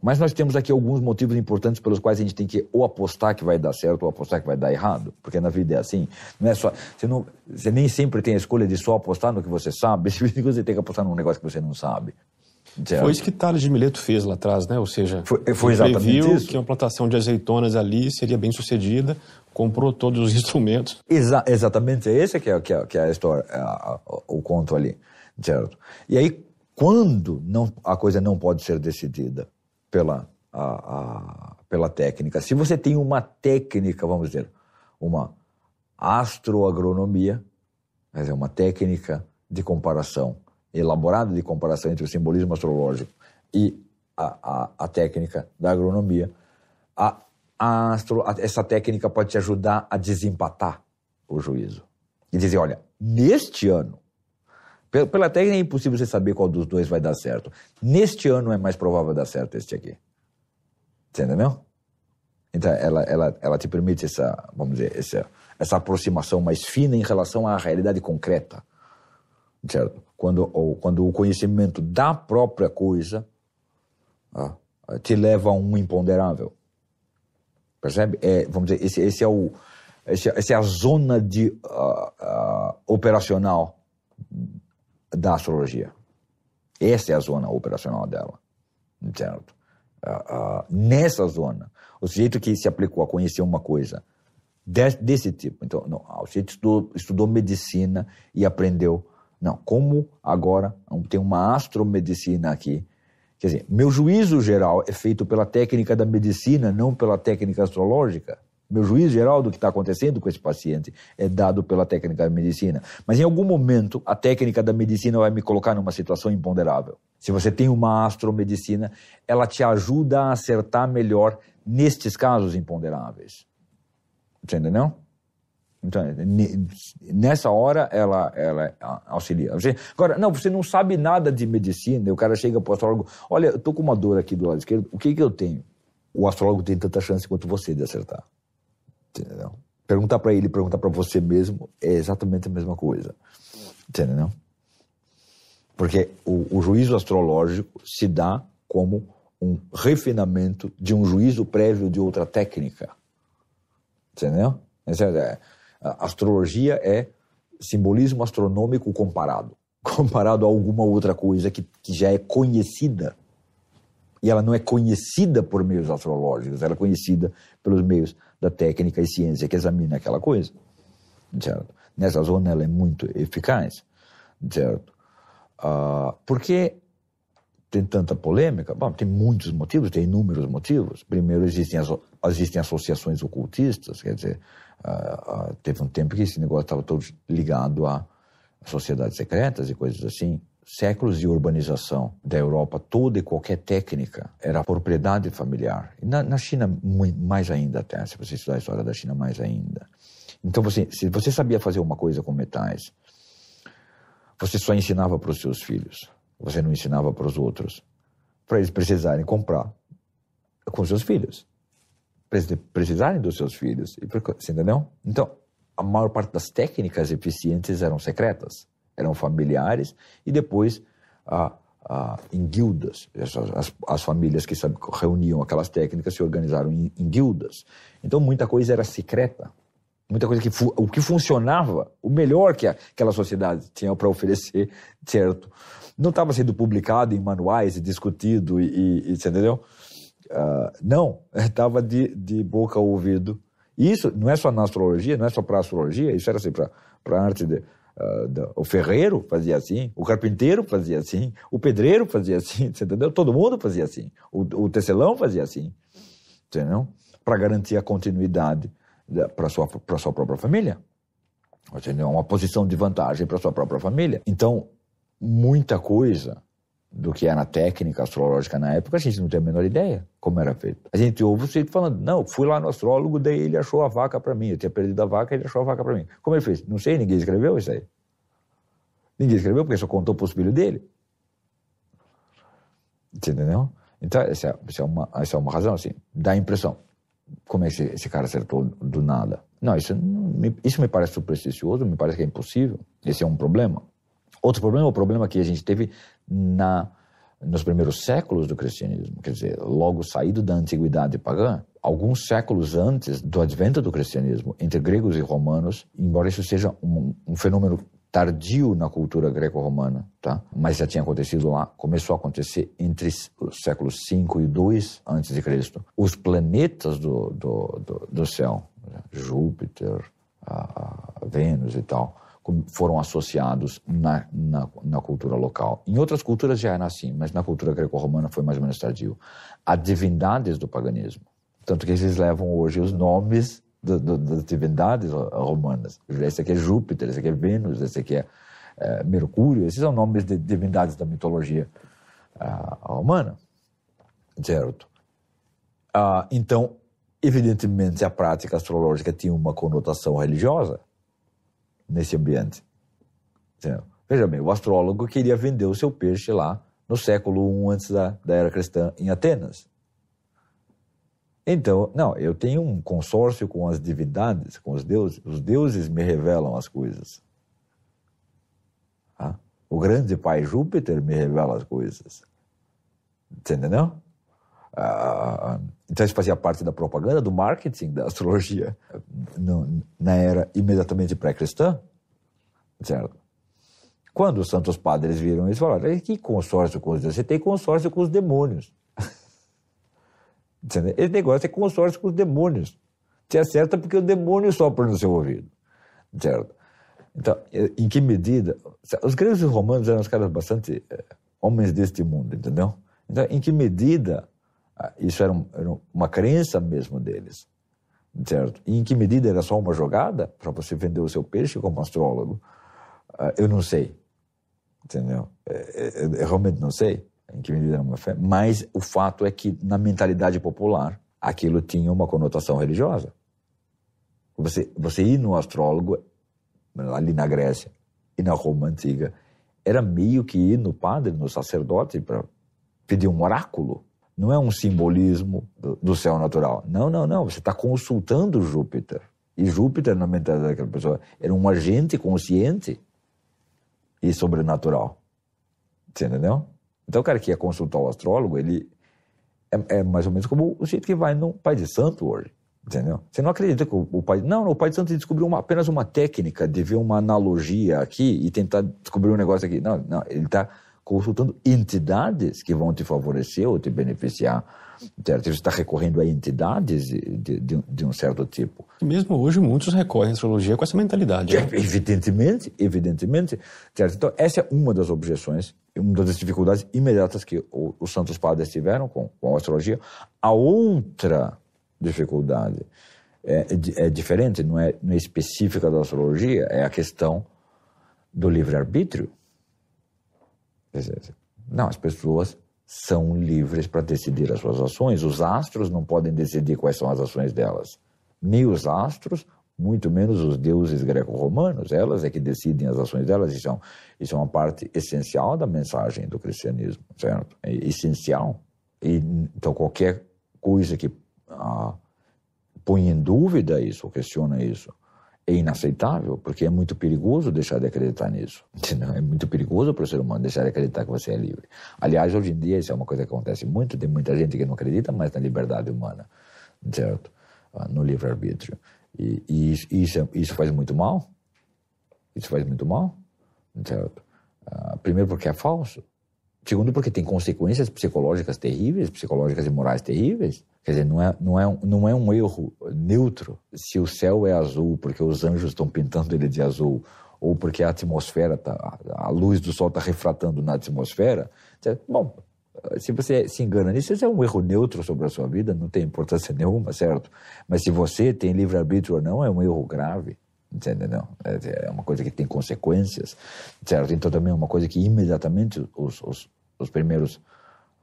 Mas nós temos aqui alguns motivos importantes pelos quais a gente tem que ou apostar que vai dar certo ou apostar que vai dar errado, porque na vida é assim. Não é só você, não, você nem sempre tem a escolha de só apostar no que você sabe, (laughs) você tem que apostar num negócio que você não sabe. Certo. Foi isso que Tales de Mileto fez lá atrás, né? Ou seja, foi, foi exatamente previu isso. que uma plantação de azeitonas ali seria bem sucedida, comprou todos os (laughs) instrumentos. Exa exatamente, esse que é, que é, que é a história, a, a, o conto ali, certo? E aí, quando não, a coisa não pode ser decidida pela, a, pela técnica, se você tem uma técnica, vamos dizer, uma astroagronomia, é uma técnica de comparação, elaborada de comparação entre o simbolismo astrológico e a, a, a técnica da agronomia. A, a astro, essa técnica pode te ajudar a desempatar o juízo. E dizer, olha, neste ano, pela técnica é impossível você saber qual dos dois vai dar certo. Neste ano é mais provável dar certo este aqui. Você entendeu? Então, ela, ela, ela te permite essa, vamos dizer, essa, essa aproximação mais fina em relação à realidade concreta, certo? Quando, ou, quando o conhecimento da própria coisa ah, te leva a um imponderável. Percebe? É, vamos dizer, esse, esse é o, esse, essa é a zona de, uh, uh, operacional da astrologia. Essa é a zona operacional dela, certo? Uh, nessa zona, o sujeito que se aplicou a conhecer uma coisa desse, desse tipo, então, não, o sujeito estudou, estudou medicina e aprendeu, não, como agora tem uma astromedicina aqui, quer dizer, meu juízo geral é feito pela técnica da medicina, não pela técnica astrológica. Meu juízo geral do que está acontecendo com esse paciente é dado pela técnica da medicina. Mas em algum momento, a técnica da medicina vai me colocar numa situação imponderável. Se você tem uma astromedicina, ela te ajuda a acertar melhor nestes casos imponderáveis. Você entendeu? Então, nessa hora, ela, ela auxilia. Agora, não, você não sabe nada de medicina, o cara chega para o astrólogo, olha, eu estou com uma dor aqui do lado esquerdo, o que, que eu tenho? O astrólogo tem tanta chance quanto você de acertar. Entendeu? Perguntar para ele, perguntar para você mesmo é exatamente a mesma coisa. Entendeu? Porque o, o juízo astrológico se dá como um refinamento de um juízo prévio de outra técnica. Entendeu? É, a astrologia é simbolismo astronômico comparado. (laughs) Comparado a alguma outra coisa que, que já é conhecida. E ela não é conhecida por meios astrológicos, ela é conhecida pelos meios da técnica e ciência que examina aquela coisa, certo? Nessa zona ela é muito eficaz, certo? Uh, por que tem tanta polêmica? Bom, tem muitos motivos, tem inúmeros motivos. Primeiro, existem, as, existem associações ocultistas, quer dizer, uh, uh, teve um tempo que esse negócio estava todo ligado a sociedades secretas e coisas assim séculos de urbanização da Europa toda e qualquer técnica era propriedade familiar. Na, na China, mais ainda até, se você estudar a história da China, mais ainda. Então, você, se você sabia fazer uma coisa com metais, você só ensinava para os seus filhos, você não ensinava para os outros, para eles precisarem comprar com seus filhos, precisarem dos seus filhos. Você entendeu? Então, a maior parte das técnicas eficientes eram secretas eram familiares, e depois ah, ah, em guildas. As, as, famílias que sabe, reuniam aquelas técnicas se organizaram em, em, guildas. Então muita coisa era secreta. Muita coisa que o que funcionava, o melhor que aquela sociedade tinha para oferecer, certo? Não estava sendo publicado em manuais e discutido, e, e, e entendeu? Uh, não, (laughs) estava de, de boca ao ouvido. E isso não é só na astrologia, não é só para astrologia, isso era assim para a arte de, Uh, o ferreiro fazia assim, o carpinteiro fazia assim, o pedreiro fazia assim, (laughs) entendeu? Todo mundo fazia assim. O, o tecelão fazia assim, entendeu? Para garantir a continuidade para sua para sua própria família, entendeu? Uma posição de vantagem para sua própria família. Então, muita coisa do que era a técnica astrológica na época, a gente não tem a menor ideia como era feito. A gente ouve o falando, não, fui lá no astrólogo, daí ele achou a vaca para mim. Eu tinha perdido a vaca, ele achou a vaca para mim. Como ele fez? Não sei, ninguém escreveu isso aí. Ninguém escreveu porque só contou para os filhos dele. Entendeu? Então, essa é, essa é, uma, essa é uma razão, assim, dá a impressão. Como é que esse, esse cara acertou do nada? Não, isso, isso me parece supersticioso, me parece que é impossível. Esse é um problema. Outro problema, o problema que a gente teve na, nos primeiros séculos do cristianismo, quer dizer, logo saído da antiguidade pagã, alguns séculos antes do advento do cristianismo, entre gregos e romanos, embora isso seja um, um fenômeno tardio na cultura greco-romana, tá? Mas já tinha acontecido lá, começou a acontecer entre os séculos 5 e 2 antes de Cristo. Os planetas do, do, do, do céu, Júpiter, a, a Vênus e tal, foram associados na, na, na, cultura local. Em outras culturas já era assim, mas na cultura greco-romana foi mais ou menos tardio. Há divindades do paganismo. Tanto que eles levam hoje os nomes do, do, das divindades romanas. Esse aqui é Júpiter, esse aqui é Vênus, esse aqui é, é Mercúrio. Esses são nomes de divindades da mitologia uh, romana, certo? Uh, então, evidentemente, a prática astrológica tinha uma conotação religiosa nesse ambiente. Certo? Veja bem, o astrólogo queria vender o seu peixe lá no século I antes da, da era cristã em Atenas. Então, não, eu tenho um consórcio com as divindades, com os deuses. Os deuses me revelam as coisas. Ah? O grande pai Júpiter me revela as coisas. Entendeu? Ah, então isso fazia parte da propaganda, do marketing da astrologia no, na era imediatamente pré-cristã, certo? Quando os santos padres viram isso, falaram: que consórcio com os deuses? Você tem consórcio com os demônios. (laughs) Esse negócio é consórcio com os demônios. Você acerta porque o demônio sopra no seu ouvido. Certo? Então, em que medida. Os gregos e os romanos eram os caras bastante é, homens deste mundo, entendeu? Então, em que medida isso era, um, era uma crença mesmo deles? Certo? E em que medida era só uma jogada para você vender o seu peixe como astrólogo? Uh, eu não sei. Entendeu? Eu, é, é, eu realmente não sei em que medida era uma fé, mas o fato é que na mentalidade popular aquilo tinha uma conotação religiosa. Você, você ir no astrólogo, ali na Grécia e na Roma antiga, era meio que ir no padre, no sacerdote, para pedir um oráculo. Não é um simbolismo do, do céu natural. Não, não, não. Você está consultando Júpiter. E Júpiter, na mentalidade daquela pessoa, era um agente consciente e sobrenatural. Você entendeu? Então, o cara que ia consultar o astrólogo, ele é, é, mais ou menos como o jeito que vai no Pai de Santo hoje, entendeu? Você não acredita que o, o Pai... Não, o Pai de Santo descobriu uma, apenas uma técnica de ver uma analogia aqui e tentar descobrir um negócio aqui. Não, não, ele está consultando entidades que vão te favorecer ou te beneficiar certo? Você está recorrendo a entidades de, de, de, um certo tipo. Mesmo hoje, muitos recorrem à astrologia com essa mentalidade. Né? Evidentemente, evidentemente. Certo? Então, essa é uma das objeções, uma das dificuldades imediatas que o, os santos padres tiveram com, com a astrologia. A outra dificuldade é, é, é diferente, não é, não é específica da astrologia, é a questão do livre-arbítrio. Não, as pessoas são livres para decidir as suas ações. Os astros não podem decidir quais são as ações delas. Nem os astros, muito menos os deuses greco-romanos. Elas é que decidem as ações delas. Isso é, isso é uma parte essencial da mensagem do cristianismo, certo? É essencial. E, então, qualquer coisa que ah, põe em dúvida isso, questiona isso, é inaceitável, porque é muito perigoso deixar de acreditar nisso. (laughs) É muito perigoso para o ser humano deixar de acreditar que você é livre. Aliás, hoje em dia, isso é uma coisa que acontece muito, tem muita gente que não acredita mais na liberdade humana, certo? Ah, no livre-arbítrio. E, e isso, isso, isso, faz muito mal. Isso faz muito mal, certo? Uh, primeiro porque é falso. Segundo porque tem consequências psicológicas terríveis, psicológicas e morais terríveis. Quer dizer, não é, não é, não é um erro neutro se o céu é azul porque os anjos estão pintando ele de azul ou porque a atmosfera, tá, a luz do sol está refratando na atmosfera. Bom, se você se engana nisso, isso é um erro neutro sobre a sua vida, não tem importância nenhuma, certo? Mas se você tem livre-arbítrio ou não, é um erro grave, entendeu? É, é uma coisa que tem consequências, certo? Então também é uma coisa que imediatamente os, os, os primeiros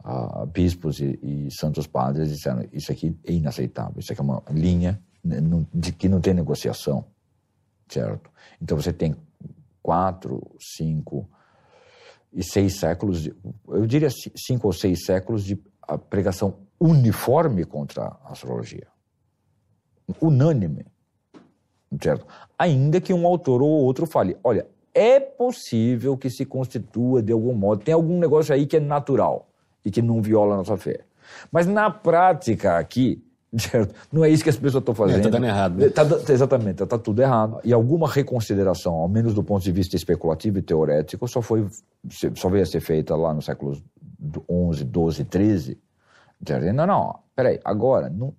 uh, bispos e, e, santos padres disseram isso aqui é inaceitável, isso aqui é uma linha de que não tem negociação, certo? Então você tem quatro, cinco e seis séculos, eu diria cinco ou seis séculos de pregação uniforme contra a astrologia, unânime, certo? Ainda que um autor ou outro fale, olha, é possível que se constitua de algum modo, tem algum negócio aí que é natural e que não viola a nossa fé. Mas na prática aqui, (laughs) certo? não é isso que as pessoas estão fazendo. Está é, dando errado. Né? Tá, exatamente, está tudo errado. E alguma reconsideração, ao menos do ponto de vista especulativo e teorético, só, foi, só veio a ser feita lá nos séculos 11, 12, 13. Certo? Não, não, peraí, agora, não,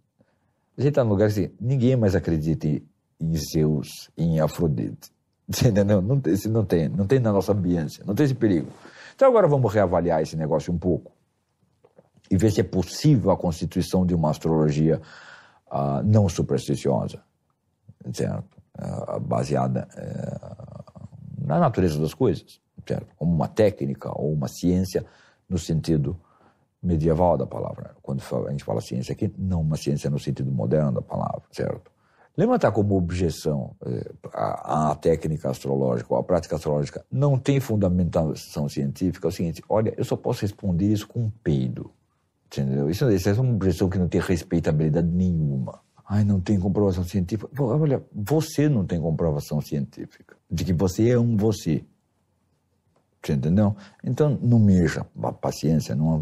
a gente está num lugar assim, ninguém mais acredita em, em Zeus, em Afrodite. (laughs) Entendeu? Não, tem, não, tem, não tem na nossa ambiência, não tem esse perigo. Então agora vamos reavaliar esse negócio um pouco e ver se é possível a constituição de uma astrologia uh, não supersticiosa. certo? Uh, baseada uh, na natureza das coisas, certo? Como uma técnica ou uma ciência no sentido medieval da palavra. Quando a gente fala ciência aqui, não uma ciência no sentido moderno da palavra, certo? Levantar como objeção eh, a, técnica astrológica ou a prática astrológica não tem fundamentação científica é o seguinte: olha, eu só posso responder isso com um peido. Entendeu? Isso, isso é uma objeção que não tem respeitabilidade nenhuma. Ai, não tem comprovação científica. Olha, você não tem comprovação científica de que você é um você. Você entendeu? Então, não mexa paciência. Não,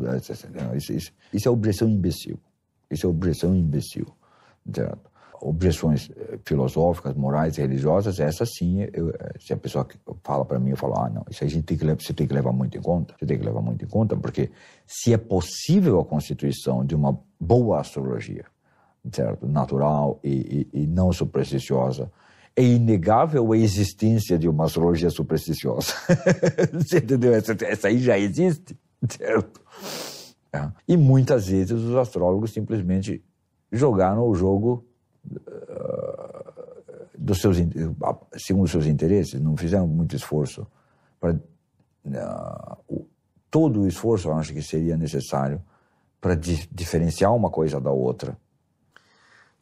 isso, isso, isso é objeção imbecil. Isso é objeção imbecil. Certo? Objeções eh, filosóficas, morais e religiosas, essa sim, eu, eh, se a pessoa fala para mim, eu falo, ah, não, isso a gente tem que, você tem que levar muito em conta, você tem que levar muito em conta, porque se é possível a constituição de uma boa astrologia, certo, natural e, e, e não supersticiosa, é inegável a existência de uma astrologia supersticiosa. (laughs) você entendeu? Essa, essa aí já existe, certo? É. E muitas vezes os astrólogos simplesmente jogaram o jogo dos seus, segundo os seus interesses, não fizeram muito esforço para uh, todo o esforço, eu acho que seria necessário para di diferenciar uma coisa da outra.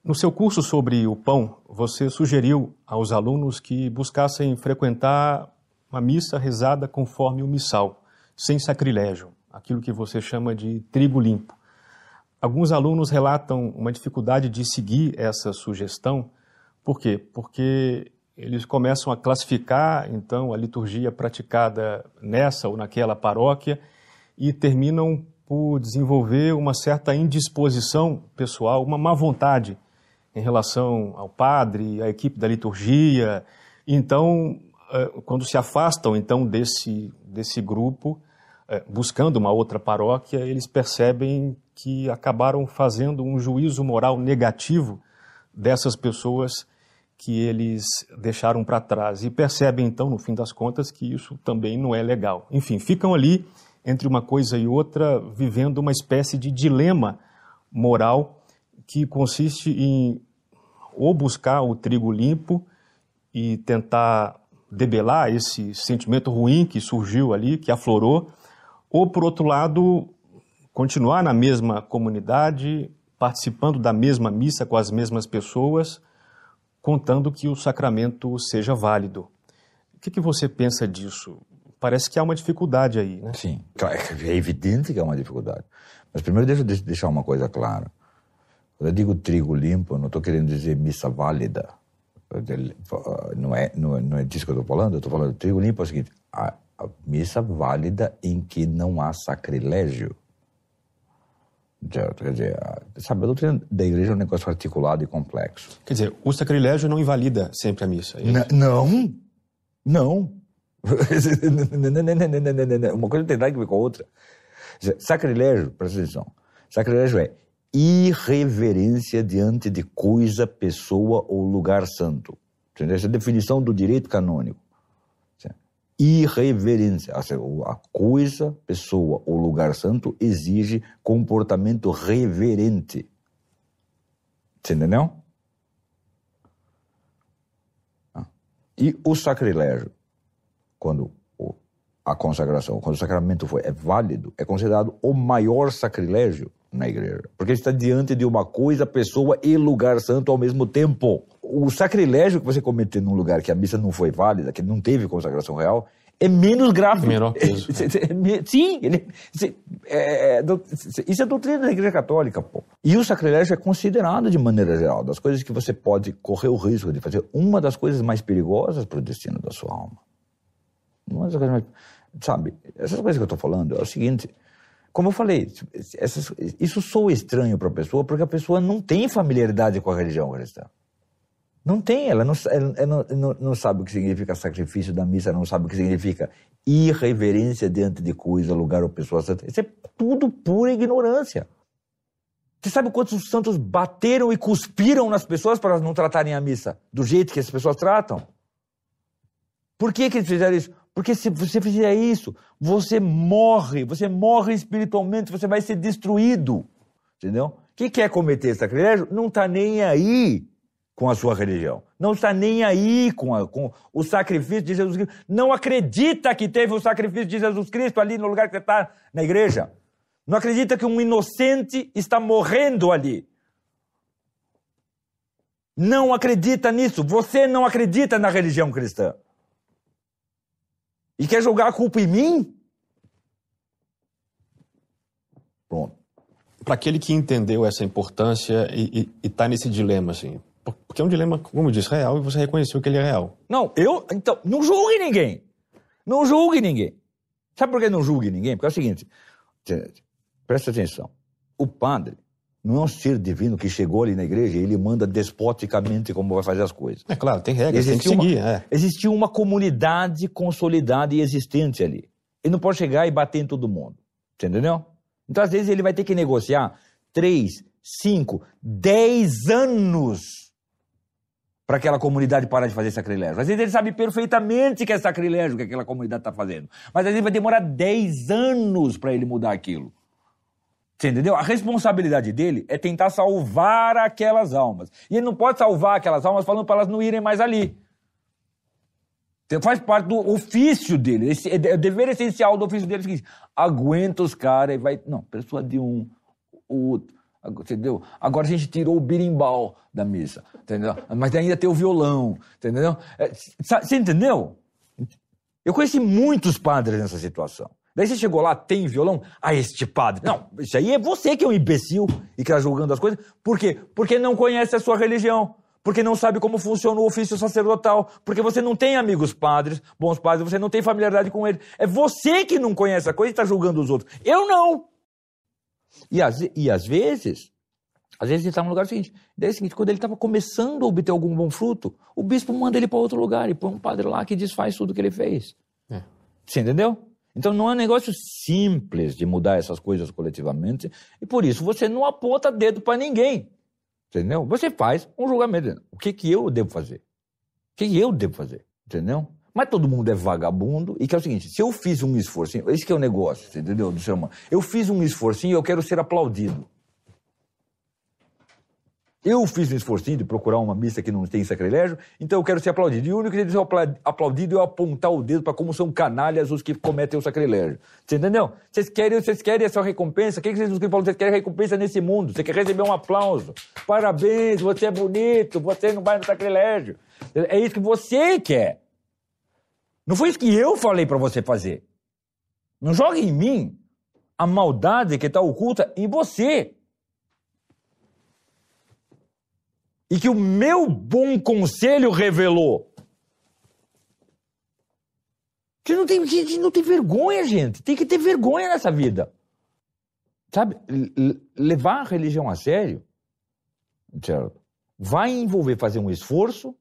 No seu curso sobre o pão, você sugeriu aos alunos que buscassem frequentar uma missa rezada conforme o missal, sem sacrilégio, aquilo que você chama de trigo limpo. Alguns alunos relatam uma dificuldade de seguir essa sugestão. Por quê? Porque eles começam a classificar, então, a liturgia praticada nessa ou naquela paróquia e terminam por desenvolver uma certa indisposição pessoal, uma má vontade em relação ao padre, à equipe da liturgia. Então, eh, quando se afastam então desse desse grupo, buscando uma outra paróquia, eles percebem que acabaram fazendo um juízo moral negativo dessas pessoas que eles deixaram para trás e percebem então, no fim das contas, que isso também não é legal. Enfim, ficam ali entre uma coisa e outra, vivendo uma espécie de dilema moral que consiste em ou buscar o trigo limpo e tentar debelar esse sentimento ruim que surgiu ali, que aflorou, ou por outro lado, continuar na mesma comunidade, participando da mesma missa com as mesmas pessoas, contando que o sacramento seja válido. O que, que você pensa disso? Parece que há uma dificuldade aí, né? Sim, é evidente que há uma dificuldade. Mas primeiro deixa eu deixar uma coisa clara. Quando eu digo trigo limpo, não estou querendo dizer missa válida. Não é, não é, não é disso que eu estou falando. Eu estou falando trigo limpo é o seguinte: a missa válida em que não há sacrilégio. Quer dizer, sabe, a doutrina da igreja é um negócio articulado e complexo. Quer dizer, o sacrilégio não invalida sempre a missa. É não, não. (laughs) Uma coisa tem nada a ver com a outra. Sacrilégio, presta atenção. Sacrilégio é irreverência diante de coisa, pessoa ou lugar santo. Entendeu? Essa é a definição do direito canônico irreverência. A coisa, pessoa ou lugar santo exige comportamento reverente. Você entendeu? Ah. E o sacrilégio, quando a consagração, quando o sacramento foi, é válido, é considerado o maior sacrilégio na igreja. Porque está diante de uma coisa, pessoa e lugar santo ao mesmo tempo o sacrilégio que você cometeu num lugar que a missa não foi válida, que não teve consagração real, é menos grave. Menor peso. (laughs) Sim, ele, é, é isso é doutrina da Igreja Católica, pô. E o sacrilégio é considerado, de maneira geral, das coisas que você pode correr o risco de fazer, uma das coisas mais perigosas para o destino da sua alma. Uma das coisas mais, sabe, essas coisas que eu estou falando é o seguinte, como eu falei, essas, isso soa estranho para a pessoa porque a pessoa não tem familiaridade com a religião cristã. Não tem, ela, não, ela não, não, sabe o que significa sacrifício da missa, não sabe o que significa irreverência diante de coisa, lugar ou pessoa santa. Isso é tudo pura ignorância. Você sabe quantos santos bateram e cuspiram nas pessoas para não tratarem a missa do jeito que as pessoas tratam? Por que, que eles fizeram isso? Porque se você fizer isso, você morre, você morre espiritualmente, você vai ser destruído. Entendeu? Quem quer cometer sacrilégio não está nem aí com a sua religião. Não está nem aí com, a, com, o sacrifício de Jesus Cristo. Não acredita que teve o sacrifício de Jesus Cristo ali no lugar que você está na igreja. Não acredita que um inocente está morrendo ali. Não acredita nisso. Você não acredita na religião cristã. E quer jogar a culpa em mim? Pronto. Para aquele que entendeu essa importância e está nesse dilema, assim, porque é um dilema, como eu disse, real e você reconheceu que ele é real. Não, eu. Então, não julgue ninguém. Não julgue ninguém. Sabe por que não julgue ninguém? Porque é o seguinte: presta atenção. O padre não é um ser divino que chegou ali na igreja e ele manda despoticamente como vai fazer as coisas. É claro, tem regras, tem que seguir. Uma, é. Existia uma comunidade consolidada e existente ali. Ele não pode chegar e bater em todo mundo. Entendeu? Então, às vezes, ele vai ter que negociar três, cinco, dez anos para aquela comunidade parar de fazer sacrilégio. Às vezes ele sabe perfeitamente que é sacrilégio que aquela comunidade está fazendo. Mas às vezes vai demorar 10 anos para ele mudar aquilo. Você entendeu? A responsabilidade dele é tentar salvar aquelas almas. E ele não pode salvar aquelas almas falando para elas não irem mais ali. Então, faz parte do ofício dele. Esse, é, é o dever essencial do ofício dele é o seguinte: aguenta os caras e vai. Não, persuadir um, outro Entendeu? Agora a gente tirou o birimbau da missa, entendeu? Mas ainda tem o violão, entendeu? É, você entendeu? Eu conheci muitos padres nessa situação. Daí você chegou lá, tem violão? Ah, este padre. Não, isso aí é você que é um imbecil e que está julgando as coisas. Por quê? Porque não conhece a sua religião. Porque não sabe como funciona o ofício sacerdotal. Porque você não tem amigos padres, bons padres, você não tem familiaridade com eles. É você que não conhece a coisa e está julgando os outros. Eu não. E às, e às vezes, às vezes ele está no lugar seguinte. Daí é o seguinte, quando ele estava começando a obter algum bom fruto, o bispo manda ele para outro lugar e põe um padre lá que desfaz tudo que ele fez. É. Você entendeu? Então não é um negócio simples de mudar essas coisas coletivamente, e por isso você não aponta dedo para ninguém. Entendeu? Você faz um julgamento. O que, que eu devo fazer? O que, que eu devo fazer? Entendeu? Mas todo mundo é vagabundo e que é o seguinte: se eu fiz um esforço, esse que é o negócio, entendeu? Do humano. Eu fiz um esforço e eu quero ser aplaudido. Eu fiz um esforcinho de procurar uma missa que não tem sacrilégio, então eu quero ser aplaudido. E o único que deve ser aplaudido é apontar o dedo para como são canalhas os que cometem o sacrilégio. Você entendeu? Vocês querem, vocês querem essa recompensa? O que, vocês falam? Vocês querem recompensa nesse mundo? Você quer receber um aplauso? Parabéns, você é bonito, você não vai no sacrilégio. É isso que você quer. Não foi isso que eu falei para você fazer. Não jogue em mim a maldade que está oculta em você. E que o meu bom conselho revelou. Você não tem, não tem vergonha, gente. Tem que ter vergonha nessa vida. Sabe? levar a religião a sério vai envolver fazer um esforço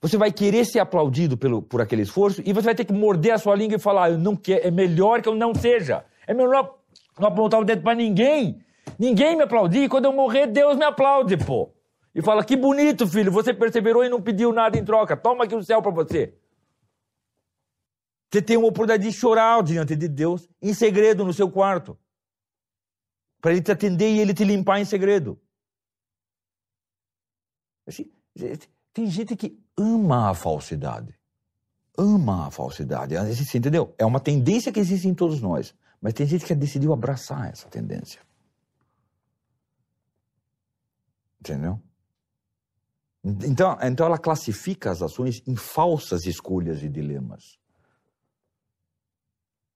você vai querer ser aplaudido pelo, por aquele esforço e você vai ter que morder a sua língua e falar: eu não quero, é melhor que eu não seja. É melhor não apontar o dedo para ninguém. Ninguém me aplaudir. Quando eu morrer, Deus me aplaude, pô. E fala: que bonito, filho, você perseverou e não pediu nada em troca. Toma aqui o céu para você. Você tem uma oportunidade de chorar diante de Deus em segredo no seu quarto. Para ele te atender e ele te limpar em segredo. Assim, tem gente que ama a falsidade. Ama a falsidade. Você entendeu? É uma tendência que existe em todos nós. Mas tem gente que decidiu abraçar essa tendência. Entendeu? Então, então ela classifica as ações em falsas escolhas e dilemas.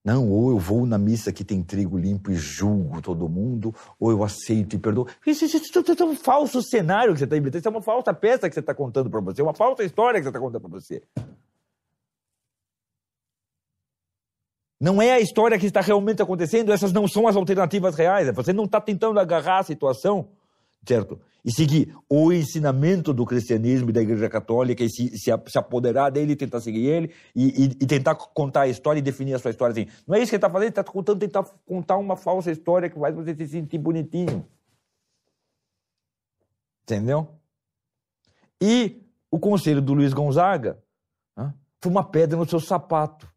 Não, ou eu vou na missa que tem trigo limpo e julgo todo mundo, ou eu aceito e perdoo. Isso, isso, isso, isso é um falso cenário que você está inventando, isso é uma falsa peça que você está contando para você, uma falsa história que você está contando para você. Não é a história que está realmente acontecendo, essas não são as alternativas reais. Você não está tentando agarrar a situação certo? E seguir o ensinamento do cristianismo e da Igreja Católica e se, se, se apoderar dele tentar seguir ele e, e, e, tentar contar a história e definir a sua história assim. Não é isso que ele está fazendo, ele está tentando tentar contar uma falsa história que faz você se sentir bonitinho. Entendeu? E o conselho do Luiz Gonzaga né, foi uma pedra no seu sapato.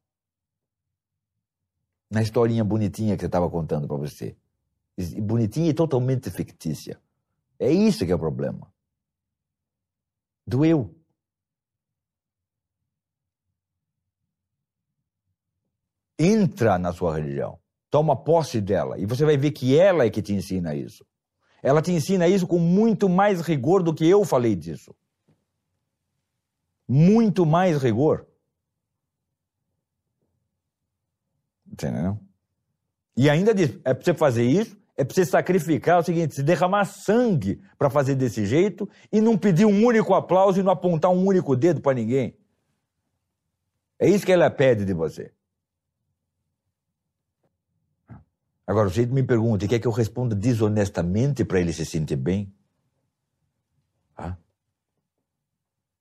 Na historinha bonitinha que você estava contando para você. Bonitinha e totalmente fictícia. É isso que é o problema. do eu. Entra na sua religião, toma posse dela, e você vai ver que ela é que te ensina isso. Ela te ensina isso com muito mais rigor do que eu falei disso. Muito mais rigor. Entendeu? E ainda diz, é para você fazer isso, é você sacrificar é o seguinte, se derramar sangue para fazer desse jeito e não pedir um único aplauso e não apontar um único dedo para ninguém. É isso que ela pede de você. Agora, o jeito me pergunta, e quer que eu responda desonestamente para ele se sentir bem?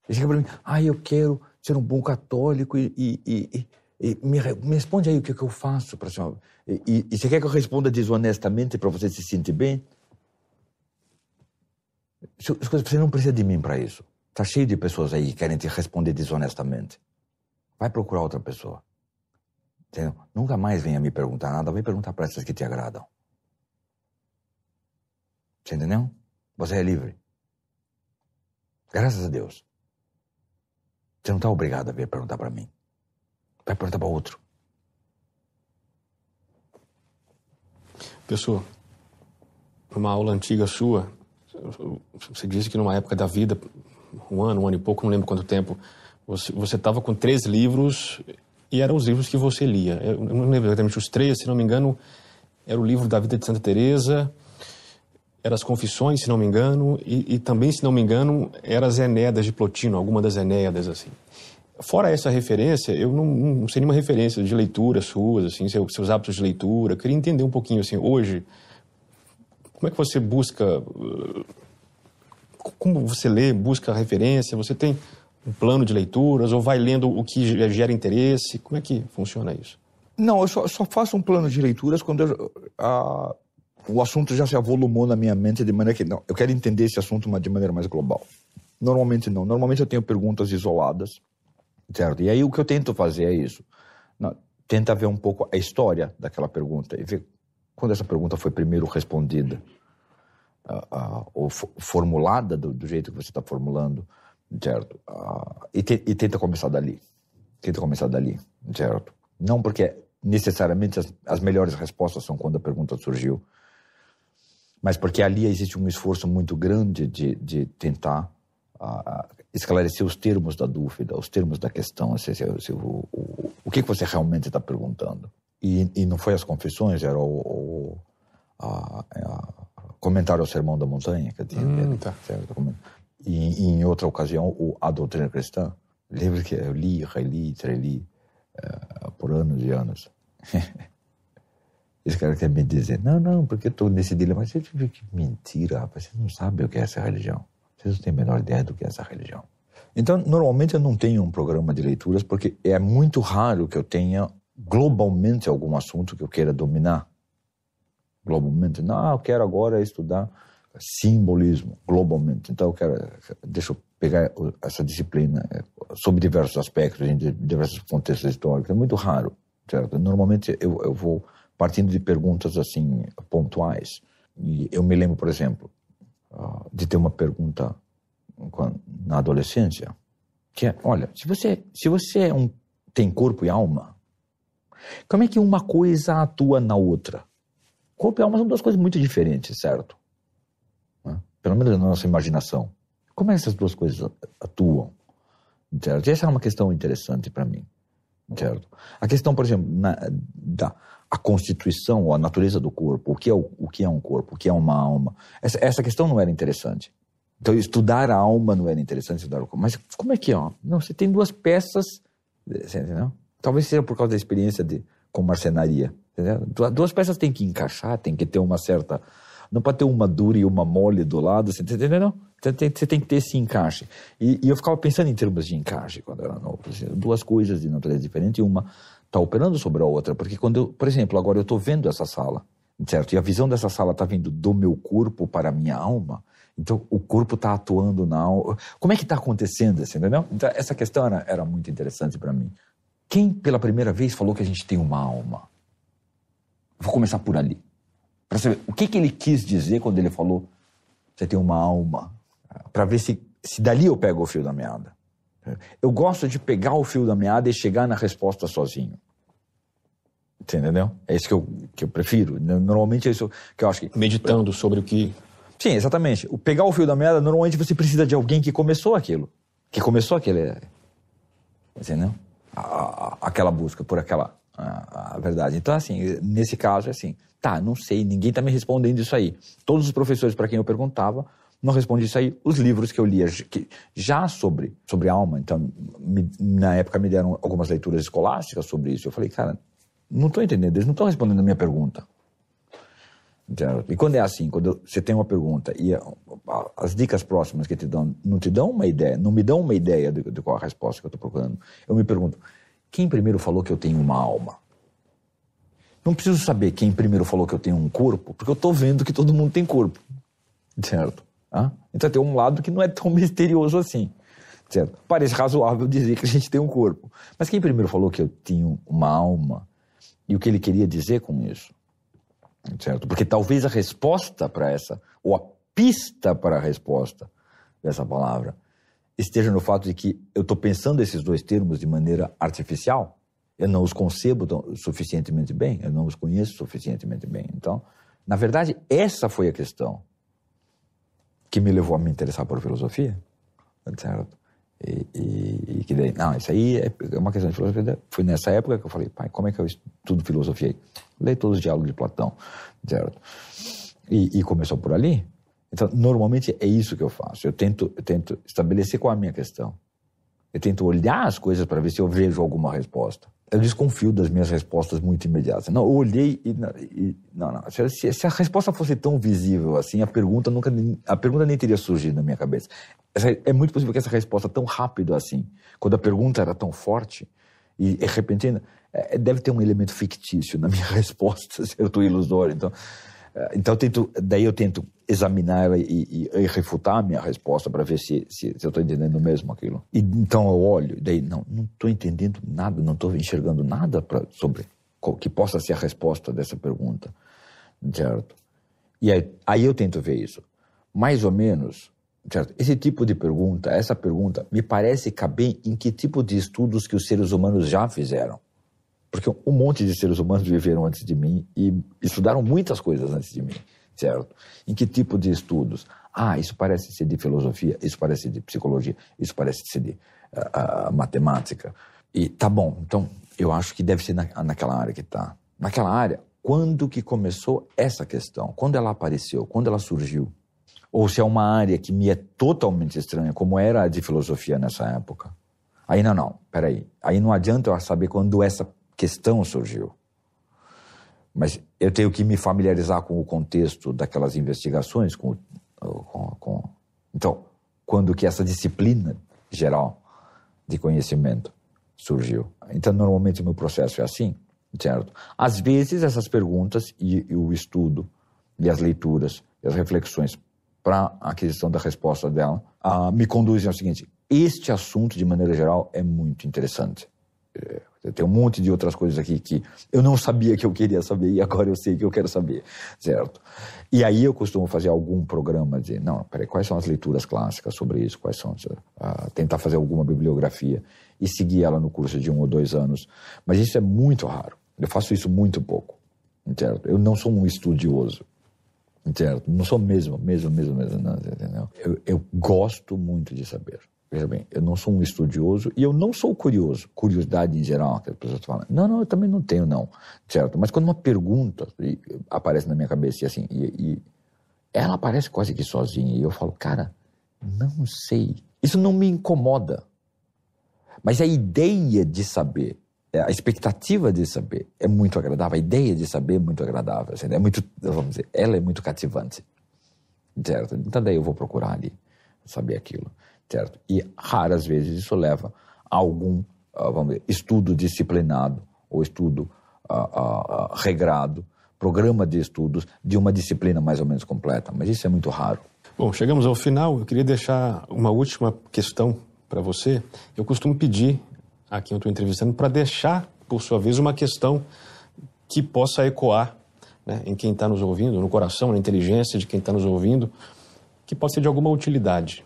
Ele chega para mim, ah, eu quero ser um bom católico e, e, e, e me, me, responde aí o que, que eu faço para senhora. E, e, você quer que eu responda desonestamente para você se sentir bem? Você não precisa de mim para isso. Está cheio de pessoas aí que querem te responder desonestamente. Vai procurar outra pessoa. Entendeu? Nunca mais venha me perguntar nada, vem perguntar para essas que te agradam. Você entendeu? Você é livre. Graças a Deus. Você não está obrigado a vir perguntar para mim. Vai perguntar para outro. Pessoa, numa aula antiga sua, você disse que numa época da vida, um ano, um ano e pouco, não lembro quanto tempo, você estava com três livros e eram os livros que você lia. Eu não lembro exatamente os três, se não me engano, era o livro da vida de Santa Teresa, eram as Confissões, se não me engano, e, e também, se não me engano, eram as Enéadas de Plotino, alguma das Enéadas, assim. Fora essa referência, eu não, não sei nenhuma referência de leitura suas, assim, seus, seus hábitos de leitura. Eu queria entender um pouquinho, assim, hoje, como é que você busca... Como você lê, busca referência? Você tem um plano de leituras ou vai lendo o que gera interesse? Como é que funciona isso? Não, eu só, só faço um plano de leituras quando eu, a, o assunto já se avolumou na minha mente de maneira que não, eu quero entender esse assunto de maneira mais global. Normalmente não. Normalmente eu tenho perguntas isoladas, certo? E aí o que eu tento fazer é isso. Não, tenta ver um pouco a história daquela pergunta e ver quando essa pergunta foi primeiro respondida uh, uh, ou formulada do, do jeito que você está formulando certo? Uh, e, te, e, tenta começar dali. Tenta começar dali, certo? Não porque necessariamente as, as, melhores respostas são quando a pergunta surgiu, mas porque ali existe um esforço muito grande de, de tentar esclarecer os termos da dúvida, os termos da questão, se, se, se, o, o, o que você realmente está perguntando. E, e, não foi as confissões, era o, o a, a, comentário ao Sermão da Montanha que eu tinha. Hum, tá. certo? E, em outra ocasião, o A Doutrina Cristã, livro que eu li, reli, treli uh, por anos e anos. (laughs) Esse cara quer me dizer, não, não, porque eu estou nesse dilema. Mas você que mentira, rapaz, vocês não sabem o que é essa religião. Vocês não têm a menor ideia do que é essa religião. Então, normalmente eu não tenho um programa de leituras, porque é muito raro que eu tenha globalmente algum assunto que eu queira dominar. Globalmente, não, eu quero agora estudar simbolismo globalmente. Então, eu quero, deixa eu pegar essa disciplina é, sobre diversos aspectos, em diversos contextos históricos. É muito raro, certo? Normalmente eu, eu vou partindo de perguntas assim pontuais. E eu me lembro, por exemplo, de ter uma pergunta na adolescência, que é, olha, se você, se você é um, tem corpo e alma, como é que uma coisa atua na outra? Corpo e alma são duas coisas muito diferentes, certo? pelo menos na nossa imaginação. Como essas duas coisas atuam? Certo? Essa é uma questão interessante para mim. Certo? A questão, por exemplo, na, da a constituição ou a natureza do corpo, o que é, o, o que é um corpo, o que é uma alma, essa, essa questão não era interessante. Então, estudar a alma não era interessante, estudar o corpo. Mas como é que é? Não, você tem duas peças, entendeu? Talvez seja por causa da experiência de, com marcenaria. Entendeu? Duas peças têm que encaixar, tem que ter uma certa não pode ter uma dura e uma mole do lado, você entendeu? Não. Você tem, você tem que ter esse encaixe. E, e, eu ficava pensando em termos de encaixe quando era novo. Assim, duas coisas de natureza diferente, uma está operando sobre a outra. Porque quando eu, por exemplo, agora eu estou vendo essa sala, certo? E a visão dessa sala está vindo do meu corpo para a minha alma. Então, o corpo está atuando na alma. Como é que está acontecendo, assim, entendeu? Então, essa questão era, era muito interessante para mim. Quem, pela primeira vez, falou que a gente tem uma alma? Vou começar por ali para saber o que, que ele quis dizer quando ele falou você tem uma alma, para ver se se dali eu pego o fio da meada. Eu gosto de pegar o fio da meada e chegar na resposta sozinho. Entendeu? É isso que eu, que eu prefiro. Normalmente é isso que eu acho que. Meditando sobre o que. Sim, exatamente. O pegar o fio da meada, normalmente você precisa de alguém que começou aquilo. Que começou aquele. Entendeu? A, a, aquela busca por aquela a, a, verdade. Então, assim, nesse caso é assim. Tá, não sei, ninguém está me respondendo isso aí. Todos os professores para quem eu perguntava não responde isso aí. Os livros que eu lia que, já sobre, sobre alma, então, me, na época me deram algumas leituras escolásticas sobre isso. Eu falei, cara, não estou entendendo, eles não estão respondendo a minha pergunta. E quando é assim, quando você tem uma pergunta e as dicas próximas que te dão não te dão uma ideia, não me dão uma ideia de, de qual a resposta que eu estou procurando, eu me pergunto: quem primeiro falou que eu tenho uma alma? Não preciso saber quem primeiro falou que eu tenho um corpo, porque eu estou vendo que todo mundo tem corpo, certo? Então tem um lado que não é tão (laughs) misterioso assim, certo? Parece razoável dizer que a gente tem um corpo, mas quem primeiro falou que eu tenho uma alma? E o que ele queria dizer com isso. Certo? Porque talvez a resposta para essa, ou a pista para a resposta dessa palavra, esteja no fato de que eu estou pensando esses dois termos de maneira artificial. Eu não os concebo suficientemente bem, eu não os conheço suficientemente bem. Então, na verdade, essa foi a questão que me levou a me interessar por filosofia. Certo? E, e, e, que daí, não, isso aí é uma questão de filosofia. Foi nessa época que eu falei, pai, como é que eu estudo filosofia? Leio todos os diálogos de Platão, certo? E, e, começou por ali. Então, normalmente é isso que eu faço. Eu tento, eu tento estabelecer qual é a minha questão. Eu tento olhar as coisas para ver se eu vejo alguma resposta. Eu desconfio das minhas respostas muito imediatas. Não, eu olhei e. e não, não. Se, se, a resposta fosse tão visível assim, a pergunta nunca. A pergunta nem teria surgido na minha cabeça. Essa, é muito possível que essa resposta tão rápido assim, quando a pergunta era tão forte e, e repentina, é, deve ter um elemento fictício na minha (laughs) resposta, certo? Ilusório. Então, então eu tento, daí eu tento examinar e, e, e refutar a minha resposta para ver se, se, se eu estou entendendo mesmo aquilo. E, então eu olho, daí não, não estou entendendo nada, não estou enxergando nada pra, sobre que possa ser a resposta dessa pergunta, certo? E aí, aí eu tento ver isso. Mais ou menos Certo? Esse tipo de pergunta, essa pergunta, me parece caber em que tipo de estudos que os seres humanos já fizeram. Porque um monte de seres humanos viveram antes de mim e estudaram muitas coisas antes de mim, certo? Em que tipo de estudos? Ah, isso parece ser de filosofia, isso parece ser de psicologia, isso parece ser de uh, uh, matemática. E tá bom, então eu acho que deve ser na, naquela área que está. Naquela área, quando que começou essa questão? Quando ela apareceu? Quando ela surgiu? ou se é uma área que me é totalmente estranha, como era a de filosofia nessa época. Aí não, não, peraí. Aí não adianta eu saber quando essa questão surgiu. Mas eu tenho que me familiarizar com o contexto daquelas investigações, com, com, com... então, quando que essa disciplina geral de conhecimento surgiu. Então, normalmente o meu processo é assim, certo? Às vezes essas perguntas e, e o estudo e as leituras e as reflexões para a aquisição da resposta dela, uh, me conduzem ao seguinte: este assunto, de maneira geral, é muito interessante. É, tem um monte de outras coisas aqui que eu não sabia que eu queria saber e agora eu sei que eu quero saber, certo? E aí eu costumo fazer algum programa de, não, peraí, quais são as leituras clássicas sobre isso, quais são, uh, tentar fazer alguma bibliografia e seguir ela no curso de um ou dois anos. Mas isso é muito raro. Eu faço isso muito pouco, certo? Eu não sou um estudioso. Certo? Não sou mesmo, mesmo, mesmo, mesmo, não, entendeu? Eu, eu gosto muito de saber. Veja bem, eu não sou um estudioso e eu não sou curioso. Curiosidade em geral, que as pessoas falam. Não, não, eu também não tenho, não. Certo? Mas quando uma pergunta aparece na minha cabeça e assim, e, e ela aparece quase que sozinha, e eu falo, cara, não sei. Isso não me incomoda. Mas a ideia de saber é, a expectativa de saber é muito agradável, a ideia de saber é muito agradável, assim, é muito, vamos dizer, ela é muito cativante, certo? Então daí eu vou procurar ali saber aquilo, certo? E raras vezes isso leva a algum, uh, vamos estudo disciplinado ou estudo uh, uh, regrado, programa de estudos de uma disciplina mais ou menos completa, mas isso é muito raro. Bom, chegamos ao final. Eu queria deixar uma última questão para você. Eu costumo pedir a quem eu estou entrevistando para deixar, por sua vez, uma questão que possa ecoar né, em quem está nos ouvindo, no coração, na inteligência de quem está nos ouvindo, que possa ser de alguma utilidade.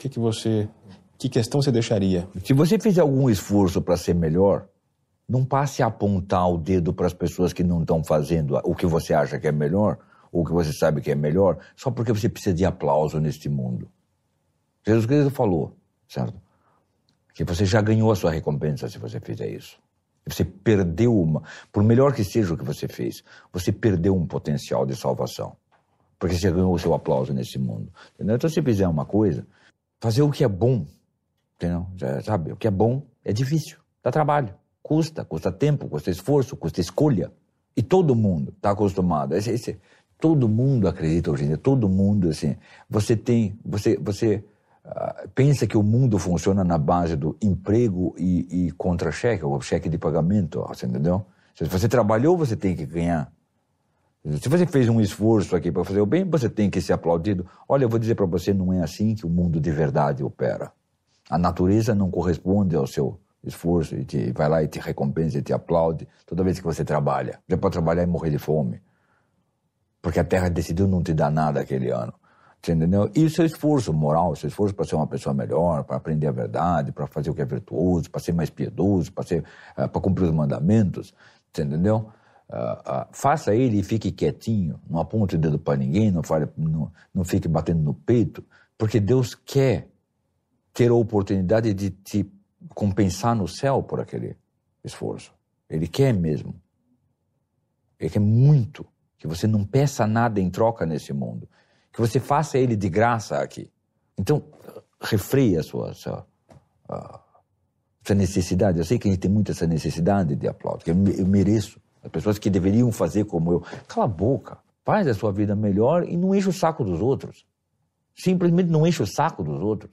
Que, que você. Que questão você deixaria? Se você fizer algum esforço para ser melhor, não passe a apontar o dedo para as pessoas que não estão fazendo o que você acha que é melhor, ou que você sabe que é melhor, só porque você precisa de aplauso neste mundo. Jesus Cristo falou, certo? Que você já ganhou a sua recompensa se você fizer isso. Você perdeu uma, por melhor que seja o que você fez, você perdeu um potencial de salvação. Porque você ganhou o seu aplauso nesse mundo. Entendeu? Então, se fizer uma coisa, fazer o que é bom, entendeu? Já sabe, o que é bom é difícil, dá trabalho, custa, custa tempo, custa esforço, custa escolha. E todo mundo está acostumado. Esse, esse, todo mundo acredita hoje em dia, todo mundo assim. Você tem, você, você uh, pensa que o mundo funciona na base do emprego e, e contra-cheque, ou cheque de pagamento, você entendeu? Se você trabalhou, você tem que ganhar. Se você fez um esforço aqui para fazer o bem, você tem que ser aplaudido. Olha, eu vou dizer para você, não é assim que o mundo de verdade opera. A natureza não corresponde ao seu esforço e te, vai lá e te recompensa e te aplaude toda vez que você trabalha. Já pode trabalhar e morrer de fome. Porque a terra decidiu não te dar nada aquele ano. Você entendeu? E o seu esforço moral, o seu esforço para ser uma pessoa melhor, para aprender a verdade, para fazer o que é virtuoso, para ser mais piedoso, para uh, para cumprir os mandamentos, você entendeu? Uh, uh, faça ele e fique quietinho, não aponte o dedo para ninguém, não, fale, não, não fique batendo no peito, porque Deus quer ter a oportunidade de te compensar no céu por aquele esforço. Ele quer mesmo. Ele quer muito que você não peça nada em troca nesse mundo, que você faça ele de graça aqui. Então, refreia a sua, sua, uh, sua necessidade. Eu sei que a gente tem muito essa necessidade de aplauso, que eu, eu mereço. As pessoas que deveriam fazer como eu. Cala a boca. Faz a sua vida melhor e não enche o saco dos outros. Simplesmente não enche o saco dos outros.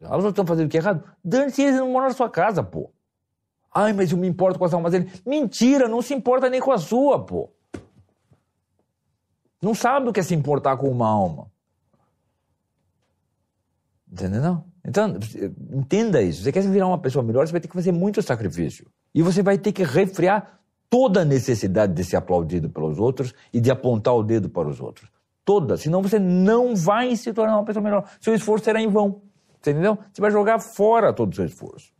Os outros estão fazendo o que é errado? Dane-se, eles não moram na sua casa, pô. Ai, mas eu me importo com as almas dele. Mentira, não se importa nem com a sua, pô. Não sabe o que é se importar com uma alma. Entendeu? Então, entenda isso. Você quer virar uma pessoa melhor, você vai ter que fazer muito sacrifício. E você vai ter que refriar toda a necessidade de ser aplaudido pelos outros e de apontar o dedo para os outros. Toda. Senão você não vai se tornar uma pessoa melhor. Seu esforço será em vão. Entendeu? Você vai jogar fora todo o seu esforço.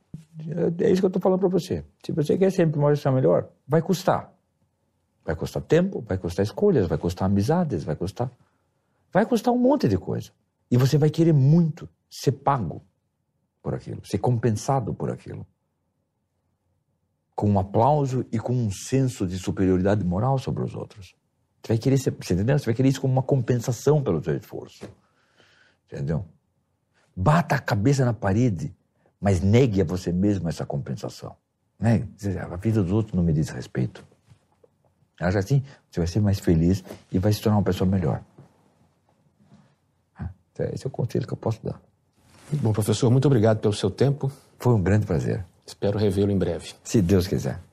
É isso que eu estou falando para você. Se você quer sempre uma pessoa melhor, vai custar. Vai custar tempo, vai custar escolhas, vai custar amizades, vai custar. Vai custar um monte de coisa. E você vai querer muito ser pago por aquilo, ser compensado por aquilo. Com um aplauso e com um senso de superioridade moral sobre os outros. Você vai querer você entendeu? Você vai querer isso como uma compensação pelo seu esforço. Entendeu? Bata a cabeça na parede, mas negue a você mesmo essa compensação. Negue. A vida dos outros não me diz respeito. Acha assim, você vai ser mais feliz e vai se tornar uma pessoa melhor. Ah, esse é o conselho que eu posso dar. Bom, professor, muito obrigado pelo seu tempo. Foi um grande prazer. Espero revê-lo em breve. Se Deus quiser.